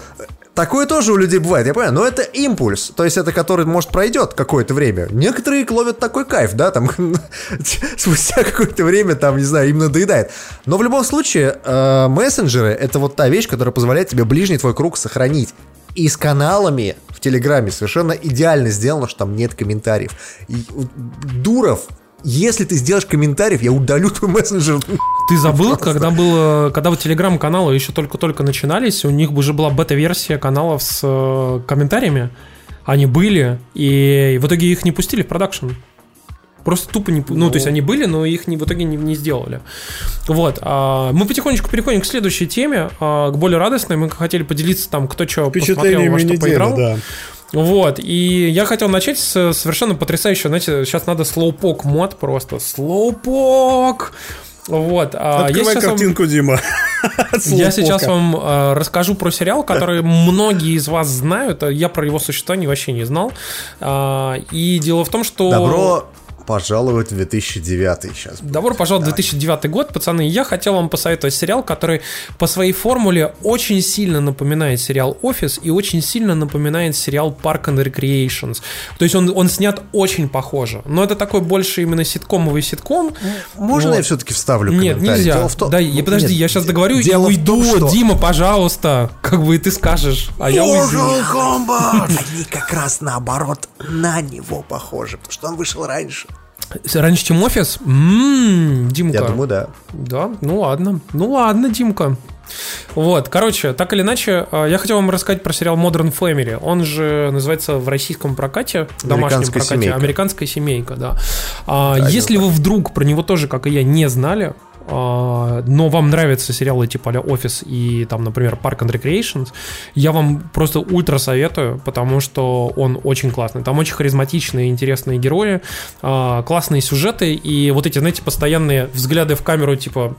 Такое тоже у людей бывает, я понимаю, но это импульс, то есть это который, может, пройдет какое-то время. Некоторые ловят такой кайф, да, там спустя какое-то время, там, не знаю, им надоедает. Но в любом случае, э, мессенджеры — это вот та вещь, которая позволяет тебе ближний твой круг сохранить. И с каналами в Телеграме совершенно идеально сделано, что там нет комментариев. И, Дуров, если ты сделаешь комментариев, я удалю твой мессенджер. Ты забыл, когда было, когда вот телеграм-каналы еще только-только начинались, у них уже была бета-версия каналов с э, комментариями. Они были, и в итоге их не пустили в продакшн. Просто тупо не... пу- Ну, то есть они были, но их не, в итоге не, не сделали. Вот. а, мы потихонечку переходим к следующей теме, а, к более радостной. Мы хотели поделиться там, кто что посмотрел, во что недели, поиграл. да. Вот, и я хотел начать с совершенно потрясающего, знаете, сейчас надо слоупок мод просто. Слоупок! Вот. а я Открывай вам- картинку, Дима. От я сейчас вам э, расскажу про сериал, который многие из вас знают. а Я про его существование вообще не знал. А, и дело в том, что... Добро пожаловать в 2009 сейчас. Добро пожаловать в 2009 год, пацаны. Я хотел вам посоветовать сериал, который по своей формуле очень сильно напоминает сериал «Офис» и очень сильно напоминает сериал «Park and Recreations». То есть он, он снят очень похоже. Но это такой больше именно ситкомовый ситком. Можно Вот. я все-таки вставлю Нет, нельзя. Дело в том- Да, я, подожди, Нет, я сейчас договорю и уйду. том, что- Дима, пожалуйста. Как бы ты скажешь, а я уйду. Они как раз наоборот на него похожи, потому что он вышел раньше. Раньше, чем офис? М-м, Димка. Я думаю, да. Да, ну ладно. Ну ладно, Димка. Вот, короче, так или иначе, э, я хотел вам рассказать про сериал Modern Family. Он же называется в российском прокате, в домашнем прокате, семейка. американская семейка, да. А, Да, если вы вдруг про него тоже, как и я, не знали, а, но вам нравятся сериалы типа а Офис и там, например, Park and Recreations, я вам просто ультра советую, потому что он очень классный. Там очень харизматичные, интересные герои, а, классные сюжеты и вот эти, знаете, постоянные взгляды в камеру, типа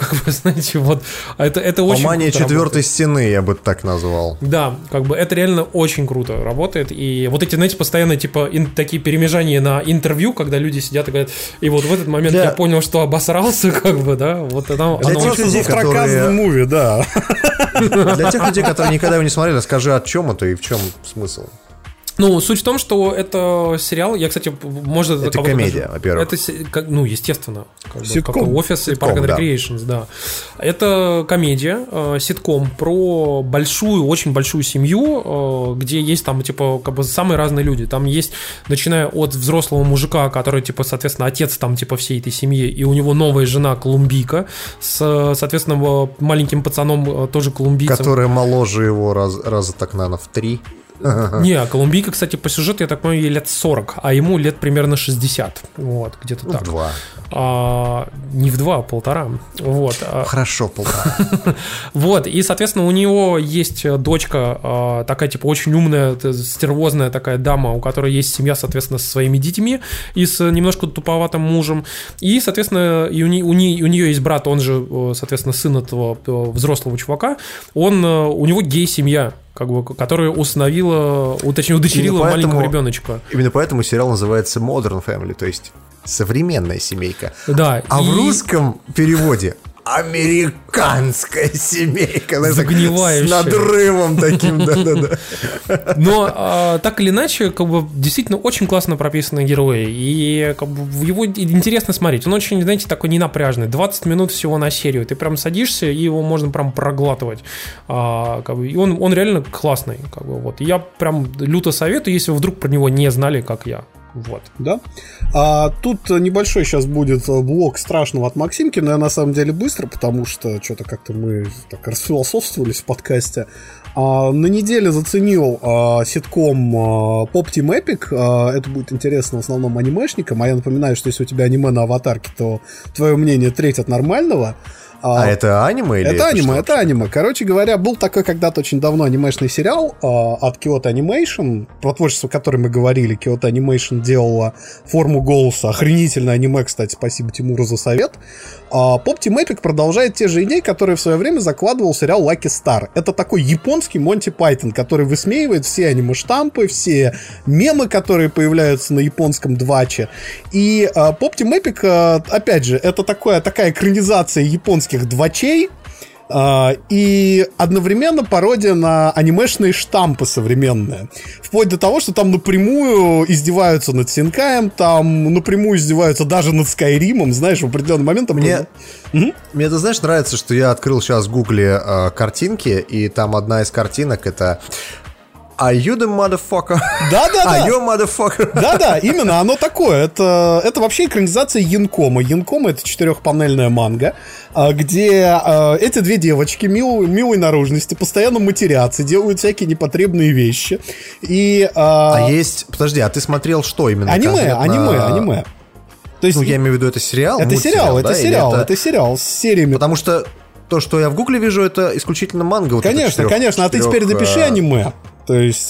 как вы знаете, вот а это, это очень Ломание четвертой работает. стены, я бы так назвал. Да, как бы это реально очень круто работает. И вот эти, знаете, постоянно типа ин- такие перемежания на интервью, когда люди сидят и говорят, и вот в этот момент Для- я понял, что обосрался, как бы, да, вот это, оно Для тех очень- людей, которые- муви, да. Для тех людей, которые никогда его не смотрели, скажи, о чем это и в чем смысл. Ну, суть в том, что это сериал, я, кстати, может... Это комедия, даже- во-первых. Это, ну, естественно. Как, бы, Ситком. как офис и Park and да. Recreations, да. Это комедия, э, ситком про большую, очень большую семью, э, где есть там, типа, как бы самые разные люди. Там есть, начиная от взрослого мужика, который, типа, соответственно, отец там, типа, всей этой семьи, и у него новая жена колумбийка с, соответственно, маленьким пацаном э, тоже колумбийцем. Которая моложе его раз, раза так, наверное, в три. Не, Колумбийка, кстати, по сюжету, я так понимаю, ей лет 40, а ему лет примерно 60. Вот, где-то Ну, так. Два. А, не в два, а полтора. Вот. а, Хорошо, полтора. вот, и, соответственно, у него есть э, дочка, а, такая, типа, очень умная, стервозная такая дама, у которой есть семья, соответственно, со своими детьми и с немножко туповатым мужем. И, соответственно, и у, не- у, не- у нее есть брат, он же, э, соответственно, сын этого э, взрослого чувака. Он, у него гей-семья, как бы, которая установила, точнее, удочерила Именно поэтому- маленького ребеночка. Именно поэтому сериал называется Modern Family, то есть современная семейка. Да, А и- в русском переводе американская семейка. Загнивающая. С надрывом таким, да-да-да. Но а, так или иначе, как бы действительно очень классно прописаны герои. И как бы его интересно смотреть. Он очень, знаете, такой ненапряжный. 20 минут всего на серию. Ты прям садишься, и его можно прям проглатывать. А, как бы, и он, он реально классный. Как бы, вот. Я прям люто советую, если вы вдруг про него не знали, как я. Вот. Да. А, тут небольшой сейчас будет блок страшного от Максимки, но я на самом деле быстро, потому что что-то как-то мы так расфилософствовались в подкасте. А, на неделе заценил а, ситком а, Pop Team Epic. А, это будет интересно в основном анимешникам. А я напоминаю, что если у тебя аниме на аватарке, то твое мнение треть от нормального. А это аниме или Это аниме, это аниме. Короче говоря, был такой когда-то очень давно анимешный сериал а, от Kyoto Animation, про творчество которой мы говорили. Kyoto Animation делала форму голоса. Охренительное аниме, кстати, спасибо Тимуру за совет. А, Pop Team Epic продолжает те же идеи, которые в свое время закладывал сериал Lucky Star. Это такой японский Монти Пайтон, который высмеивает все аниме-штампы, все мемы, которые появляются на японском дваче. И а, Pop Team Epic, а, опять же, это такое, такая экранизация японских двачей, а, и одновременно пародия на анимешные штампы современные. Вплоть до того, что там напрямую издеваются над Синкаем, там напрямую издеваются даже над Скайримом, знаешь, в определенный момент там... Мне, мне, ты знаешь, нравится, что я открыл сейчас в гугле э, картинки, и там одна из картинок это Are you the motherfucker? Да-да-да. Are you motherfucker? Да-да, именно, оно такое. Это, это вообще экранизация Янкома. Янкома — это четырехпанельная манга, а, где а, эти две девочки мил- милой наружности постоянно матерятся, делают всякие непотребные вещи. И... а, А есть... Подожди, а ты смотрел что именно? Аниме, конкретно? аниме, аниме. То есть, Ну, я имею в виду, это сериал? это сериал, да? это Или сериал, это- это сериал с сериями. Потому что то, что я в гугле вижу, это исключительно манга. вот Конечно, конечно, а ты теперь напиши аниме. То есть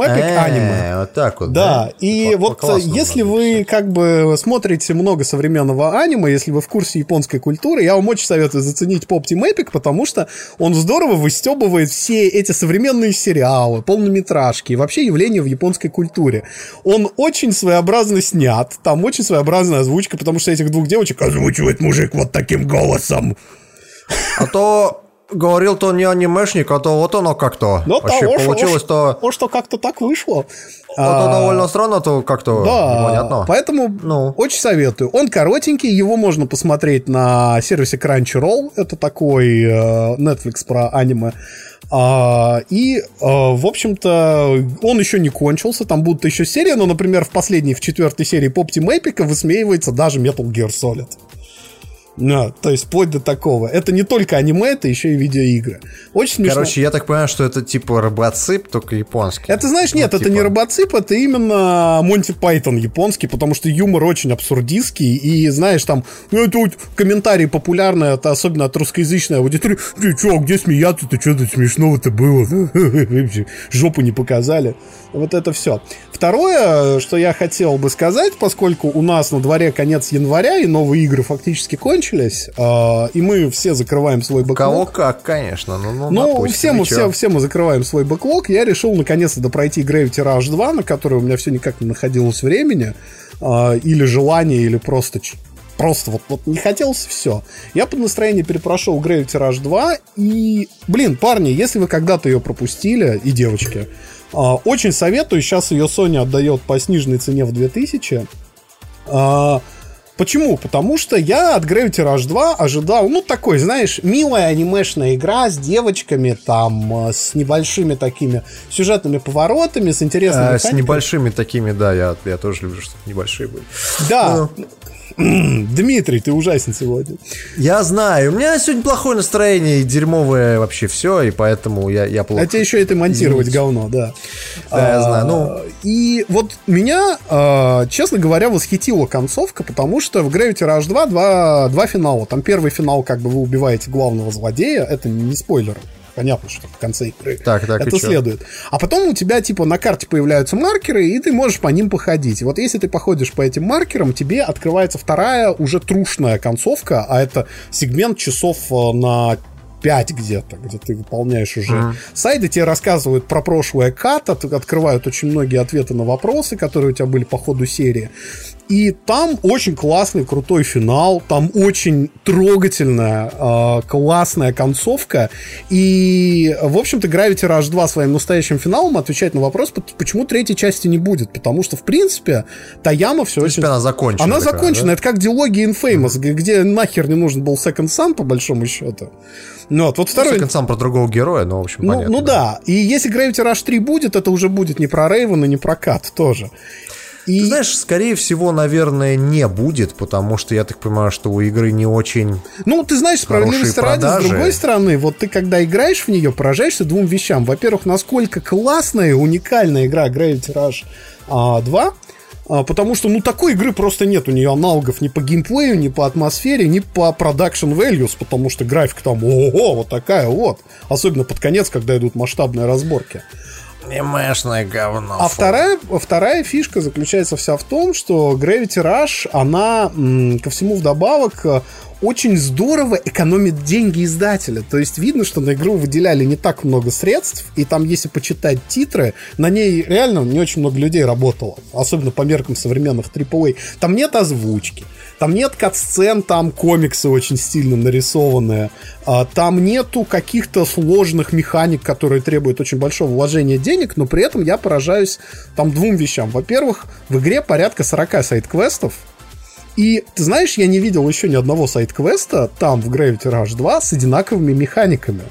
Epic э, аниме. Вот так вот. Да, и вот если вы как бы смотрите много современного аниме, если вы в курсе японской культуры, я вам очень советую заценить Epic, потому что он здорово выстебывает все эти современные сериалы, полнометражки и вообще явления в японской культуре. Он очень своеобразно снят, там очень своеобразная озвучка, потому что этих двух девочек озвучивает мужик вот таким голосом. А то говорил, то не анимешник, а то вот оно как-то. Ну, Вообще того, что- получилось-то... Вот что как-то так вышло. Это А, довольно странно, то как-то Да, непонятно. поэтому Ну. очень советую. Он коротенький, его можно посмотреть на сервисе Crunchyroll. Это такой э, Netflix про аниме. А, и, э, в общем-то, он еще не кончился, там будут еще серии, но, например, в последней, в четвертой серии Pop Team Epic высмеивается даже Metal Gear Solid. Да, то есть вплоть до такого. Это не только аниме, это еще и видеоигры. Очень смешно. Короче, я так понимаю, что это типа робоцип, только японский. Это, знаешь, нет, Ну, это не типа. робоцип, это именно Монти Пайтон японский, потому что юмор очень абсурдистский, и, знаешь, там, ну, это вот комментарии популярные, это особенно от русскоязычной аудитории, ты чё, где смеяться-то, что тут смешного-то было? Жопу не показали. Вот это все. Второе, что я хотел бы сказать, поскольку у нас на дворе конец января, и новые игры фактически кончились, а, и мы все закрываем свой бэклог. Кого как, конечно. Ну, ну, Ну, допустим, все мы, все, все мы закрываем свой бэклог. Я решил наконец-то допройти Gravity Rush 2, на который у меня все никак не находилось времени, а, или желания, или просто Просто вот, вот не хотелось все. Я под настроение перепрошел Gravity Rush 2 и, блин, парни, если вы когда-то ее пропустили, и девочки, а, очень советую, сейчас ее Sony отдает по сниженной цене в 2000. А, Почему? Потому что я от Gravity Rush 2 ожидал, ну, такой, знаешь, милая анимешная игра с девочками, там, э, с небольшими такими сюжетными поворотами, с интересными А, с небольшими такими, да, я, я тоже люблю, чтобы небольшие были. Да. Ну. Дмитрий, ты ужасен сегодня. Я знаю, у меня сегодня плохое настроение и дерьмовое вообще все, и поэтому я, я плохо. А тебе еще это монтировать Извините. говно, да. Да, я А, знаю, ну. И вот меня, а, честно говоря, восхитила концовка, потому что в Gravity Rush 2 два, два финала. Там первый финал, как бы вы убиваете главного злодея, это не спойлер. Понятно, что в конце игры Так, так, это чё? следует. А потом у тебя, типа, на карте появляются маркеры, и ты можешь по ним походить. И вот если ты походишь по этим маркерам, тебе открывается вторая, уже трушная концовка, а это сегмент часов э, на 5 где-то, где ты выполняешь уже сайды, тебе рассказывают про прошлое кат, от- открывают очень многие ответы на вопросы, которые у тебя были по ходу серии. И там очень классный, крутой финал, там очень трогательная, э, классная концовка. И, в общем-то, Gravity Rush 2 своим настоящим финалом отвечает на вопрос, почему третьей части не будет. Потому что, в принципе, Таяма все В принципе, очень... она закончена. Она такая, закончена. да? Это как диалогия Infamous, г- где нахер не нужен был Second Sun, по большому счету. Ну, вот, вот второй... Second Son про другого героя, но, в общем, Ну, понятно. ну да. И если Gravity Rush 3 будет, это уже будет не про Рейвен и не про Кат тоже. И... Ты знаешь, скорее всего, наверное, не будет, потому что я так понимаю, что у игры не очень... Ну, ты знаешь, справедливости ради, с другой стороны, вот ты когда играешь в нее, поражаешься двум вещам. Во-первых, насколько классная, уникальная игра Gravity Rush а, 2, а, потому что, ну, такой игры просто нет. У нее аналогов ни по геймплею, ни по атмосфере, ни по production values, потому что графика там, ого, вот такая вот. Особенно под конец, когда идут масштабные разборки. Анимешное говно. А вторая, вторая фишка заключается вся в том, что Gravity Rush, она ко всему вдобавок э, очень здорово экономит деньги издателя. То есть видно, что на игру выделяли не так много средств, и там, если почитать титры, на ней реально не очень много людей работало. Особенно по меркам современных AAA. Там нет озвучки. Там нет кат-сцен, там комиксы очень стильно нарисованные. А, Там нету каких-то сложных механик, которые требуют очень большого вложения денег, но при этом я поражаюсь там двум вещам. Во-первых, в игре порядка 40 сайт-квестов, и ты знаешь, я не видел еще ни одного сайт-квеста там в Gravity Rush 2 с одинаковыми механиками.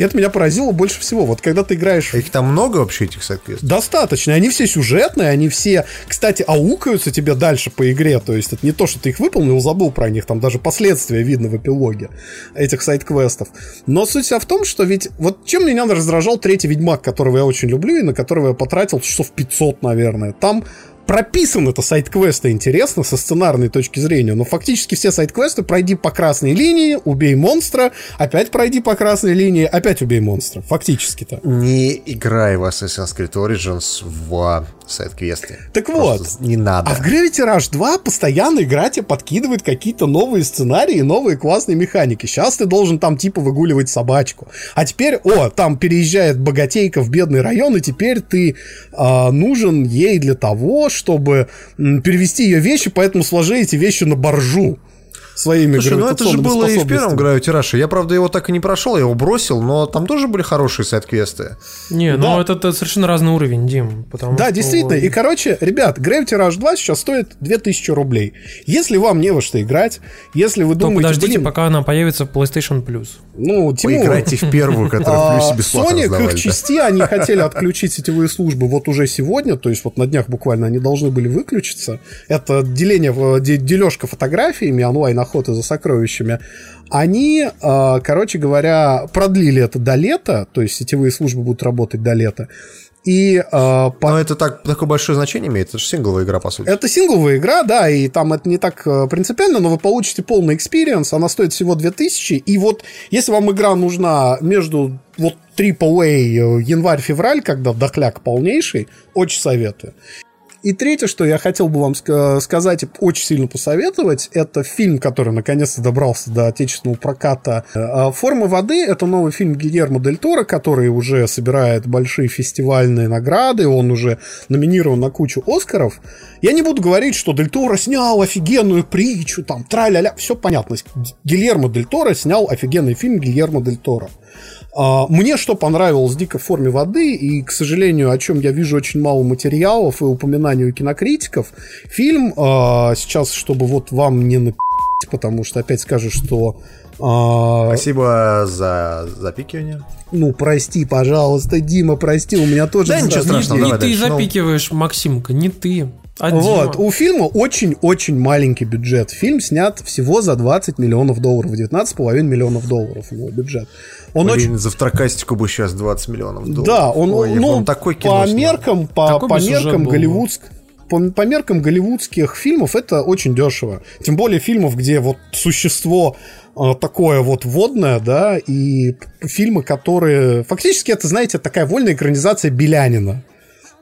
И это меня поразило больше всего. Вот когда ты играешь... в Их там много вообще, этих сайт-квестов? Достаточно. Они все сюжетные, они все, кстати, аукаются тебе дальше по игре. То есть это не то, что ты их выполнил, забыл про них. Там даже последствия видно в эпилоге этих сайт-квестов. Но суть вся в том, что ведь вот чем меня раздражал третий Ведьмак, которого я очень люблю и на которого я потратил часов 500, наверное. Там прописан это сайт-квесты интересно со сценарной точки зрения, но фактически все сайт-квесты пройди по красной линии, убей монстра, опять пройди по красной линии, опять убей монстра. Фактически-то. Не играй в Assassin's Creed Origins в сайт-квесты. Так Просто вот. Не надо. А в Gravity Rush 2 постоянно игра тебе подкидывает какие-то новые сценарии новые классные механики. Сейчас ты должен там типа выгуливать собачку. А теперь, о, там переезжает богатейка в бедный район, и теперь ты а, нужен ей для того, чтобы м, перевести ее вещи, поэтому сложи эти вещи на боржу. Своими Слушай, ну это же было и в первом. Gravity Rush. Я, правда, его так и не прошел, я его бросил, но там тоже были хорошие сайт-квесты. Не, Да. ну это, это совершенно разный уровень, Дим. Потому Да, что- действительно. И, короче, ребят, Gravity Rush 2 сейчас стоит 2000 рублей. Если вам не во что играть, если вы То думаете, подождите, блин, пока она появится в PlayStation Plus. ну, Тимур, Поиграйте в первую, которую в А, бесплатно Sony к раздавали, их части они хотели отключить сетевые службы вот уже сегодня, то есть вот на днях буквально они должны были выключиться. Это деление, де- дележка фотографиями, онлайн-охоты за сокровищами. Они, э, короче говоря, продлили это до лета, то есть сетевые службы будут работать до лета. И э, по- Но это так, такое большое значение имеет, это же сингловая игра, по сути. это сингловая игра, да, и там это не так э, принципиально, но вы получите полный experience, она стоит всего 2000, и вот если вам игра нужна между вот AAA э, январь-февраль, когда дохляк полнейший, очень советую. И третье, что я хотел бы вам ска- сказать и очень сильно посоветовать, это фильм, который наконец-то добрался до отечественного проката. Э, «Форма воды» — это новый фильм Гильермо Дель Торо, который уже собирает большие фестивальные награды, он уже номинирован на кучу Оскаров. Я не буду говорить, что Дель Торо снял офигенную притчу, там, тра-ля-ля, все понятно. Гильермо Дель Торо снял офигенный фильм Гильермо Дель Торо. А, Мне что понравилось дико в форме воды, и, к сожалению, о чем я вижу очень мало материалов и упоминаний у кинокритиков, фильм а, сейчас, чтобы вот вам не напи***, потому что опять скажут, что а, Спасибо за запикивание. ну, прости, пожалуйста, Дима, прости, у меня тоже... Да, ничего страшного, не давай ты дальше, ну. запикиваешь, Максимка, не ты. А Вот, у фильма очень-очень маленький бюджет. Фильм снят всего за 20 миллионов долларов, 19,5 миллионов долларов у него бюджет. Он Блин, очень... за вторкастику бы сейчас 20 миллионов долларов. Да, он, Ой, ну, он такой кино по снял. меркам, по, Такой по меркам голливудск, по, по меркам голливудских фильмов это очень дешево. Тем более фильмов, где вот существо э, такое вот водное, да, и фильмы, которые... Фактически это, знаете, такая вольная экранизация Белянина.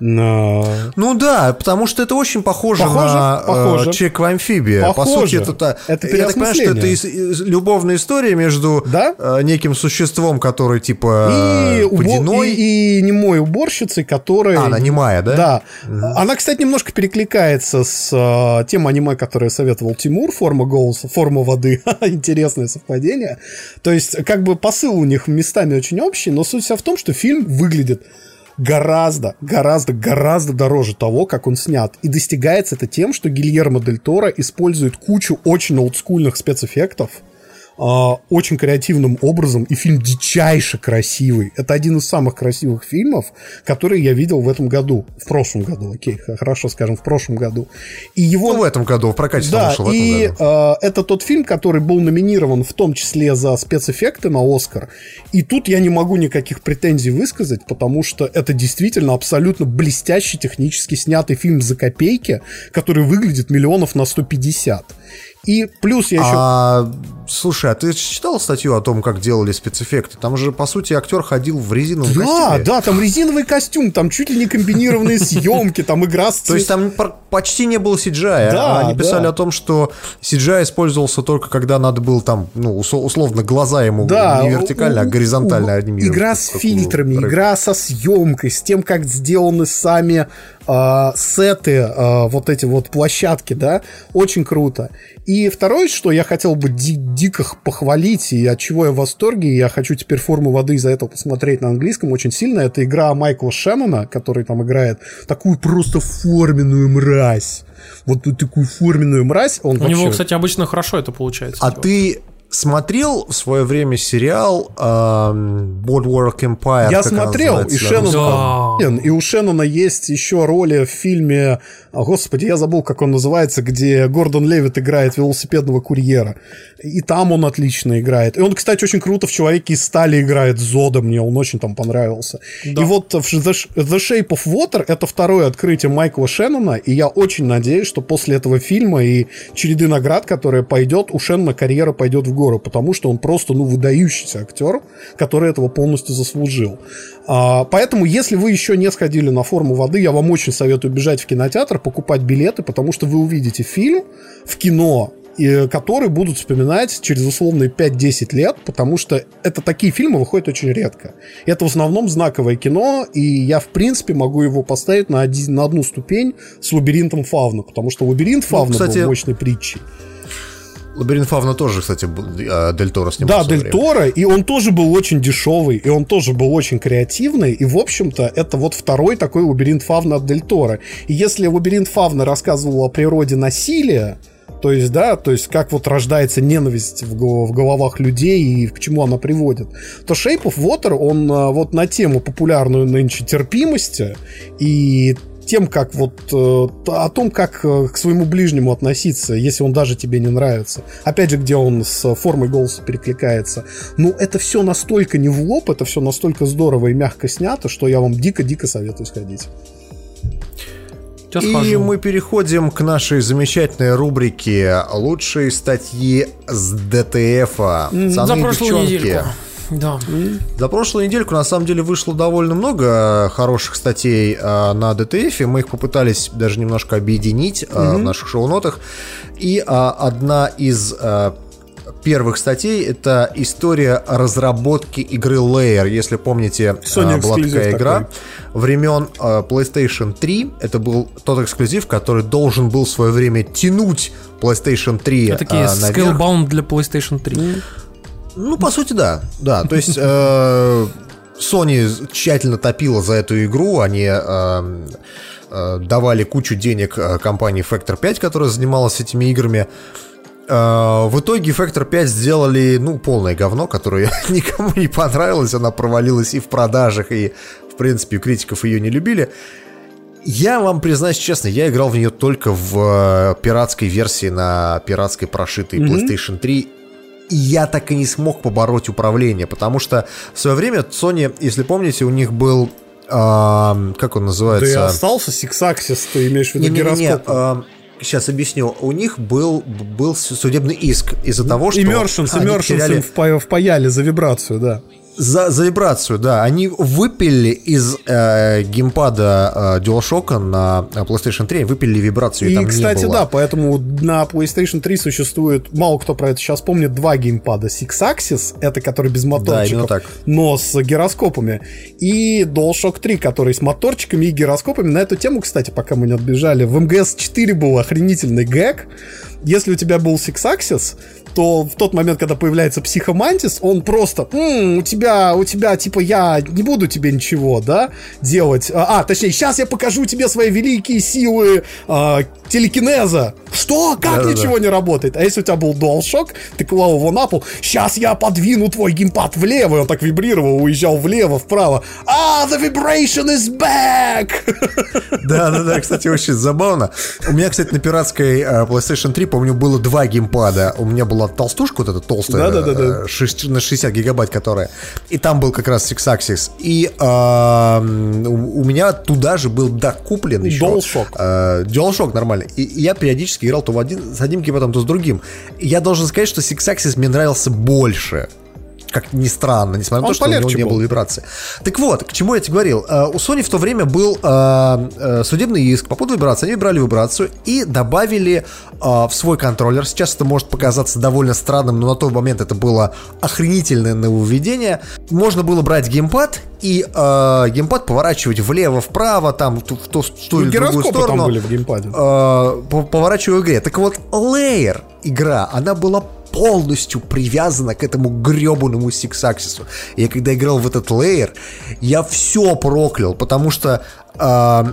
На- Ну да, потому что это очень похоже, Похоже, на похоже. э, Чек в амфибия. По Похоже. сути, это, та- Это я так понимаю, что это из- из- любовная история между Да? э, неким существом, который типа и, э, убо- водяной. и, и немой уборщицей, которая... А, она немая, да? Да. Она, кстати, немножко перекликается с э, тем аниме, которое советовал Тимур, форма голоса, форма воды. Интересное совпадение. То есть, как бы посыл у них местами очень общий, но суть вся в том, что фильм выглядит гораздо, гораздо, гораздо дороже того, как он снят. И достигается это тем, что Гильермо Дель Торо использует кучу очень олдскульных спецэффектов, очень креативным образом, и фильм дичайше красивый. Это один из самых красивых фильмов, которые я видел в этом году. В прошлом году, окей, хорошо скажем, в прошлом году. И его... Ну, в этом году, в прокате Да, вышел и э, это тот фильм, который был номинирован в том числе за спецэффекты на Оскар. И тут я не могу никаких претензий высказать, потому что это действительно абсолютно блестящий технически снятый фильм за копейки, который выглядит миллионов на 150. И плюс я еще... А, слушай, а ты читал статью о том, как делали спецэффекты? Там же, по сути, актер ходил в резиновом Да, костюме. да, там резиновый костюм, там чуть ли не комбинированные съемки, там игра с То есть там почти не было CGI. Да, Они писали да. о том, что CGI использовался только когда надо было там, ну, условно, глаза ему Да, не вертикально, а горизонтально анимировать. Игра с фильтрами, игра со съемкой, с тем, как сделаны сами а, сеты, а, вот эти вот площадки, да, очень круто. И второе, что я хотел бы ди- дико похвалить, и от чего я в восторге, я хочу теперь форму воды из-за этого посмотреть на английском очень сильно, это игра Майкла Шеннона, который там играет такую просто форменную мразь. Вот такую форменную мразь. Он У него, вообще- кстати, обычно хорошо это получается. А делать. ты смотрел в свое время сериал эм, Boardwalk Empire? Я смотрел, и Шеннон Да. И у Шеннона есть еще роли в фильме, а, господи, я забыл, как он называется, где Гордон Левит играет велосипедного курьера. И там он отлично играет. И он, кстати, очень круто в «Человеке из стали» играет Зода, мне он очень там понравился. И вот The Shape of Water это второе открытие Майкла Шеннона, и я очень надеюсь, что после этого фильма и череды наград, которая пойдет, у Шеннона карьера пойдет в гору, потому что он просто, ну, выдающийся актер, который этого полностью заслужил. А, поэтому, если вы еще не сходили на форму воды, я вам очень советую бежать в кинотеатр, покупать билеты, потому что вы увидите фильм в кино, и, которые будут вспоминать через условные 5-10 лет, потому что это такие фильмы выходят очень редко. Это в основном знаковое кино, и я, в принципе, могу его поставить на, один, на одну ступень с «Лабиринтом Фавна», потому что «Лабиринт Фавна» кстати, был мощной притчей. Лабиринт Фавна тоже, кстати, э, Дель Торо Да, снимал. свое Дель время. Торо, и он тоже был очень дешевый, и он тоже был очень креативный, и, в общем-то, это вот второй такой лабиринт Фавна от Дель Торо. И если лабиринт Фавна рассказывал о природе насилия, то есть, да, то есть как вот рождается ненависть в, в головах людей и к чему она приводит, то Shape of Water, он а, вот на тему популярную нынче терпимости и тем, как вот э, о том, как э, к своему ближнему относиться, если он даже тебе не нравится. Опять же, где он с формой голоса перекликается. Ну, это все настолько не в лоб, это все настолько здорово и мягко снято, что я вам дико-дико советую сходить. Сейчас И схожу. мы переходим к нашей замечательной рубрике «Лучшие статьи с ДТФа». За Пацаны и прошлую девчонки. недельку. Да. За прошлую недельку на самом деле вышло довольно много э, хороших статей э, на ДТФ. Мы их попытались даже немножко объединить э, в наших шоу-нотах. И э, одна из э, первых статей это история разработки игры Layer. Если помните, Sony была такая игра такой. времен PlayStation 3. Это был тот эксклюзив, который должен был в свое время тянуть PlayStation 3 Это такие наверх. Scalebound для PlayStation 3. Ну, по сути, да. Да, то есть э, Sony тщательно топила за эту игру, они э, э, давали кучу денег э, компании Factor 5, которая занималась этими играми. Э, В итоге Factor 5 сделали, ну, полное говно, которое никому не понравилось, она провалилась и в продажах, и, в принципе, критиков ее не любили. Я вам признаюсь честно, я играл в нее только в э, пиратской версии на пиратской прошитой PlayStation 3. И я так и не смог побороть управление, потому что в свое время Sony, если помните, у них был... ам, как он Да и называется? остался Axis, ты имеешь в виду гироскоп? сейчас объясню. У них был, был судебный иск из-за того, что... Immersions, они Immersions им впа- впаяли за вибрацию, да. За, за вибрацию, да. Они выпили из э, геймпада э, DualShock на э, PlayStation 3, выпили вибрацию, и, И, там кстати, не было. да, поэтому на PlayStation 3 существует, мало кто про это сейчас помнит, два геймпада. Six Axis, это который без моторчиков, так. но с гироскопами, и DualShock 3, который с моторчиками и гироскопами. На эту тему, кстати, пока мы не отбежали, в МГС-4 был охренительный гэг. Если у тебя был Six Axis, то в тот момент, когда появляется психомантис, он просто, «М, у тебя, у тебя, типа, я не буду тебе ничего, да, делать. А, а, точнее, сейчас я покажу тебе свои великие силы а, телекинеза. Что? Как Да-да-да. ничего не работает? А если у тебя был DualShock, ты клал его на пол, сейчас я подвину твой геймпад влево, и он так вибрировал, уезжал влево, вправо. А, the vibration is back! Да, да, да, кстати, очень забавно. У меня, кстати, на пиратской э, PlayStation 3, помню, было два геймпада. У меня была толстушка вот эта толстая, Да-да-да-да. э, шесть- на 60 гигабайт, которая. И там был как раз Six Axis. И у у меня туда же был докуплен еще. DualShock. э, DualShock нормально. И, и я периодически играл то в один, с одним геймпадом, то с другим. И я должен сказать, что Six Axis мне нравился больше. Как ни странно, несмотря на то, что у него не был. было вибрации. Так вот, к чему я тебе говорил. Э, У Sony в то время был э, э, судебный иск по поводу вибрации. Они брали вибрацию и добавили в свой контроллер. Сейчас это может показаться довольно странным, но на тот момент это было охренительное нововведение. Можно было брать геймпад и э, геймпад поворачивать влево-вправо, там в ту, в ту- в ту Ну, или другую сторону. там были в геймпаде. э, по- поворачиваю в игре. Так вот, Layer игра, она была полностью привязана к этому гребаному Axis. Я когда играл в этот Layer, я все проклял, потому что, э,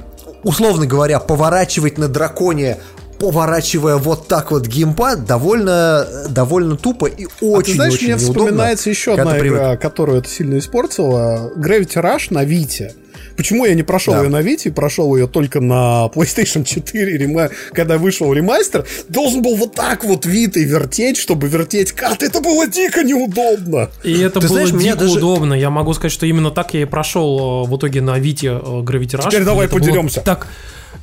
условно говоря, поворачивать на драконе поворачивая вот так вот геймпад, довольно, довольно тупо и А ты очень-очень знаешь, мне вспоминается еще одна игра, которую это сильно испортила. Gravity Rush на Вите. Почему я не прошел Да. ее на Вите прошел ее только на PlayStation 4, рема- когда вышел ремастер, должен был вот так вот Витой вертеть, чтобы вертеть кат. Это было дико неудобно. И это Ты было знаешь, дико даже- удобно. Я могу сказать, что именно так я и прошел э, в итоге на Вите э, Gravity Rush. Теперь давай подеремся. Так,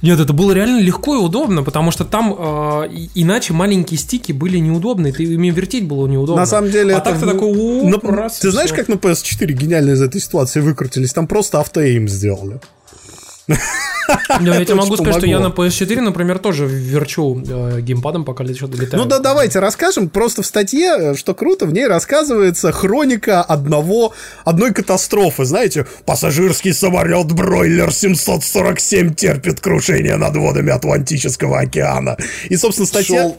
нет, это было реально легко и удобно, потому что там э, иначе маленькие стики были неудобны, ты ими вертеть было неудобно. На самом деле а это... так ты в- такой, о, на- раз, Ты знаешь, всё. как на PS4 гениально из этой ситуации выкрутились? Там просто автоэйм сделали. Да, я тебе могу сказать, что я на помогло. PS4, например, тоже верчу э, геймпадом, пока еще долетаю. Ну да, давайте расскажем. Просто в статье, э, что круто, в ней рассказывается хроника одного, одной катастрофы. Знаете, пассажирский самолет Бройлер 747 терпит крушение над водами Атлантического океана. И, собственно, статья...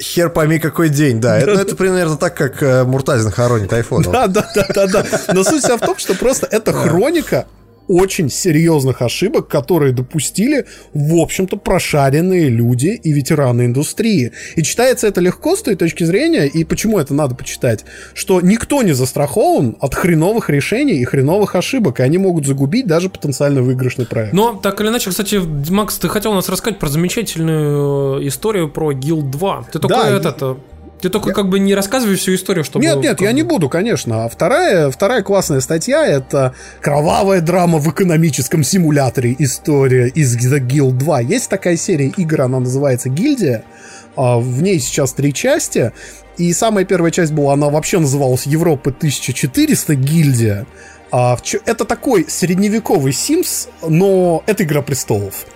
Хер пойми какой день, да. Это, это примерно так, как э, Муртазин хоронит айфон. Да, да, да, да, да. Но суть вся в том, что просто это хроника очень серьезных ошибок, которые допустили, в общем-то, прошаренные люди и ветераны индустрии. И читается это легко с той точки зрения, и почему это надо почитать, что никто не застрахован от хреновых решений и хреновых ошибок, и они могут загубить даже потенциально выигрышный проект. Но, так или иначе, кстати, Макс, ты хотел нас рассказать про замечательную историю про Guild 2. Ты только да, этот... Э, ты только я... как бы не рассказывай всю историю, чтобы... Нет, нет, я не буду, конечно. А вторая, вторая классная статья — это кровавая драма в экономическом симуляторе. История из The Guild 2. Есть такая серия игр, она называется «Гильдия». А, в ней сейчас три части. И самая первая часть была, она вообще называлась «Европа 1400. Гильдия». А, это такой средневековый Sims, но это «Игра престолов».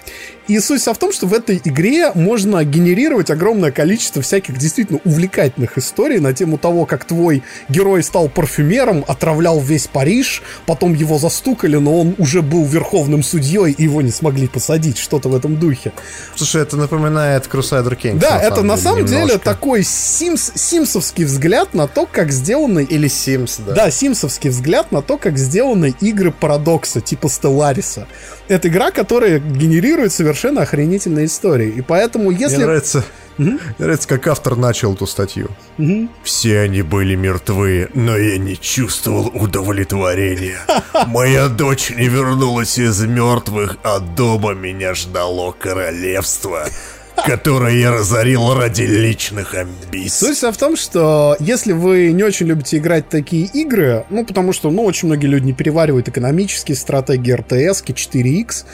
И суть в том, что в этой игре можно генерировать огромное количество всяких действительно увлекательных историй на тему того, как твой герой стал парфюмером, отравлял весь Париж, потом его застукали, но он уже был верховным судьей, и его не смогли посадить, что-то в этом духе. Слушай, это напоминает Crusader Kings. Да, на это самом на самом деле немножко. такой симс, симсовский взгляд на то, как сделаны... Или Sims, да. Да, симсовский взгляд на то, как сделаны игры Парадокса, типа Stellaris. Это игра, которая генерирует совершенно охренительные истории. И поэтому, если... Мне нравится, угу. Мне нравится, как автор начал эту статью. Угу. Все они были мертвы, но я не чувствовал удовлетворения. Моя дочь не вернулась из мертвых, а дома меня ждало королевство которое я разорил ради личных амбиций. Суть в том, что если вы не очень любите играть в такие игры, ну, потому что, ну, очень многие люди не переваривают экономические стратегии РТС, 4X,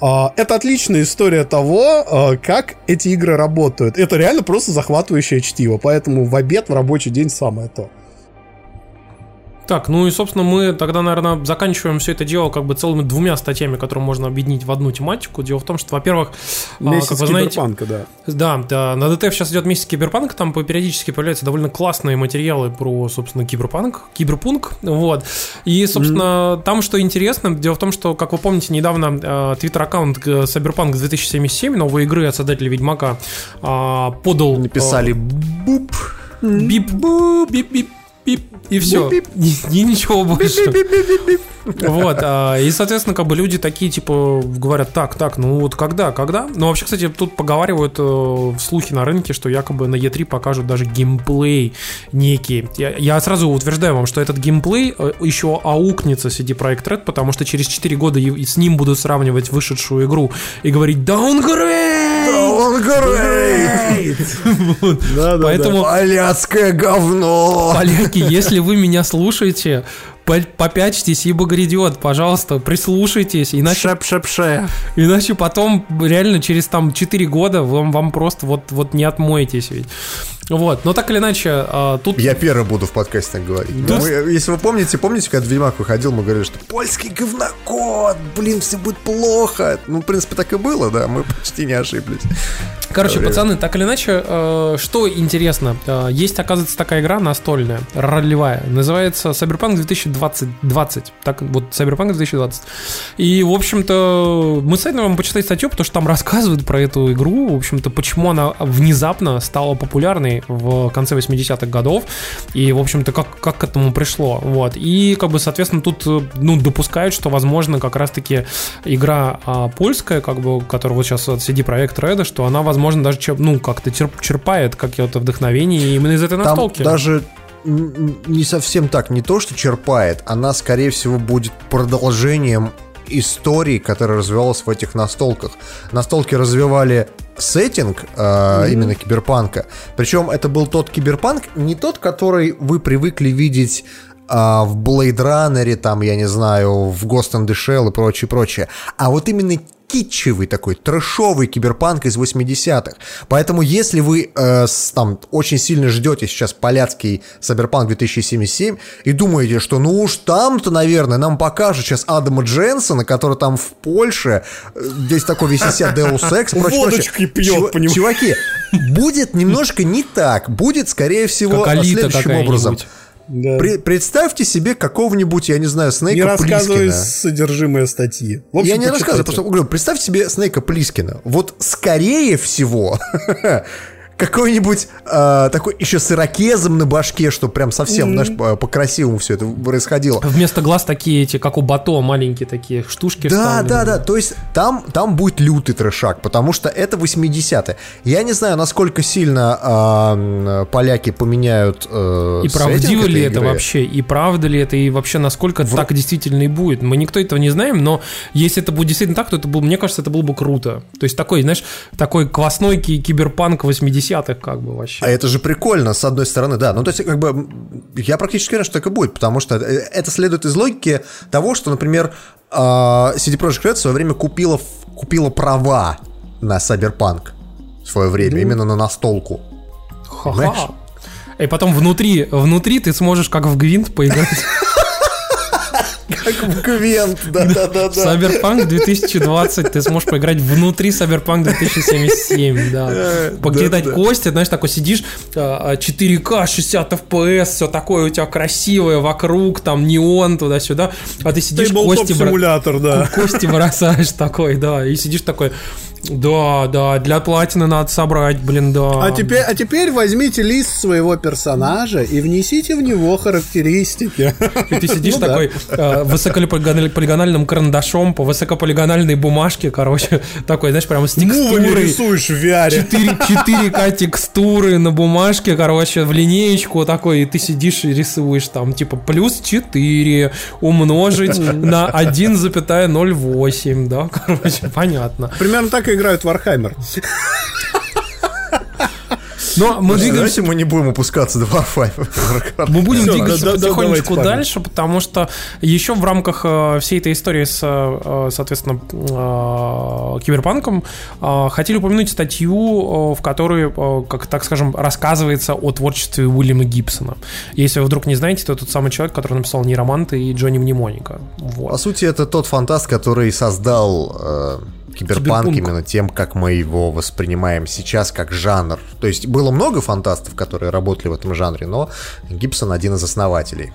а, это отличная история того, а, как эти игры работают. Это реально просто захватывающее чтиво, поэтому в обед, в рабочий день самое то. Так, ну и, собственно, мы тогда, наверное, заканчиваем все это дело как бы целыми двумя статьями, которые можно объединить в одну тематику. Дело в том, что, во-первых, а, месяц как вы знаете, да. Да, да, на ДТФ сейчас идет месяц киберпанка, там периодически появляются довольно классные материалы про, собственно, киберпанк, киберпунк, вот. И, собственно, mm-hmm. там что интересно, дело в том, что, как вы помните, недавно э, твиттер-аккаунт Cyberpunk 2077, новой игры от создателя Ведьмака, э, подал... Написали буп. Бип-буп, бип-бип пип, и все. И, и ничего больше. Вот, а, и, соответственно, как бы люди такие, типа, говорят, так, так, ну вот когда, когда? Ну, вообще, кстати, тут поговаривают э, слухи на рынке, что якобы на E3 покажут даже геймплей некий. Я, я сразу утверждаю вам, что этот геймплей э, еще аукнется CD Projekt Red, потому что через 4 года и с ним будут сравнивать вышедшую игру и говорить «Downgrade!» Downgrade! Поэтому... Поляцкое говно! Поляки, если вы меня слушаете, попячьтесь, ибо грядет, пожалуйста, прислушайтесь, иначе... Шеп -шеп -ше. Иначе потом реально через там 4 года вам, вам просто вот, вот не отмоетесь ведь. Вот, но так или иначе, а, тут... Я первый буду в подкасте так говорить. Тут... Мы, если вы помните, помните, когда Ведьмак выходил, мы говорили, что польский говнокод, блин, все будет плохо. Ну, в принципе, так и было, да, мы почти не ошиблись. Короче, пацаны, так или иначе, э, что интересно, э, есть, оказывается, такая игра настольная, ролевая, называется Cyberpunk 2020, 20, так вот, Cyberpunk 2020. И, в общем-то, мы советуем вам почитать статью, потому что там рассказывают про эту игру, в общем-то, почему она внезапно стала популярной в конце 80-х годов, и, в общем-то, как, как к этому пришло, вот. И, как бы, соответственно, тут, ну, допускают, что, возможно, как раз-таки игра а, польская, как бы, которая вот сейчас от CD Projekt Red, что она, возможно, даже ну, как-то черпает какое-то вдохновение именно из этой настолки. Там даже не совсем так, не то, что черпает, она, скорее всего, будет продолжением истории, которая развивалась в этих настолках. Настолки развивали сеттинг э, mm-hmm. именно киберпанка. Причем это был тот киберпанк, не тот, который вы привыкли видеть э, в Blade Runner, там, я не знаю, в Ghost in the Shell и прочее, прочее. А вот именно китчевый такой, трэшовый киберпанк из 80-х. Поэтому если вы э, с, там очень сильно ждете сейчас поляцкий Cyberpunk 2077 и думаете, что ну уж там-то, наверное, нам покажут сейчас Адама Дженсона, который там в Польше, э, здесь такой весь из себя Deus Ex, Водочки пьет, понимаешь? Чуваки, будет немножко не так. Будет, скорее всего, следующим образом. Да. При, представьте себе какого-нибудь, я не знаю, Снейка не Плискина. Не рассказывай содержимое статьи. общем, я не рассказываю, просто говорю, представьте себе Снейка Плискина. Вот скорее всего какой-нибудь э, такой еще с ирокезом на башке, что прям совсем, знаешь, по- по-красивому все это происходило. Вместо глаз такие эти, как у Бато, маленькие такие штушки. Да, да, да. То есть там, там будет лютый трешак, потому что это 80-е. Я не знаю, насколько сильно м, поляки поменяют э, И правдиво ли это игры. вообще? И правда ли это? И вообще, насколько так действительно и будет? Мы никто этого не знаем, но если это будет действительно так, то это был, мне кажется, это было бы круто. То есть такой, знаешь, такой квасной ки- киберпанк 80-х как бы вообще. А это же прикольно, с одной стороны, да. Ну, то есть, как бы, я практически уверен, что так и будет, потому что э, это следует из логики того, что, например, а, CD Projekt Red в свое время купила, купила права на Cyberpunk в свое время, именно на настолку. понимаешь? Ха-ха. И потом внутри, внутри ты сможешь как в Гвинт поиграть. Как в Квент, да-да-да. Cyberpunk 2020, ты сможешь поиграть внутри Cyberpunk 2077, да. Покидать да. кости, знаешь, такой сидишь, а, 4К, 60 FPS, все такое у тебя красивое вокруг, там неон туда-сюда, а ты сидишь, кости, симулятор, да. кости бросаешь такой, да, и сидишь такой, да, да, для платины надо собрать, блин, да. А теперь, а теперь возьмите лист своего персонажа и внесите в него характеристики. И ты сидишь Ну да. такой э, высокополигональным карандашом по высокополигональной бумажке, короче, такой, знаешь, прямо с текстурой. рисуешь в VR. 4, 4К текстуры на бумажке, короче, в линеечку такой, и ты сидишь и рисуешь там, типа, плюс 4 умножить на 1,08, да, короче, понятно. Примерно так и играют в Warhammer. Но мы двигаемся Давайте мы не будем опускаться до Warfare. Мы будем Всё, двигаться да- да- потихонечку давайте, дальше, потому что еще в рамках э, всей этой истории с, э, соответственно, э, киберпанком хотели упомянуть статью, в которой, как так скажем, рассказывается о творчестве Уильяма Гибсона. Если вы вдруг не знаете, то тот самый человек, который написал «Нейроманты» и «Джонни Мнемоника». По Вот. сути, это тот фантаст, который создал киберпанк Киберпанк. именно тем, как мы его воспринимаем сейчас как жанр. То есть было много фантастов, которые работали в этом жанре, но Гибсон один из основателей.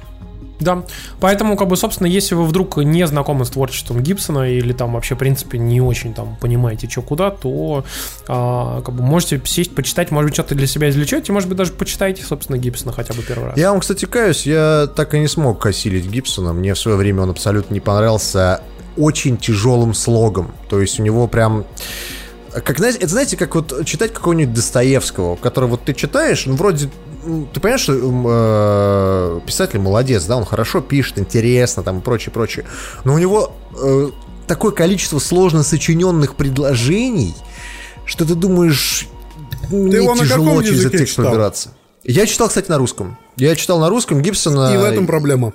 Да, поэтому, как бы, собственно, если вы вдруг не знакомы с творчеством Гибсона или там вообще, в принципе, не очень там понимаете, что куда, то а, как бы можете сесть, почитать, может быть, что-то для себя извлечете, может быть, даже почитайте, собственно, Гибсона хотя бы первый раз. Я вам, кстати, каюсь, я так и не смог осилить Гибсона. Мне в свое время он абсолютно не понравился очень тяжелым слогом. То есть у него прям... Как, знаете, это знаете, как вот читать какого-нибудь Достоевского, который вот ты читаешь, ну, вроде ты понимаешь, что э, писатель молодец, да, он хорошо пишет, интересно, там и прочее, прочее. Но у него э, такое количество сложно сочиненных предложений, что ты думаешь, мне на тяжело через этот текст читал? пробираться. Я читал, кстати, на русском. Я читал на русском Гибсона. И в этом проблема.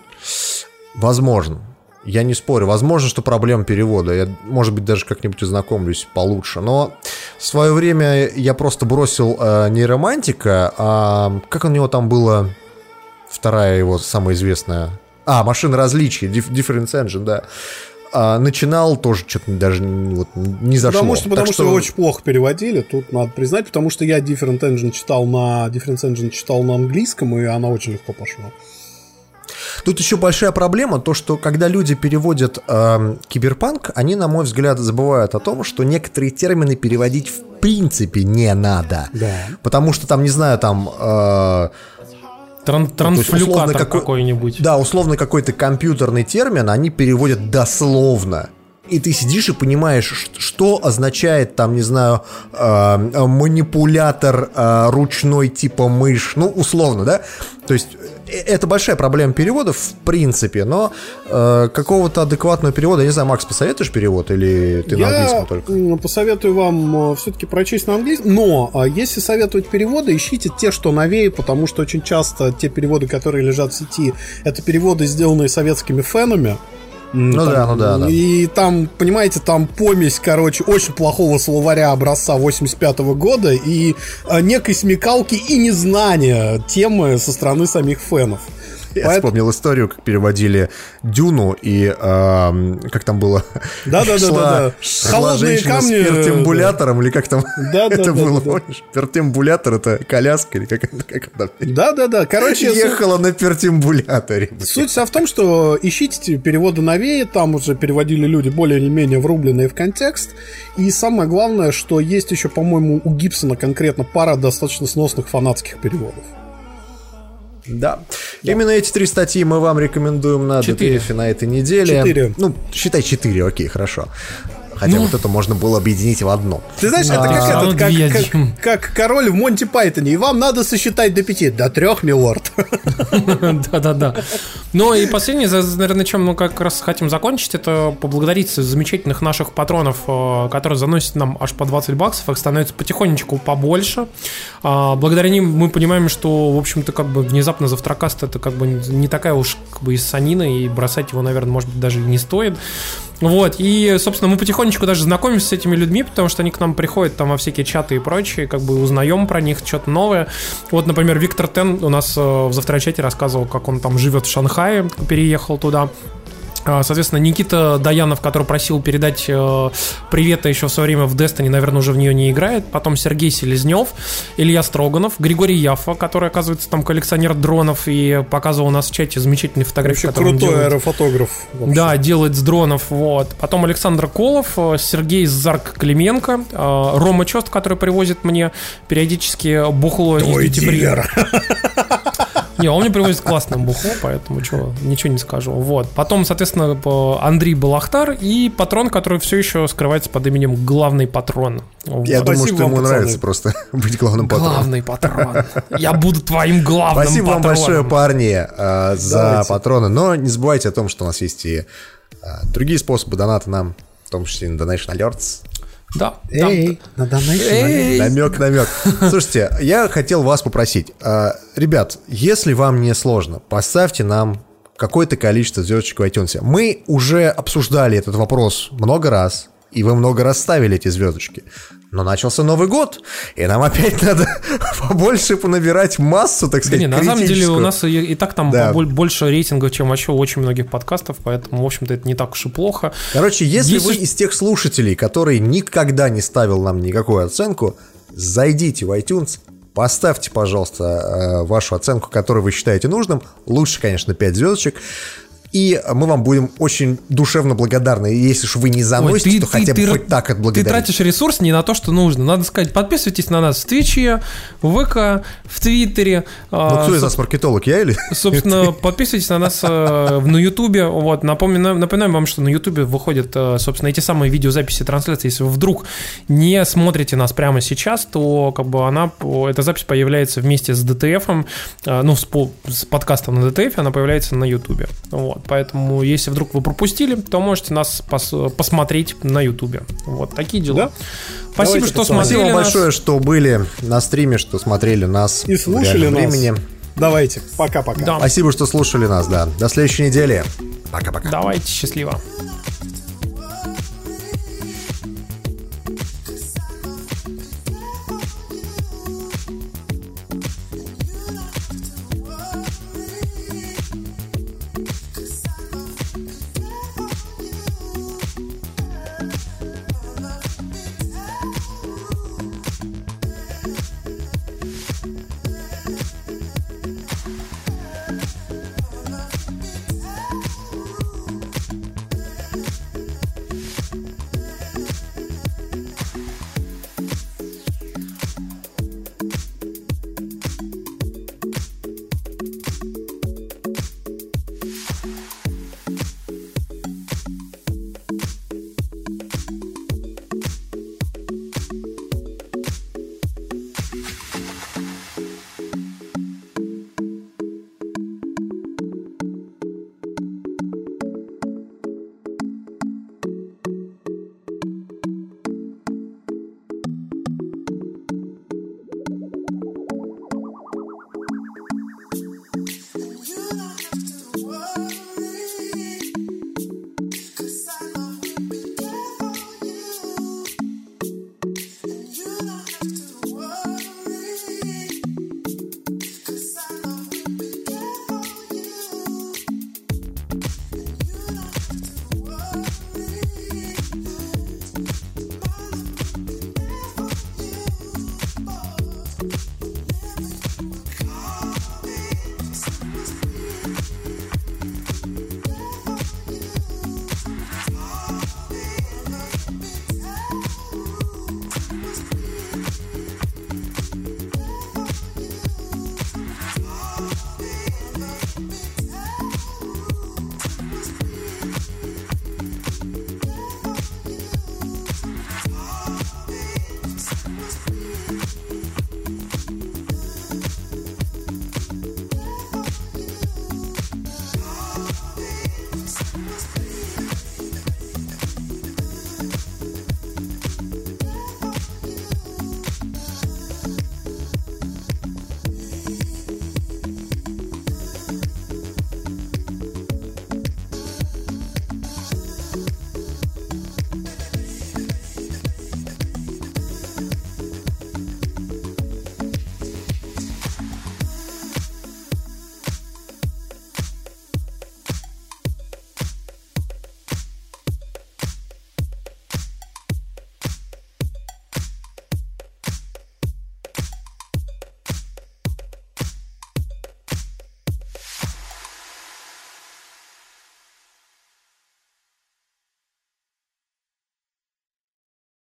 Возможно. Я не спорю. Возможно, что проблема перевода. Я, может быть, даже как-нибудь ознакомлюсь получше. Но в свое время я просто бросил э, нейромантика. А как у него там было? Вторая его самая известная. А, машина различий. Dif- Difference Engine, да. А, начинал тоже что-то даже не- вот, не зашло. Потому что, Так потому что, его очень плохо переводили, тут надо признать, потому что я Different Engine читал на Different Engine читал на английском, и она очень легко пошла. Тут еще большая проблема, то что когда люди переводят эм, киберпанк, они, на мой взгляд, забывают о том, что некоторые термины переводить в принципе не надо. Да. Потому что там, не знаю, там... э, Тран- Трансфлюкатор какой- какой-нибудь. да, условно какой-то компьютерный термин они переводят дословно. И ты сидишь и понимаешь, что означает там, не знаю, э, манипулятор э, ручной типа мышь, ну, условно, да? То есть э, это большая проблема переводов, в принципе, но э, какого-то адекватного перевода, я не знаю, Макс, посоветуешь перевод или ты на английском Я только? м, посоветую вам все-таки прочесть на английском, но а, если советовать переводы, ищите те, что новее, потому что очень часто те переводы, которые лежат в сети, это переводы, сделанные советскими фенами. Ну там, да, ну да, да. И там, понимаете, там помесь, короче, очень плохого словаря образца 85 года и а, некой смекалки и незнания темы со стороны самих фенов. Я Поэт- вспомнил историю, как переводили Дюну, и эм, как там было? Да-да-да-да-да. Шла- шла Холодные женщина камни, с пертембулятором, или как там Да-да-да-да-да. это было, помнишь? Пертембулятор — это коляска, или как это? Как это? Да-да-да. Короче, суть- Ехала на пертембуляторе. Суть вся в том, что ищите переводы новее, там уже переводили люди более-менее врубленные в контекст. И самое главное, что есть еще, по-моему, у Гибсона конкретно пара достаточно сносных фанатских переводов. Да. Именно эти три статьи мы вам рекомендуем на Четыре. DTF на этой неделе. Четыре. Ну, считай четыре, окей, хорошо. Хотя Ну. вот это можно было объединить в одно. Ты знаешь, это А, как этот, как, как- как король в Монти Пайтоне. И вам надо сосчитать до пяти. До трех, милорд. Да-да-да. Ну и последнее, наверное, чем мы как раз хотим закончить, это поблагодарить замечательных наших патронов, э, которые заносят нам аж по 20 баксов, их становится потихонечку побольше. А, Благодаря ним мы понимаем, что, в общем-то, как бы внезапно завтракаст это как бы не такая уж как бы и санина, и бросать его, наверное, может быть, даже и не стоит. Вот, и, собственно, мы потихонечку даже знакомимся с этими людьми, потому что они к нам приходят там во всякие чаты и прочее, как бы узнаем про них что-то новое. Вот, например, Виктор Тен у нас э, в завтрачате рассказывал, как он там живет в Шанхае, переехал туда. А, Соответственно, Никита Даянов, который просил передать э, привет еще в свое время в Destiny, наверное, уже в нее не играет. Потом Сергей Селезнев, Илья Строганов, Григорий Яфа, который, оказывается, там коллекционер дронов и показывал у нас в чате замечательные фотографии, Вообще крутой делает. аэрофотограф. вообще. Да, делает с дронов, вот. Потом Александр Колов, э, Сергей Зарк Клименко, э, Рома Чост, который привозит мне периодически бухло из Твой Free. дилер. Не, он мне привозит классное бухло, поэтому чё, ничего не скажу. Вот. Потом, соответственно, Андрей Балахтар и патрон, который все еще скрывается под именем Главный Патрон. Вот. Я думаю, Спасибо что ему вам, пацаны. нравится просто быть главным патроном. Главный патрон. Я буду твоим главным Спасибо вам патроном. большое, парни, э, за Давайте. патроны. Но не забывайте о том, что у нас есть и э, другие способы доната нам, в том числе и на Donation Alerts. Да, да. Эй, надо найти. Эй, Намек, намек. Слушайте, я хотел вас попросить. э, Ребят, если вам не сложно, поставьте нам какое-то количество звездочек в iTunes. Мы уже обсуждали этот вопрос много раз, и вы много раз ставили эти звездочки. Но начался Новый год, и нам опять надо побольше понабирать массу, так Да сказать, не, на самом деле у нас и, и так там Да. больше рейтингов, чем вообще у очень многих подкастов, поэтому, в общем-то, это не так уж и плохо. Короче, если Если вы из тех слушателей, которые никогда не ставил нам никакую оценку, зайдите в iTunes, поставьте, пожалуйста, э, вашу оценку, которую вы считаете нужным. Лучше, конечно, 5 звездочек. И мы вам будем очень душевно благодарны. Если уж вы не заносите, то хотя бы хоть так Ты отблагодарить. тратишь ресурс не на то, что нужно. Надо сказать, подписывайтесь на нас в Твиче, в ВК, в Твиттере. Ну, а, кто из соб- нас маркетолог, я или? Собственно, подписывайтесь на нас э, на Ютубе. Вот, напоминаю, напоминаем вам, что на Ютубе выходят, э, собственно, эти самые видеозаписи трансляции. Если вы вдруг не смотрите нас прямо сейчас, то как бы она, эта запись появляется вместе с DTF, э, ну, с, по- с подкастом на DTF, она появляется на Ютубе. Вот, поэтому, если вдруг вы пропустили, то можете нас пос- посмотреть на Ютубе. Вот, такие дела. Да. Спасибо, Давайте, что пацаны. смотрели Спасибо нас. большое, что были на стриме, что смотрели нас И слушали нас. времени. Давайте, пока-пока. Да. Спасибо, что слушали нас, да. До следующей недели. Пока-пока. Давайте, счастливо.